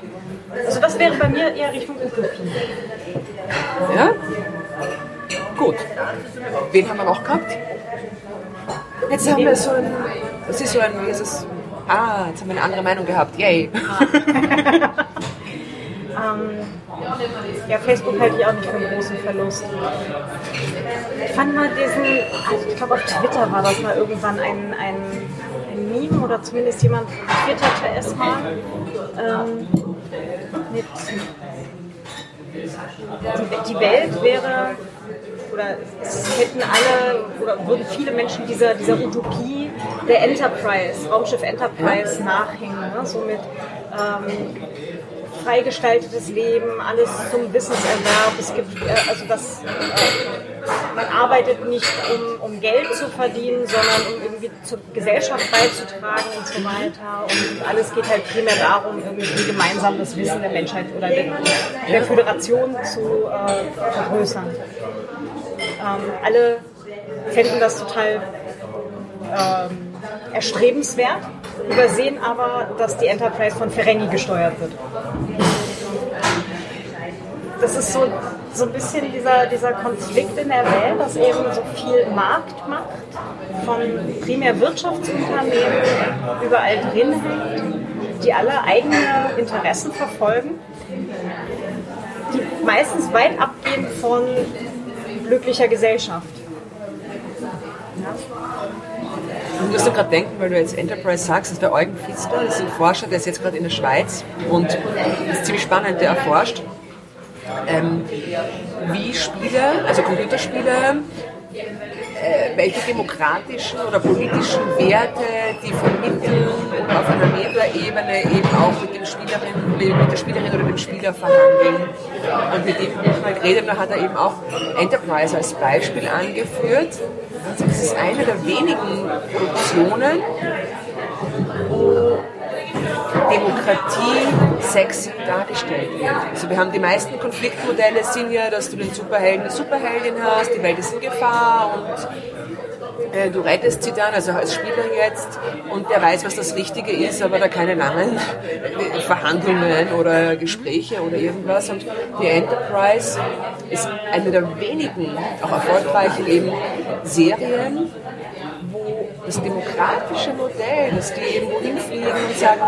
Also das wäre bei mir eher Richtung Utopie. Ja? Gut. Wen haben wir noch gehabt? Jetzt haben wir so ein, das ist so ein, ist es? Ah, jetzt haben wir eine andere Meinung gehabt. Yay. ähm, ja, Facebook halte ich auch nicht für einen großen Verlust. Ich fand mal diesen, also ich glaube auf Twitter war das mal irgendwann ein, ein, ein Meme oder zumindest jemand twitterte es mal ähm, mit die, die Welt wäre oder es hätten alle oder würden viele Menschen dieser, dieser Utopie der Enterprise, Raumschiff Enterprise nachhängen. Ne? So mit ähm, freigestaltetes Leben, alles zum Wissenserwerb. Es gibt äh, also das, äh, man arbeitet nicht um, um Geld zu verdienen, sondern um irgendwie zur Gesellschaft beizutragen und so weiter. Und alles geht halt primär darum, irgendwie gemeinsam das Wissen der Menschheit oder der, der Föderation zu äh, vergrößern. Ähm, alle fänden das total ähm, erstrebenswert, übersehen aber, dass die Enterprise von Ferengi gesteuert wird. Das ist so, so ein bisschen dieser, dieser Konflikt in der Welt, dass eben so viel Marktmacht von primär Wirtschaftsunternehmen überall drin hängt, die alle eigene Interessen verfolgen, die meistens weit abgehen von glücklicher Gesellschaft. Ich musste gerade denken, weil du jetzt Enterprise sagst, dass der Eugen Pfister, das ist ein Forscher, der ist jetzt gerade in der Schweiz und das ist ziemlich spannend, der erforscht, ähm, wie Spiele, also Computerspiele, äh, welche demokratischen oder politischen Werte die vermitteln und auf einer Metaebene eben auch mit, dem Spielerin, mit der Spielerin oder dem Spieler verhandeln. Und mit dem ich mal geredet da hat er eben auch Enterprise als Beispiel angeführt. Also das ist eine der wenigen Produktionen, Demokratie sexy dargestellt wird. Also wir haben die meisten Konfliktmodelle sind ja, dass du den Superhelden, eine Superheldin hast, die Welt ist in Gefahr und äh, du rettest sie dann, also als Spieler jetzt, und der weiß, was das Richtige ist, aber da keine langen Verhandlungen oder Gespräche oder irgendwas. Und die Enterprise ist eine der wenigen, auch erfolgreichen eben Serien, das demokratische Modell, dass die irgendwo hinfliegen und sagen,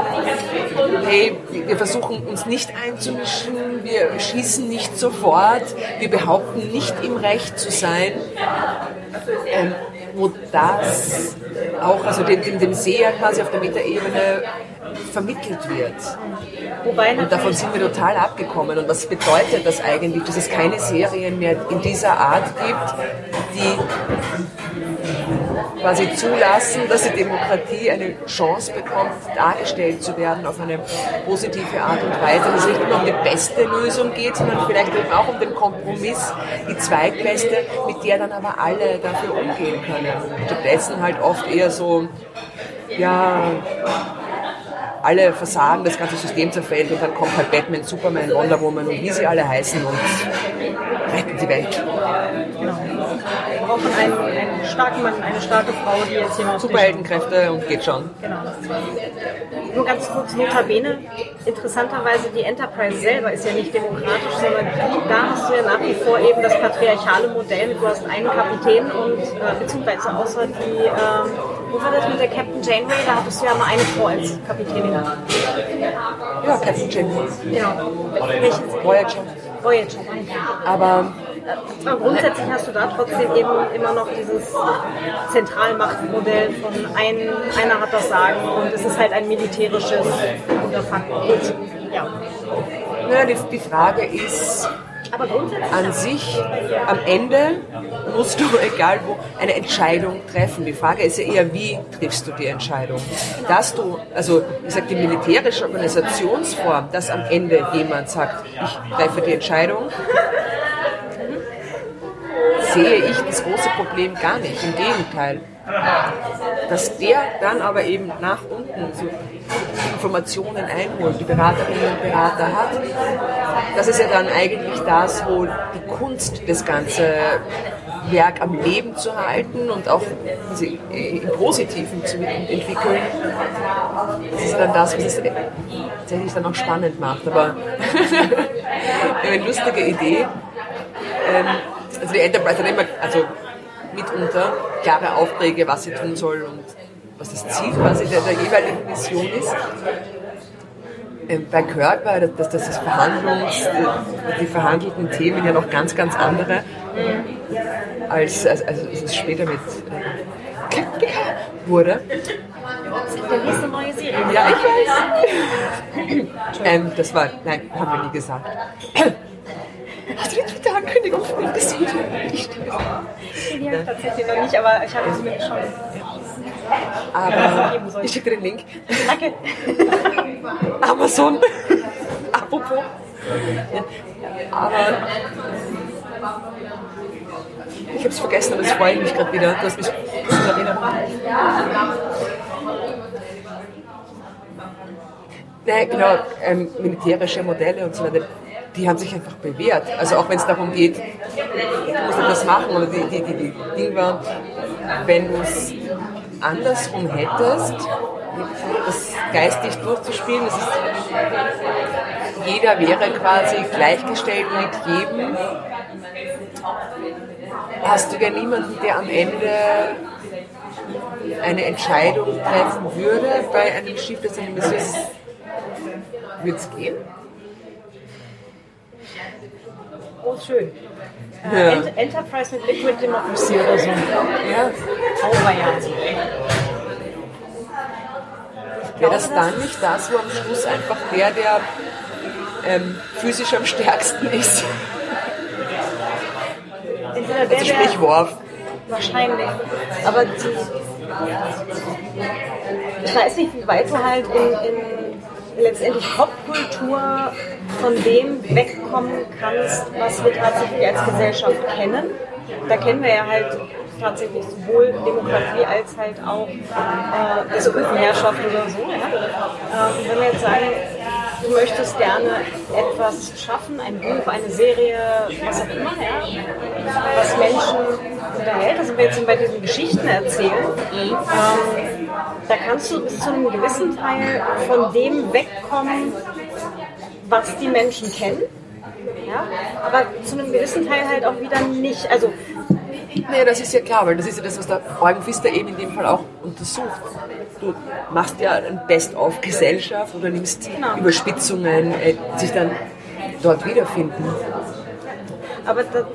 hey, wir versuchen uns nicht einzumischen, wir schießen nicht sofort, wir behaupten nicht im Recht zu sein, ähm, wo das auch, also dem, dem, dem Seher quasi auf der Metaebene vermittelt wird. und davon sind wir total abgekommen. Und was bedeutet das eigentlich, dass es keine Serien mehr in dieser Art gibt, die quasi zulassen, dass die Demokratie eine Chance bekommt, dargestellt zu werden auf eine positive Art und Weise, dass es nicht nur um die beste Lösung geht, sondern vielleicht auch um den Kompromiss, die zweitbeste, mit der dann aber alle dafür umgehen können. Stattdessen halt oft eher so, ja, alle versagen, das ganze System zerfällt und dann kommt halt Batman, Superman, Wonder Woman und wie sie alle heißen und retten die Welt. Genau. Wir brauchen einen, einen starken Mann, eine starke Frau, die jetzt hier Superheldenkräfte und geht schon. Genau. Nur ganz kurz, notabene, interessanterweise die Enterprise selber ist ja nicht demokratisch, sondern da hast du ja nach wie vor eben das patriarchale Modell. Du hast einen Kapitän und äh, beziehungsweise außer die, ähm, wo war das mit der Captain Janeway? Da hattest du ja mal eine Frau als Kapitänin. Ja, Captain Janeway. Genau. Welches? Voyager. Voyager. Aber aber grundsätzlich hast du da trotzdem eben immer noch dieses Zentralmachtmodell von ein, einer hat das Sagen und es ist halt ein militärisches Unterfangen. Ja. naja, die, die Frage ist Aber grundsätzlich an sich, am Ende musst du, egal wo, eine Entscheidung treffen. Die Frage ist ja eher, wie triffst du die Entscheidung? Dass du, also ich sage, die militärische Organisationsform, dass am Ende jemand sagt, ich treffe die Entscheidung, sehe ich das große Problem gar nicht. Im Gegenteil. Dass der dann aber eben nach unten so Informationen einholt, die Beraterinnen und Berater hat, das ist ja dann eigentlich das, wo die Kunst das ganze Werk am Leben zu halten und auch quasi im Positiven zu entwickeln. Das ist dann das, was es tatsächlich dann auch spannend macht. Aber eine lustige Idee. Ähm, also die Enterprise hat immer, also mitunter klare Aufträge, was sie tun soll und was das Ziel quasi der, der jeweiligen Mission ist. Ähm, bei Kirk war das, das, Verhandlungs, die, verhandelten Themen ja noch ganz, ganz andere, als, als, als es später mit äh, wurde. Ja, ich weiß. ähm, das war, nein, haben wir nie gesagt. Hast du die Twitter-Ankündigung von ihm gesehen? Ich Die habe ich tatsächlich noch nicht, aber ich habe es mir schon. Aber ich schicke dir den Link. Danke. Amazon. Apropos. Aber ich habe es vergessen, aber es freut mich gerade wieder. Du hast mich Erinnerung. Nein, genau, ähm, militärische Modelle und so weiter, die haben sich einfach bewährt. Also auch wenn es darum geht, du musst etwas machen oder die, die, die, die war, wenn du es andersrum hättest, das geistig durchzuspielen, das ist, jeder wäre quasi gleichgestellt mit jedem, hast du ja niemanden, der am Ende eine Entscheidung treffen würde bei einem Schiff, das Mission ist. Würde es gehen? Oh, schön. Ja. Äh, Ent Enterprise mit Liquid Democracy oder so. Ja. Auweia. Wäre das dann nicht das, wo am Schluss einfach der, der ähm, physisch am stärksten ist? Entweder der, Also sprich Worf. Wahrscheinlich. Aber die, ich weiß nicht, wie weit du halt in, in letztendlich Popkultur von dem wegkommen kannst, was wir tatsächlich als Gesellschaft kennen. Da kennen wir ja halt tatsächlich sowohl Demokratie als halt auch äh, also oder so. Ja? Äh, und wenn wir jetzt sagen, du möchtest gerne etwas schaffen, ein Buch, eine Serie, was auch immer, ja, was Menschen unterhält, also wir jetzt bei diesen Geschichten erzählen, ähm, da kannst du bis zu einem gewissen Teil von dem wegkommen, was die Menschen kennen. Ja? Aber zu einem gewissen Teil halt auch wieder nicht. Also Nee, das ist ja klar, weil das ist ja das, was der Eugen Pfister eben in dem Fall auch untersucht. Du machst ja ein Best-of-Gesellschaft oder nimmst Genau. Überspitzungen, äh, sich dann dort wiederfinden. Aber das,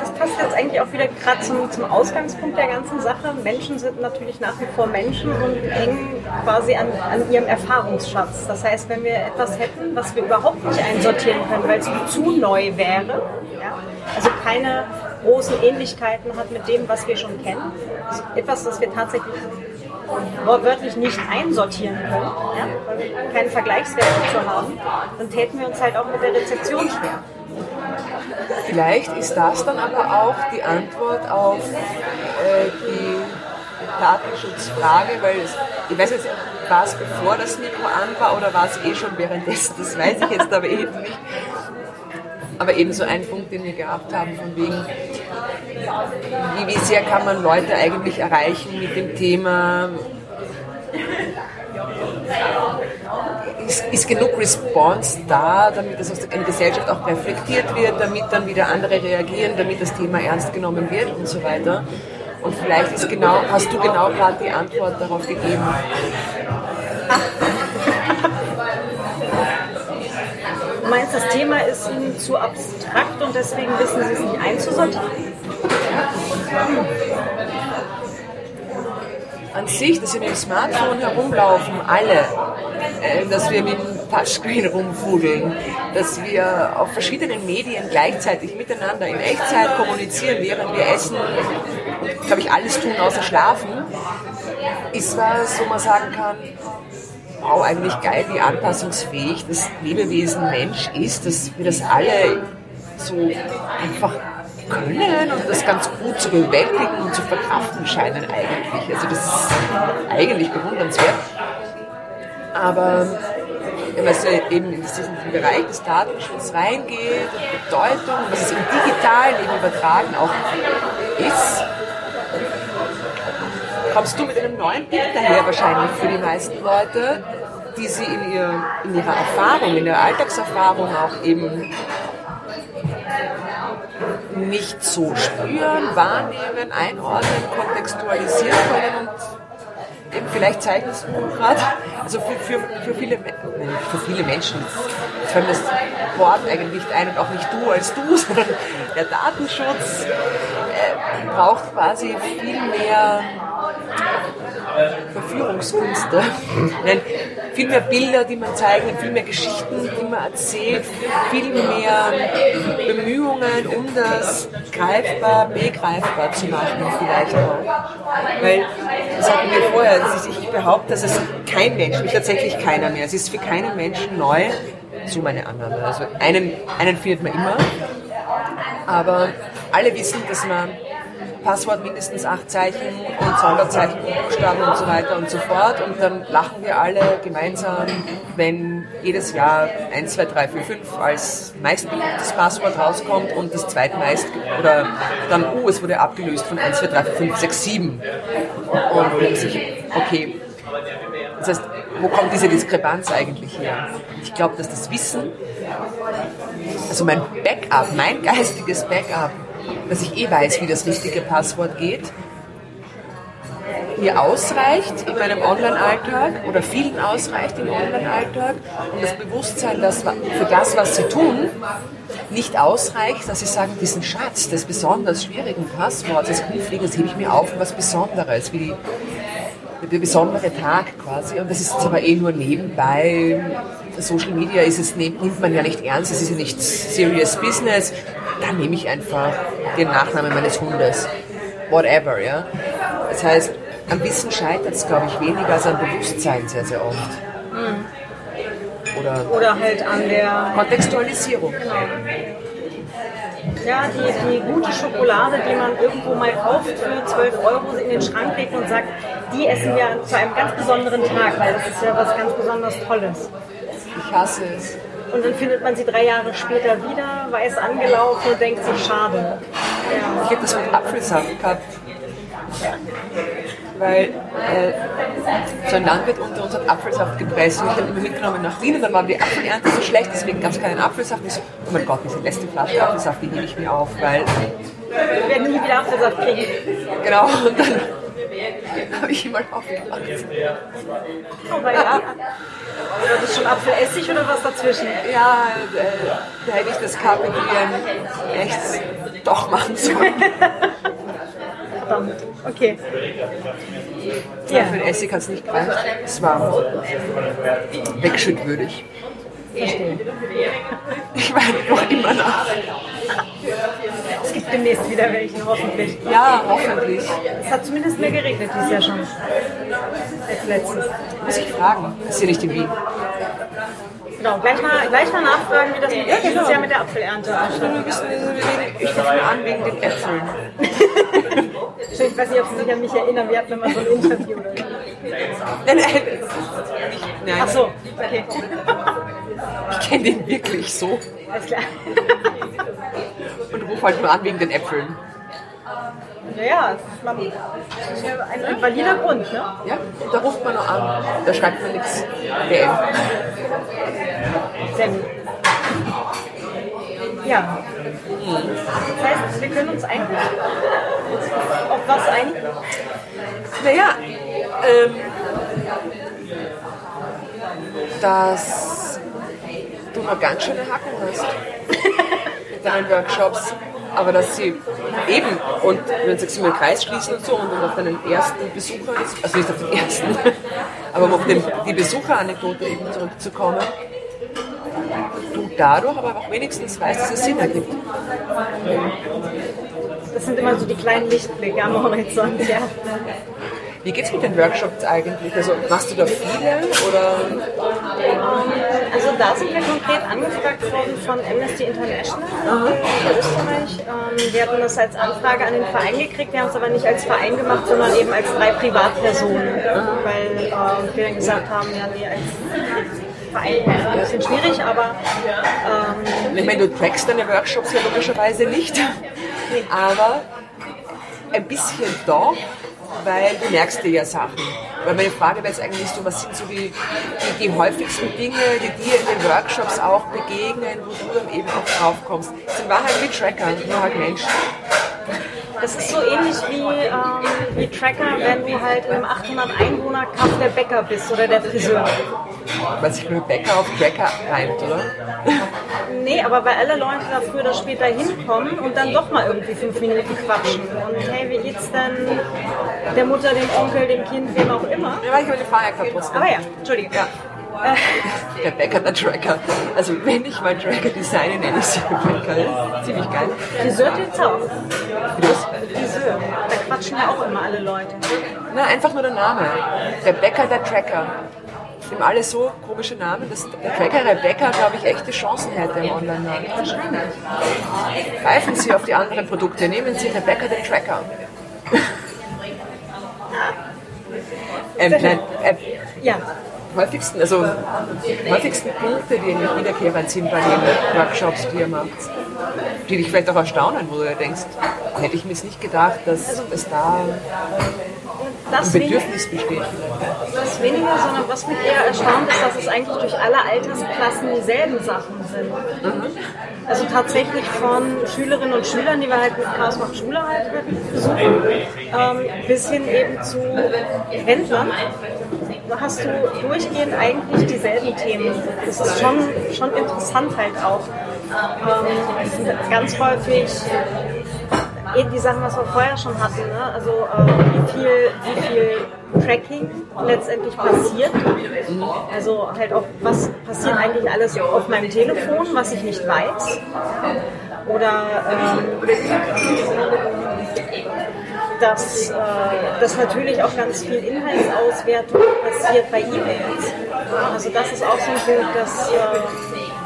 das passt jetzt eigentlich auch wieder gerade zum, zum Ausgangspunkt der ganzen Sache. Menschen sind natürlich nach wie vor Menschen und hängen quasi an, an ihrem Erfahrungsschatz. Das heißt, wenn wir etwas hätten, was wir überhaupt nicht einsortieren können, weil es zu neu wäre, ja, also keine großen Ähnlichkeiten hat mit dem, was wir schon kennen, etwas, das wir tatsächlich wortwörtlich nicht einsortieren können, ja, weil wir keinen Vergleichswert dazu haben, dann täten wir uns halt auch mit der Rezeption schwer. Vielleicht ist das dann aber auch die Antwort auf äh, die Datenschutzfrage, weil es, ich weiß jetzt, war es bevor das Mikro an war oder war es eh schon währenddessen, das weiß ich jetzt aber eben nicht. Aber eben so ein Punkt, den wir gehabt haben, von wegen, wie, wie sehr kann man Leute eigentlich erreichen mit dem Thema ist, ist genug Response da, damit das aus der Gesellschaft auch reflektiert wird, damit dann wieder andere reagieren, damit das Thema ernst genommen wird und so weiter. Und vielleicht ist genau, hast du genau gerade die Antwort darauf gegeben. Du meinst, das Thema ist Ihnen zu abstrakt und deswegen wissen Sie es nicht einzusortieren? An sich, dass wir mit dem Smartphone herumlaufen, alle, äh, dass wir mit dem Touchscreen rumfudeln, dass wir auf verschiedenen Medien gleichzeitig miteinander in Echtzeit kommunizieren, während wir essen und, glaube ich, alles tun außer schlafen, ist was, wo man sagen kann, wow, eigentlich geil, wie anpassungsfähig das Lebewesen Mensch ist, dass wir das alle so einfach können und das ganz gut zu bewältigen und zu verkraften scheinen eigentlich. Also das ist eigentlich bewundernswert. Aber wenn man so eben in diesen Bereich des Datenschutzes reingeht Bedeutung, was es im Digitalen eben übertragen auch ist, kommst du mit einem neuen Bild daher wahrscheinlich für die meisten Leute, die sie in, ihr, in ihrer Erfahrung, in der Alltagserfahrung auch eben nicht so spüren, wahrnehmen, einordnen, kontextualisieren können und eben vielleicht zeigen es gerade, also für, für, für, viele, für viele Menschen, fällt das Wort eigentlich nicht ein und auch nicht du als du, sondern der Datenschutz braucht quasi viel mehr Verführungskünste. Nein, viel mehr Bilder, die man zeigt, viel mehr Geschichten, die man erzählt, viel mehr Bemühungen, um das greifbar, begreifbar zu machen vielleicht auch. Weil, das hatten wir vorher, ich behaupte, dass es kein Mensch, tatsächlich keiner mehr, es ist für keinen Menschen neu, so meine Annahme. Also einen, einen findet man immer, aber alle wissen, dass man Passwort mindestens acht Zeichen und Sonderzeichen Buchstaben und so weiter und so fort. Und dann lachen wir alle gemeinsam, wenn jedes Jahr 1, 2, 3, 4, 5 als meistbeliebtes Passwort rauskommt und das zweitmeist oder dann, oh, es wurde abgelöst von 1, 2, 3, 4, 5, 6, 7. Und denken sich, okay, das heißt, wo kommt diese Diskrepanz eigentlich her? Ich glaube, dass das Wissen, also mein Backup, mein geistiges Backup, dass ich eh weiß, wie das richtige Passwort geht, mir ausreicht in meinem Online-Alltag oder vielen ausreicht im Online-Alltag und das Bewusstsein, dass für das, was sie tun, nicht ausreicht, dass sie sagen, diesen Schatz des besonders schwierigen Passworts, des Kniffligers, hebe ich mir auf was Besonderes, wie die, der besondere Tag quasi. Und das ist jetzt aber eh nur nebenbei. Social Media ist es, nimmt man ja nicht ernst, es ist ja nicht serious business dann nehme ich einfach den Nachnamen meines Hundes. Whatever, ja. Das heißt, am Wissen scheitert es, glaube ich, weniger als am Bewusstsein sehr, sehr oft. Mhm. Oder, Oder halt an der Kontextualisierung. Genau. Ja, die, die gute Schokolade, die man irgendwo mal kauft für 12 Euro in den Schrank legt und sagt, die essen wir zu einem ganz besonderen Tag, weil das ist ja was ganz besonders Tolles. Ich hasse es. Und dann findet man sie drei Jahre später wieder, weiß angelaufen und denkt sich, schade. Ja. Ich habe das mit Apfelsaft gehabt. Weil äh, so ein Landwirt unter uns hat Apfelsaft gepresst und ich habe ihn mitgenommen nach Wien und dann war die Apfelernte so schlecht, deswegen gab es keinen Apfelsaft. Und ich so, oh mein Gott, diese letzte Flasche Apfelsaft, die hebe ich mir auf, weil... Wir werden nie wieder Apfelsaft kriegen. Genau, und dann habe ich mal aufgemacht. Aber ja. War das schon Apfelessig oder was dazwischen? Ja, äh, da hätte ich das Carpe echt doch machen sollen. Verdammt, okay. Ja. Für den Essig hat es nicht gereicht. Es war wegschüttwürdig. Verstehe. Ich meine noch immer nach. Demnächst wieder welche, hoffentlich. Ja, hoffentlich. Es hat zumindest mehr geregnet dieses Jahr schon. Als letztes. Muss ich fragen. Ist hier nicht in Wien? Genau, gleich mal, gleich mal nachfragen, wie das ja, dieses genau. Jahr mit der Apfelernte ausschaut. Ich rufe an wegen den Äpfeln. ich weiß nicht, ob Sie sich an mich erinnern, wir hatten mal so ein Interview. Oder? Nein, nein. nein. Ach so, okay. Ich kenne den wirklich so. Alles klar. Halt nur an wegen den Äpfeln. Ja, man, das ist ein valider Grund, ne? Ja, da ruft man nur an, da schreibt man nichts. DM. Sehr gut. Ja. Das heißt, wir können uns eigentlich auf was einigen? Naja, ähm, dass du noch ganz schöne Hacken hast mit deinen Workshops, aber dass sie eben, und wenn sie im Kreis schließen und so, und um auf deinen ersten Besucher, also nicht auf den ersten, aber um auf den, die Besucheranekdote eben zurückzukommen, du dadurch aber auch wenigstens weißt, dass es Sinn ergibt. Das sind immer so die kleinen Lichtblicke am Horizont, ja. Wie geht's mit den Workshops eigentlich? Also machst du da viele oder? Also da sind wir konkret angefragt worden von Amnesty International in Österreich. Ähm, wir hatten das als Anfrage an den Verein gekriegt, wir haben es aber nicht als Verein gemacht, sondern eben als drei Privatpersonen, weil äh, wir dann gesagt haben, ja nee, als Verein ist ein bisschen schwierig, aber ähm, Ich meine, du trackst deine Workshops ja logischerweise nicht, aber ein bisschen doch, weil du merkst dir ja Sachen. Weil meine Frage wäre jetzt eigentlich so, was sind so die, die, die häufigsten Dinge, die dir in den Workshops auch begegnen, wo du dann eben auch drauf kommst. Das sind Wahrheit wie Tracker, nur halt Menschen. Das ist so ähnlich wie, ähm, wie Tracker, wenn du halt einem 800 Einwohner Kaff der Bäcker bist oder der Friseur. Weil sich Rebecca auf Tracker reimt, oder? Nee, aber weil alle Leute da früher oder später hinkommen und dann doch mal irgendwie fünf Minuten quatschen. Und hey, wie geht's denn der Mutter, dem Onkel, dem Kind, wem auch immer? Ja, weil ich meine gerade trotzdem. Aber ja, Entschuldige. Ja. Der Bäcker, der Tracker. Also wenn ich mal Tracker designe, nenne ich sie Rebecca. Ziemlich geil. Friseur tut's auch. Was? Friseur. Da quatschen ja auch immer alle Leute. Na, einfach nur der Name. Der Bäcker, der Tracker. Die haben alle so komische Namen, dass der Tracker Rebecca, glaube ich, echte Chancen hätte im Online-Markt. Wahrscheinlich. Greifen Sie auf die anderen Produkte, nehmen Sie Rebecca den Tracker. Ähm, nein, äh, Ja. Häufigsten, also häufigsten Punkte, die eigentlich wiederkehrend sind bei den Workshops, die ihr macht, die dich vielleicht auch erstaunen, wo du denkst, hätte ich mir jetzt nicht gedacht, dass es da Das ein weniger, Bedürfnis besteht. das weniger, sondern was mich eher erstaunt ist, dass es eigentlich durch alle Altersklassen dieselben Sachen sind. Also tatsächlich von Schülerinnen und Schülern, die wir halt mit Chaos macht Schule halt besuchen, ähm, bis hin eben zu Rentnern. Hast du durchgehend eigentlich dieselben Themen. Das ist schon, schon interessant halt auch. Ähm, ganz häufig eben die Sachen, was wir vorher schon hatten, ne? also äh, wie, viel, wie viel Tracking letztendlich passiert. Also halt auch, was passiert eigentlich alles auf meinem Telefon, was ich nicht weiß. Oder ähm, dass, äh, dass natürlich auch ganz viel Inhaltsauswertung passiert bei E-Mails. Also das ist auch so ein Punkt, das äh,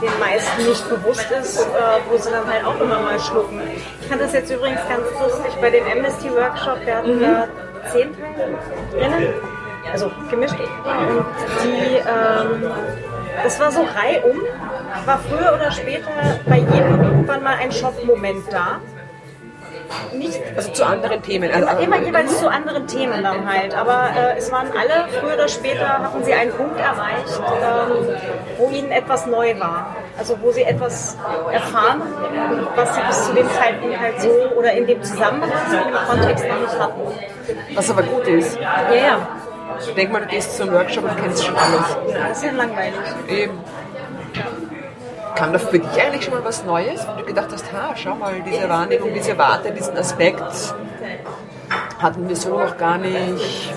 den meisten nicht bewusst ist, äh, wo sie dann halt auch immer mal schlucken. Ich fand das jetzt übrigens ganz lustig bei dem Amnesty Workshop, wir hatten ja zehn Teile drinnen, also gemischt. Und die, ähm, das war so reihum, war früher oder später bei jedem irgendwann mal ein Schockmoment da. Nicht Also zu anderen Themen. Also, Immer, immer jeweils zu anderen Themen dann halt. Aber äh, es waren alle, früher oder später hatten sie einen Punkt erreicht, ähm, wo ihnen etwas neu war. Also wo sie etwas erfahren, was sie bis zu dem Zeitpunkt halt so oder in dem Zusammenhang, in dem Kontext noch nicht hatten. was aber gut ist. Ja, ja, Denk mal, du gehst zu einem Workshop und kennst schon alles. das ist ja langweilig. Eben. Kam da für dich eigentlich schon mal was Neues, wo du gedacht hast, ha, schau mal, diese Wahrnehmung, diese Warte, diesen Aspekt hatten wir so noch gar nicht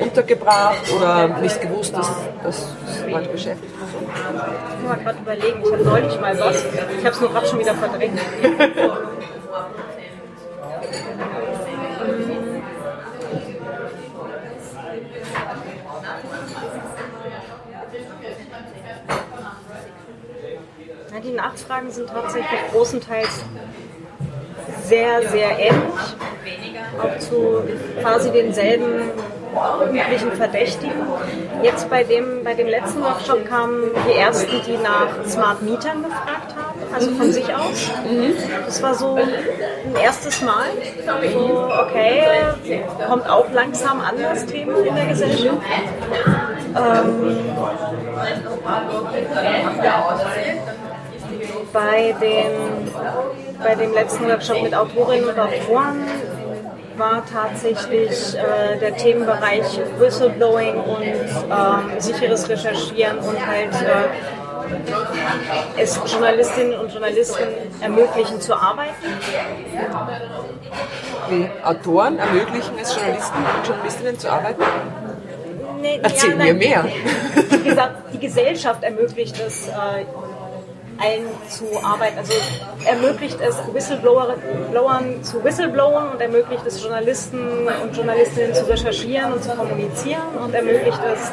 untergebracht oder nicht gewusst, dass das Leute beschäftigt. Ich muss mal gerade überlegen, ich habe neulich mal was, ich habe es nur gerade schon wieder verdrängt. die Nachfragen sind tatsächlich großenteils sehr, sehr ähnlich. Auch zu quasi denselben üblichen Verdächtigen. Jetzt bei dem, bei dem letzten Workshop kamen die ersten, die nach Smart Mietern gefragt haben, also von sich aus. Das war so ein erstes Mal. So, okay, kommt auch langsam an das Thema in der Gesellschaft. Ähm, bei, den, bei dem letzten Workshop mit Autorinnen und Autoren war tatsächlich äh, der Themenbereich Whistleblowing und ähm, sicheres Recherchieren und halt äh, es Journalistinnen und Journalisten ermöglichen zu arbeiten. Wie Autoren ermöglichen es Journalisten und Journalistinnen zu arbeiten? Nee, Erzähl ja, mir mehr. Die, Gesa- die Gesellschaft ermöglicht es, äh, allen zu arbeiten. Also ermöglicht es Whistleblower, Blowern zu whistleblowern und ermöglicht es Journalisten und Journalistinnen zu recherchieren und zu kommunizieren und ermöglicht es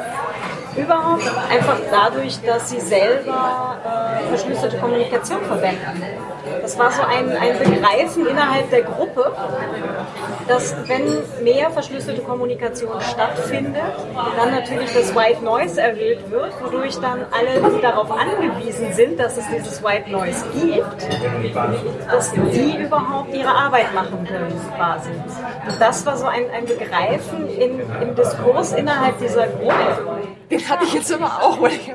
überhaupt einfach dadurch, dass sie selber äh, verschlüsselte Kommunikation verwenden. Das war so ein, ein Begreifen innerhalb der Gruppe, dass wenn mehr verschlüsselte Kommunikation stattfindet, dann natürlich das White Noise erhöht wird, wodurch dann alle, die darauf angewiesen sind, dass es dieses White Noise gibt, dass die überhaupt ihre Arbeit machen können quasi. Und das war so ein, ein Begreifen in, im Diskurs innerhalb dieser Gruppe. Den hatte ich jetzt aber auch, weil ich.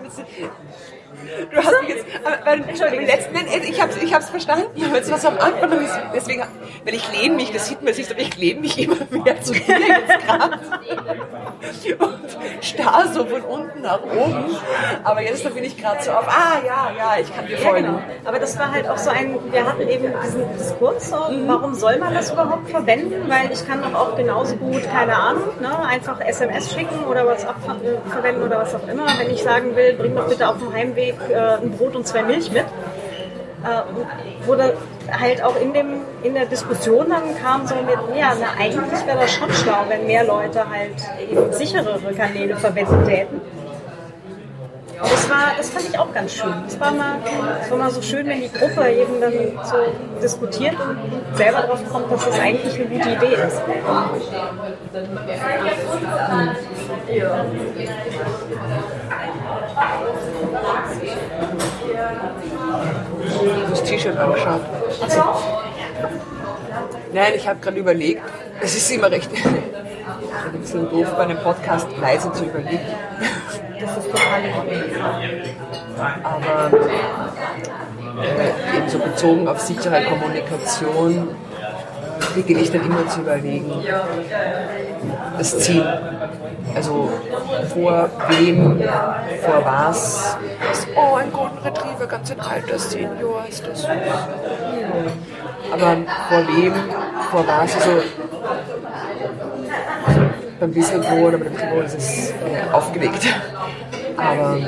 Du hast mich jetzt, aber, Entschuldigung, letzten, ich habe ich hab's verstanden, aber jetzt was am Anfang, deswegen, weil ich lehne mich, das sieht man jetzt nicht, aber ich lehne mich immer mehr zu dir jetzt gerade und starr so von unten nach oben, aber jetzt da bin ich gerade so auf, ah, ja, ja, ich kann dir Ja, folgen. genau. Aber das war halt auch so ein, wir hatten eben diesen Diskurs, so, warum soll man das überhaupt verwenden? Weil ich kann doch auch genauso gut, keine Ahnung, ne, einfach SMS schicken oder WhatsApp äh, verwenden oder was auch immer. Wenn ich sagen will, bring doch bitte auf dem Heimweg äh, ein Brot und zwei Milch mit. Äh, wurde halt auch in, dem, in der Diskussion dann kam so mit, ja, na, eigentlich wäre das schon schlau, wenn mehr Leute halt eben sicherere Kanäle verwenden täten. Das, war, das fand ich auch ganz schön. Es war mal, war mal so schön, wenn die Gruppe eben dann so diskutiert und selber drauf kommt, dass das eigentlich eine gute Idee ist. Das T-Shirt angeschaut. Nein, ich habe gerade überlegt, es ist immer recht ein bisschen doof bei einem Podcast leise zu überlegen. Das ist total. Aber äh, eben so bezogen auf sichere Kommunikation beginne ich dann immer zu überlegen, das Ziel. Also vor wem, vor was. Oh, ein Golden Retriever, ganz ein alter Senior ist das. Aber vor wem, vor was, also beim Whistleblower oder beim Whistleblower ist es äh, aufgelegt. Aber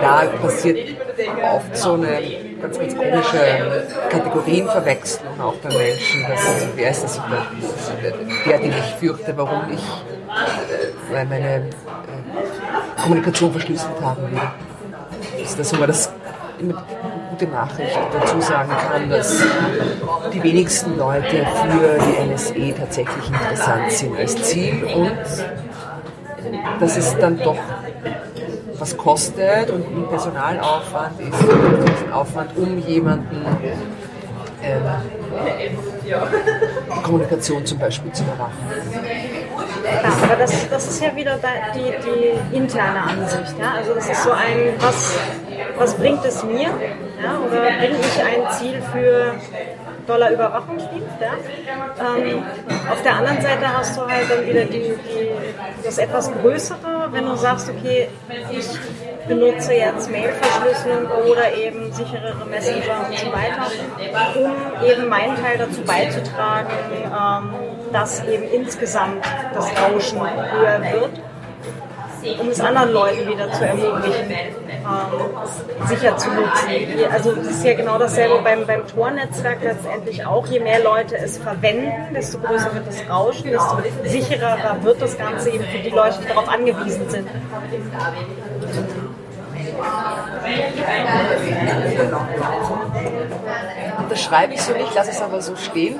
da passiert oft so eine ganz, ganz komische Kategorienverwechslung auch bei Menschen. Dass, wer ist das? Der, den ich fürchte, warum ich äh, weil meine äh, Kommunikation verschlüsselt haben will. Also, dass man das immer gute Nachricht dazu sagen kann, dass die wenigsten Leute für die NSE tatsächlich interessant sind als Ziel und dass es dann doch was kostet und ein Personalaufwand ist, ein Aufwand, um jemanden ähm, Kommunikation zum Beispiel zu überwachen. Ja, aber das, das ist ja wieder die, die interne Ansicht. Ja? Also das ist so ein, was, was bringt es mir? Ja? Oder bringe ich ein Ziel für Dollar Überwachungsdienst? Ja? Ähm, auf der anderen Seite hast du halt dann wieder die, die, das etwas Größere, wenn du sagst, okay, ich benutze jetzt Mailverschlüsselung oder eben sicherere Messenger und so weiter, um eben meinen Teil dazu beizutragen, ähm, dass eben insgesamt das Rauschen höher wird, um es anderen Leuten wieder zu ermöglichen, ähm, sicher zu nutzen. Also das ist ja genau dasselbe beim, beim Tor-Netzwerk letztendlich auch. Je mehr Leute es verwenden, desto größer wird das Rauschen, desto sicherer wird das Ganze eben für die Leute, die darauf angewiesen sind. Da beschreibe ich so nicht, lasse es aber so stehen.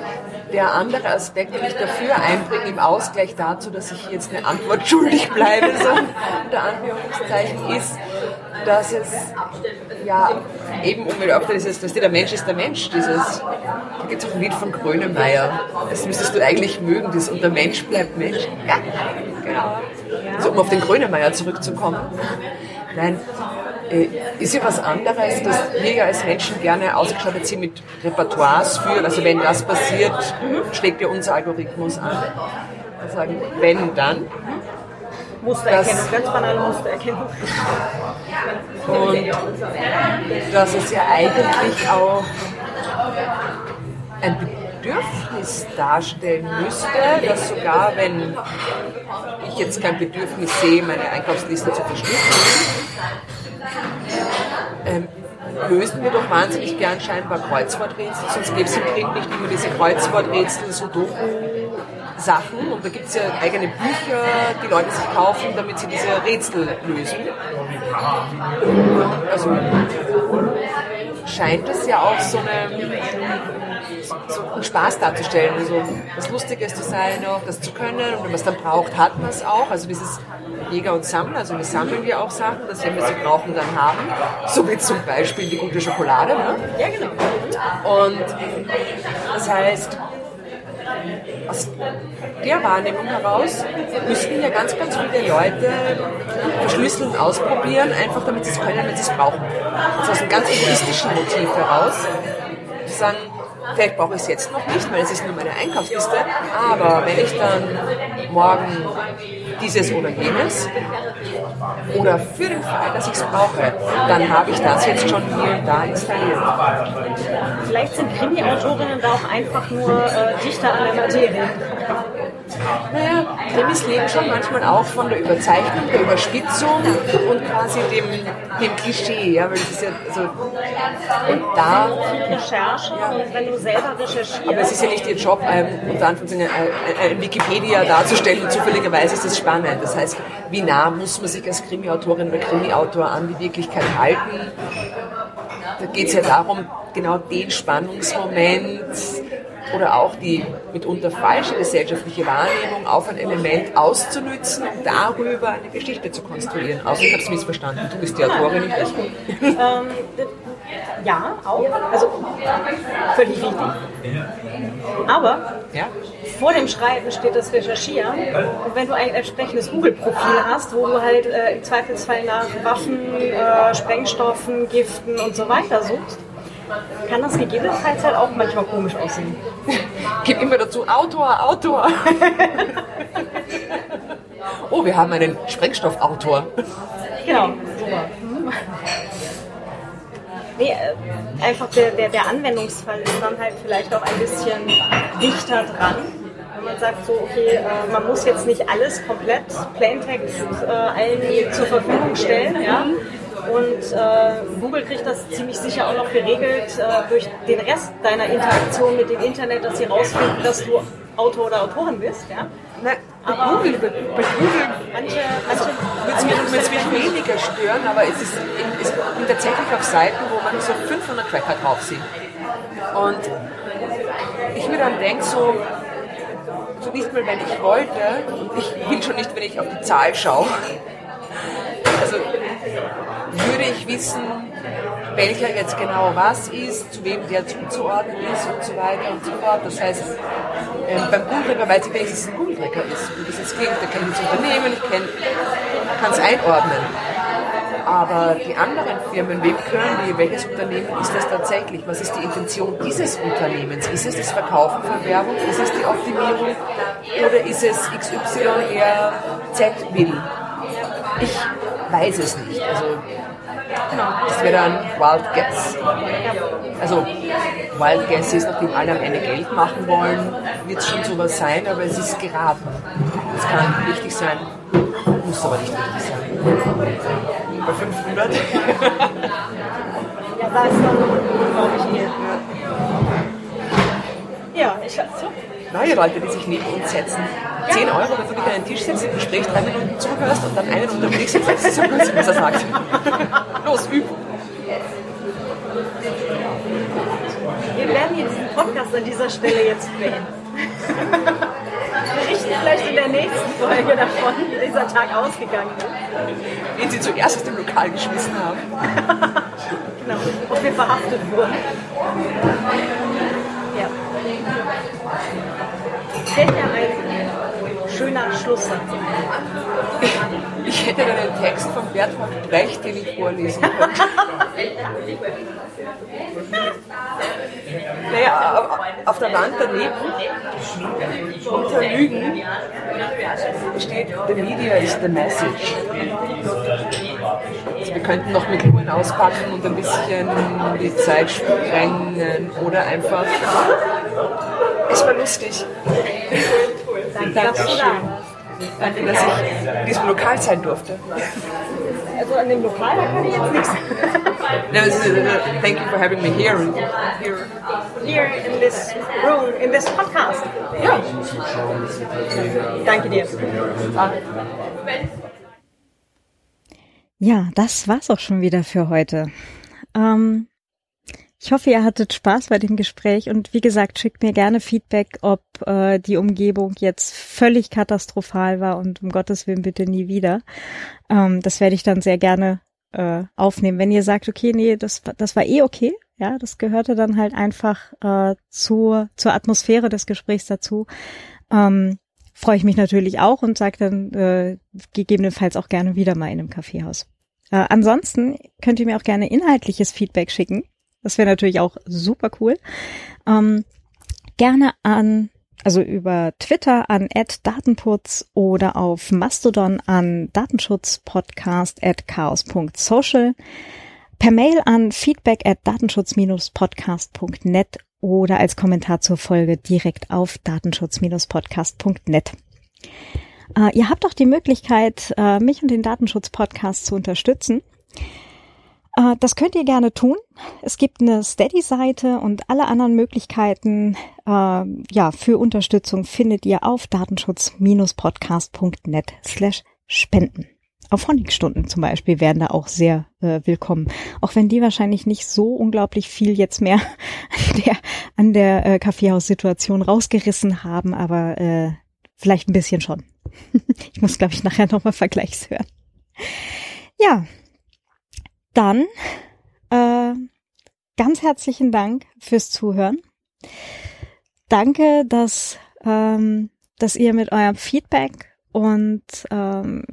Der andere Aspekt, den ich dafür einbringe, im Ausgleich dazu, dass ich jetzt eine Antwort schuldig bleibe, so unter Anführungszeichen, ist, dass es ja eben um dieses, dass der Mensch ist der Mensch, dieses, da gibt es auch ein Lied von Grönemeyer, das müsstest du eigentlich mögen, das und der Mensch bleibt Mensch. Ja, genau. Also um auf den Grönemeyer zurückzukommen. Nein, äh, ist ja was anderes, dass wir ja als Menschen gerne ausgestattet sind mit Repertoires für, also wenn das passiert, schlägt ja unser Algorithmus an. Wir sagen, wenn, dann. Mustererkennung, ganz banale Mustererkennung. Und dass es ja eigentlich auch ein Bedürfnis darstellen müsste, dass sogar wenn ich jetzt kein Bedürfnis sehe, meine Einkaufsliste zu verschlüsseln, ähm, lösen wir doch wahnsinnig gern scheinbar Kreuzworträtsel, sonst gäbe es im Krieg nicht immer diese Kreuzworträtsel, Sudoku-Sachen und da gibt es ja eigene Bücher, die Leute sich kaufen, damit sie diese Rätsel lösen. Also scheint es ja auch so eine so einen Spaß darzustellen, also was Lustiges zu sein, auch das zu können und wenn man es dann braucht, hat man es auch. Also dieses Jäger und Sammler, also wir sammeln ja auch Sachen, dass wenn wir sie brauchen, dann haben. So wie zum Beispiel die gute Schokolade. Ne? Ja, genau. Und das heißt, aus der Wahrnehmung heraus müssten ja ganz, ganz viele Leute verschlüsseln ausprobieren, einfach damit sie es können, wenn sie es brauchen. Also aus einem ganz egoistischen Motiv heraus, zu sagen, Vielleicht brauche ich es jetzt noch nicht, weil es ist nur meine Einkaufsliste. Aber wenn ich dann morgen dieses oder jenes oder für den Fall, dass ich es brauche, dann habe ich das jetzt schon hier und da installiert. Vielleicht sind Krimi-Autorinnen da auch einfach nur äh, dichter an der Materie. Naja, Krimis leben schon manchmal auch von der Überzeichnung, der Überspitzung und quasi dem, dem Klischee, ja, weil es ist ja, also, und da... Recherche ja. wenn du selber recherchierst... Aber es ist ja nicht ihr Job, ähm, unter Anführungszeichen ein, ein Wikipedia darzustellen und zufälligerweise ist das spannend. Das heißt, wie nah muss man sich als Krimi-Autorin oder Krimi-Autor an die Wirklichkeit halten? Da geht es ja darum, genau den Spannungsmoment oder auch die mitunter falsche gesellschaftliche Wahrnehmung auf ein Element auszunützen, um darüber eine Geschichte zu konstruieren. Außer ich habe es missverstanden. Du bist die Autorin, nicht ich. ähm, ja, auch. Also völlig richtig. Aber ja? vor dem Schreiben steht das Recherchieren. Und wenn du ein entsprechendes Google-Profil hast, wo du halt äh, im Zweifelsfall nach Waffen, äh, Sprengstoffen, Giften und so weiter suchst, kann das gegebenenfalls halt auch manchmal komisch aussehen. Gib immer dazu Autor, Autor. oh, wir haben einen Sprengstoffautor. Genau. Nee, äh, einfach der, der, der Anwendungsfall ist dann halt vielleicht auch ein bisschen dichter dran. Wenn man sagt so, okay, äh, man muss jetzt nicht alles komplett Plaintext äh, allen zur Verfügung stellen, ja, und äh, Google kriegt das ziemlich sicher auch noch geregelt äh, durch den Rest deiner Interaktion mit dem Internet, dass sie rausfinden, dass du Autor oder Autorin bist. Ja? Na, aber Google, Google manche, manche also, würde es mich weniger stören, aber es ist, es ist tatsächlich auf Seiten, wo man so 500 Tracker drauf sieht. Und ich mir dann denke, so, so nicht mal, wenn ich wollte, und ich will schon nicht, wenn ich auf die Zahl schaue. Also würde ich wissen, welcher jetzt genau was ist, zu wem der zuzuordnen ist und so weiter und so fort. Das heißt, ähm, beim Google-Tracker weiß ich wenigstens, dass es ein Google-Tracker ist. Wie das jetzt klingt, da kenne ich das Unternehmen, ich kann es einordnen. Aber die anderen Firmen, wem gehören die? Welches Unternehmen ist das tatsächlich? Was ist die Intention dieses Unternehmens? Ist es das Verkaufen von Werbung? Ist es die Optimierung? Oder ist es XY eher Z will? Ich weiß es nicht. Also, das wäre dann Wild Guess. Also, Wild Guess ist, nachdem alle am Ende Geld machen wollen, wird es schon sowas sein, aber es ist geraten. Es kann richtig sein, muss aber nicht richtig sein. Bei 500? ja, da ist dann, glaube ich, eher. Ja, ich so neue Leute, die sich neben uns setzen. 10 Euro, wenn du dich an den Tisch setzt, im Gespräch drei Minuten zuhörst und dann einen unterwegs und sagst, so gut, was er sagt. Los, üb! Wir werden hier diesen Podcast an dieser Stelle jetzt beenden. Wir richten vielleicht in der nächsten Folge davon, wie dieser Tag ausgegangen ist. Wen Sie zuerst aus dem Lokal geschmissen haben. genau, ob wir verhaftet wurden. Ja. Schöner Schlusssatz. Ich hätte einen Text von Bertolt Brecht, den ich vorlesen könnte. naja, auf der Wand daneben, unter Lügen, steht The Media is the Message. Also wir könnten noch mit Uhren auspacken und ein bisschen die Zeit sprengen oder einfach. Es war lustig. Danke, dass du da warst. Danke, dass ich in diesem Lokal sein durfte. Also an dem Lokal, da kann ich jetzt nichts. No, this is, uh, thank you for having me here. here. Here in this room, in this podcast. Ja. Danke dir. Ja, das war's auch schon wieder für heute. Ähm, ich hoffe, ihr hattet Spaß bei dem Gespräch und wie gesagt, schickt mir gerne Feedback, ob äh, die Umgebung jetzt völlig katastrophal war und um Gottes Willen bitte nie wieder. Ähm, das werde ich dann sehr gerne äh, aufnehmen. Wenn ihr sagt, okay, nee, das, das war eh okay, ja, das gehörte dann halt einfach äh, zur, zur Atmosphäre des Gesprächs dazu. Ähm, freue ich mich natürlich auch und sage dann äh, gegebenenfalls auch gerne wieder mal in einem Kaffeehaus. Äh, ansonsten könnt ihr mir auch gerne inhaltliches Feedback schicken. Das wäre natürlich auch super cool. Ähm, gerne an, also über Twitter an @datenputz oder auf Mastodon an datenschutzpodcast at chaos.social, per Mail an feedback at datenschutz-podcast.net oder als Kommentar zur Folge direkt auf datenschutz-podcast.net. Äh, ihr habt auch die Möglichkeit, äh, mich und den Datenschutz-Podcast zu unterstützen. Äh, das könnt ihr gerne tun. Es gibt eine Steady-Seite und alle anderen Möglichkeiten äh, ja, für Unterstützung findet ihr auf datenschutz-podcast.net slash spenden. Auf Honigstunden zum Beispiel wären da auch sehr äh, willkommen. Auch wenn die wahrscheinlich nicht so unglaublich viel jetzt mehr an der, an der äh, Kaffeehaussituation rausgerissen haben, aber äh, vielleicht ein bisschen schon. ich muss, glaube ich, nachher nochmal Vergleichs hören. Ja, dann äh, ganz herzlichen Dank fürs Zuhören. Danke, dass, ähm, dass ihr mit eurem Feedback und ähm,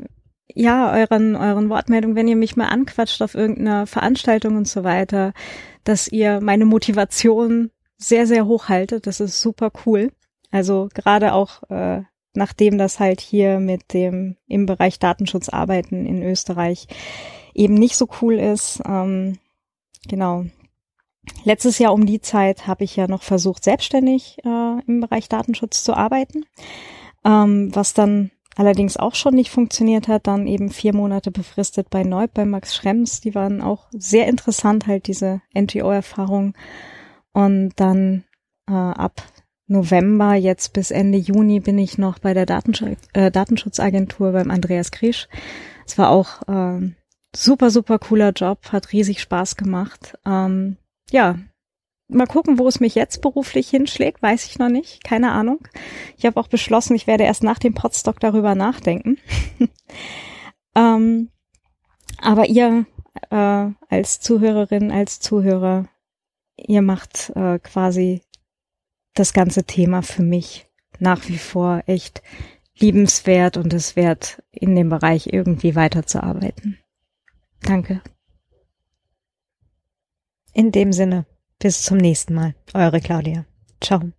ja, euren, euren Wortmeldungen, wenn ihr mich mal anquatscht auf irgendeiner Veranstaltung und so weiter, dass ihr meine Motivation sehr, sehr hoch haltet. Das ist super cool. Also gerade auch äh, nachdem das halt hier mit dem im Bereich Datenschutz arbeiten in Österreich eben nicht so cool ist. Ähm, genau. Letztes Jahr um die Zeit habe ich ja noch versucht, selbstständig äh, im Bereich Datenschutz zu arbeiten, ähm, was dann allerdings auch schon nicht funktioniert hat. Dann eben vier Monate befristet bei Neub, bei Max Schrems. Die waren auch sehr interessant, halt diese NGO-Erfahrung. Und dann äh, ab November, jetzt bis Ende Juni bin ich noch bei der Datensch äh, Datenschutzagentur beim Andreas Krisch. Es war auch äh, super, super cooler Job, hat riesig Spaß gemacht. Ähm, ja, mal gucken, wo es mich jetzt beruflich hinschlägt, weiß ich noch nicht, keine Ahnung. Ich habe auch beschlossen, ich werde erst nach dem Podstock darüber nachdenken. ähm, aber ihr äh, als Zuhörerin, als Zuhörer, ihr macht äh, quasi das ganze Thema für mich nach wie vor echt liebenswert und es wert, in dem Bereich irgendwie weiterzuarbeiten. Danke. In dem Sinne, bis zum nächsten Mal. Eure Claudia. Ciao.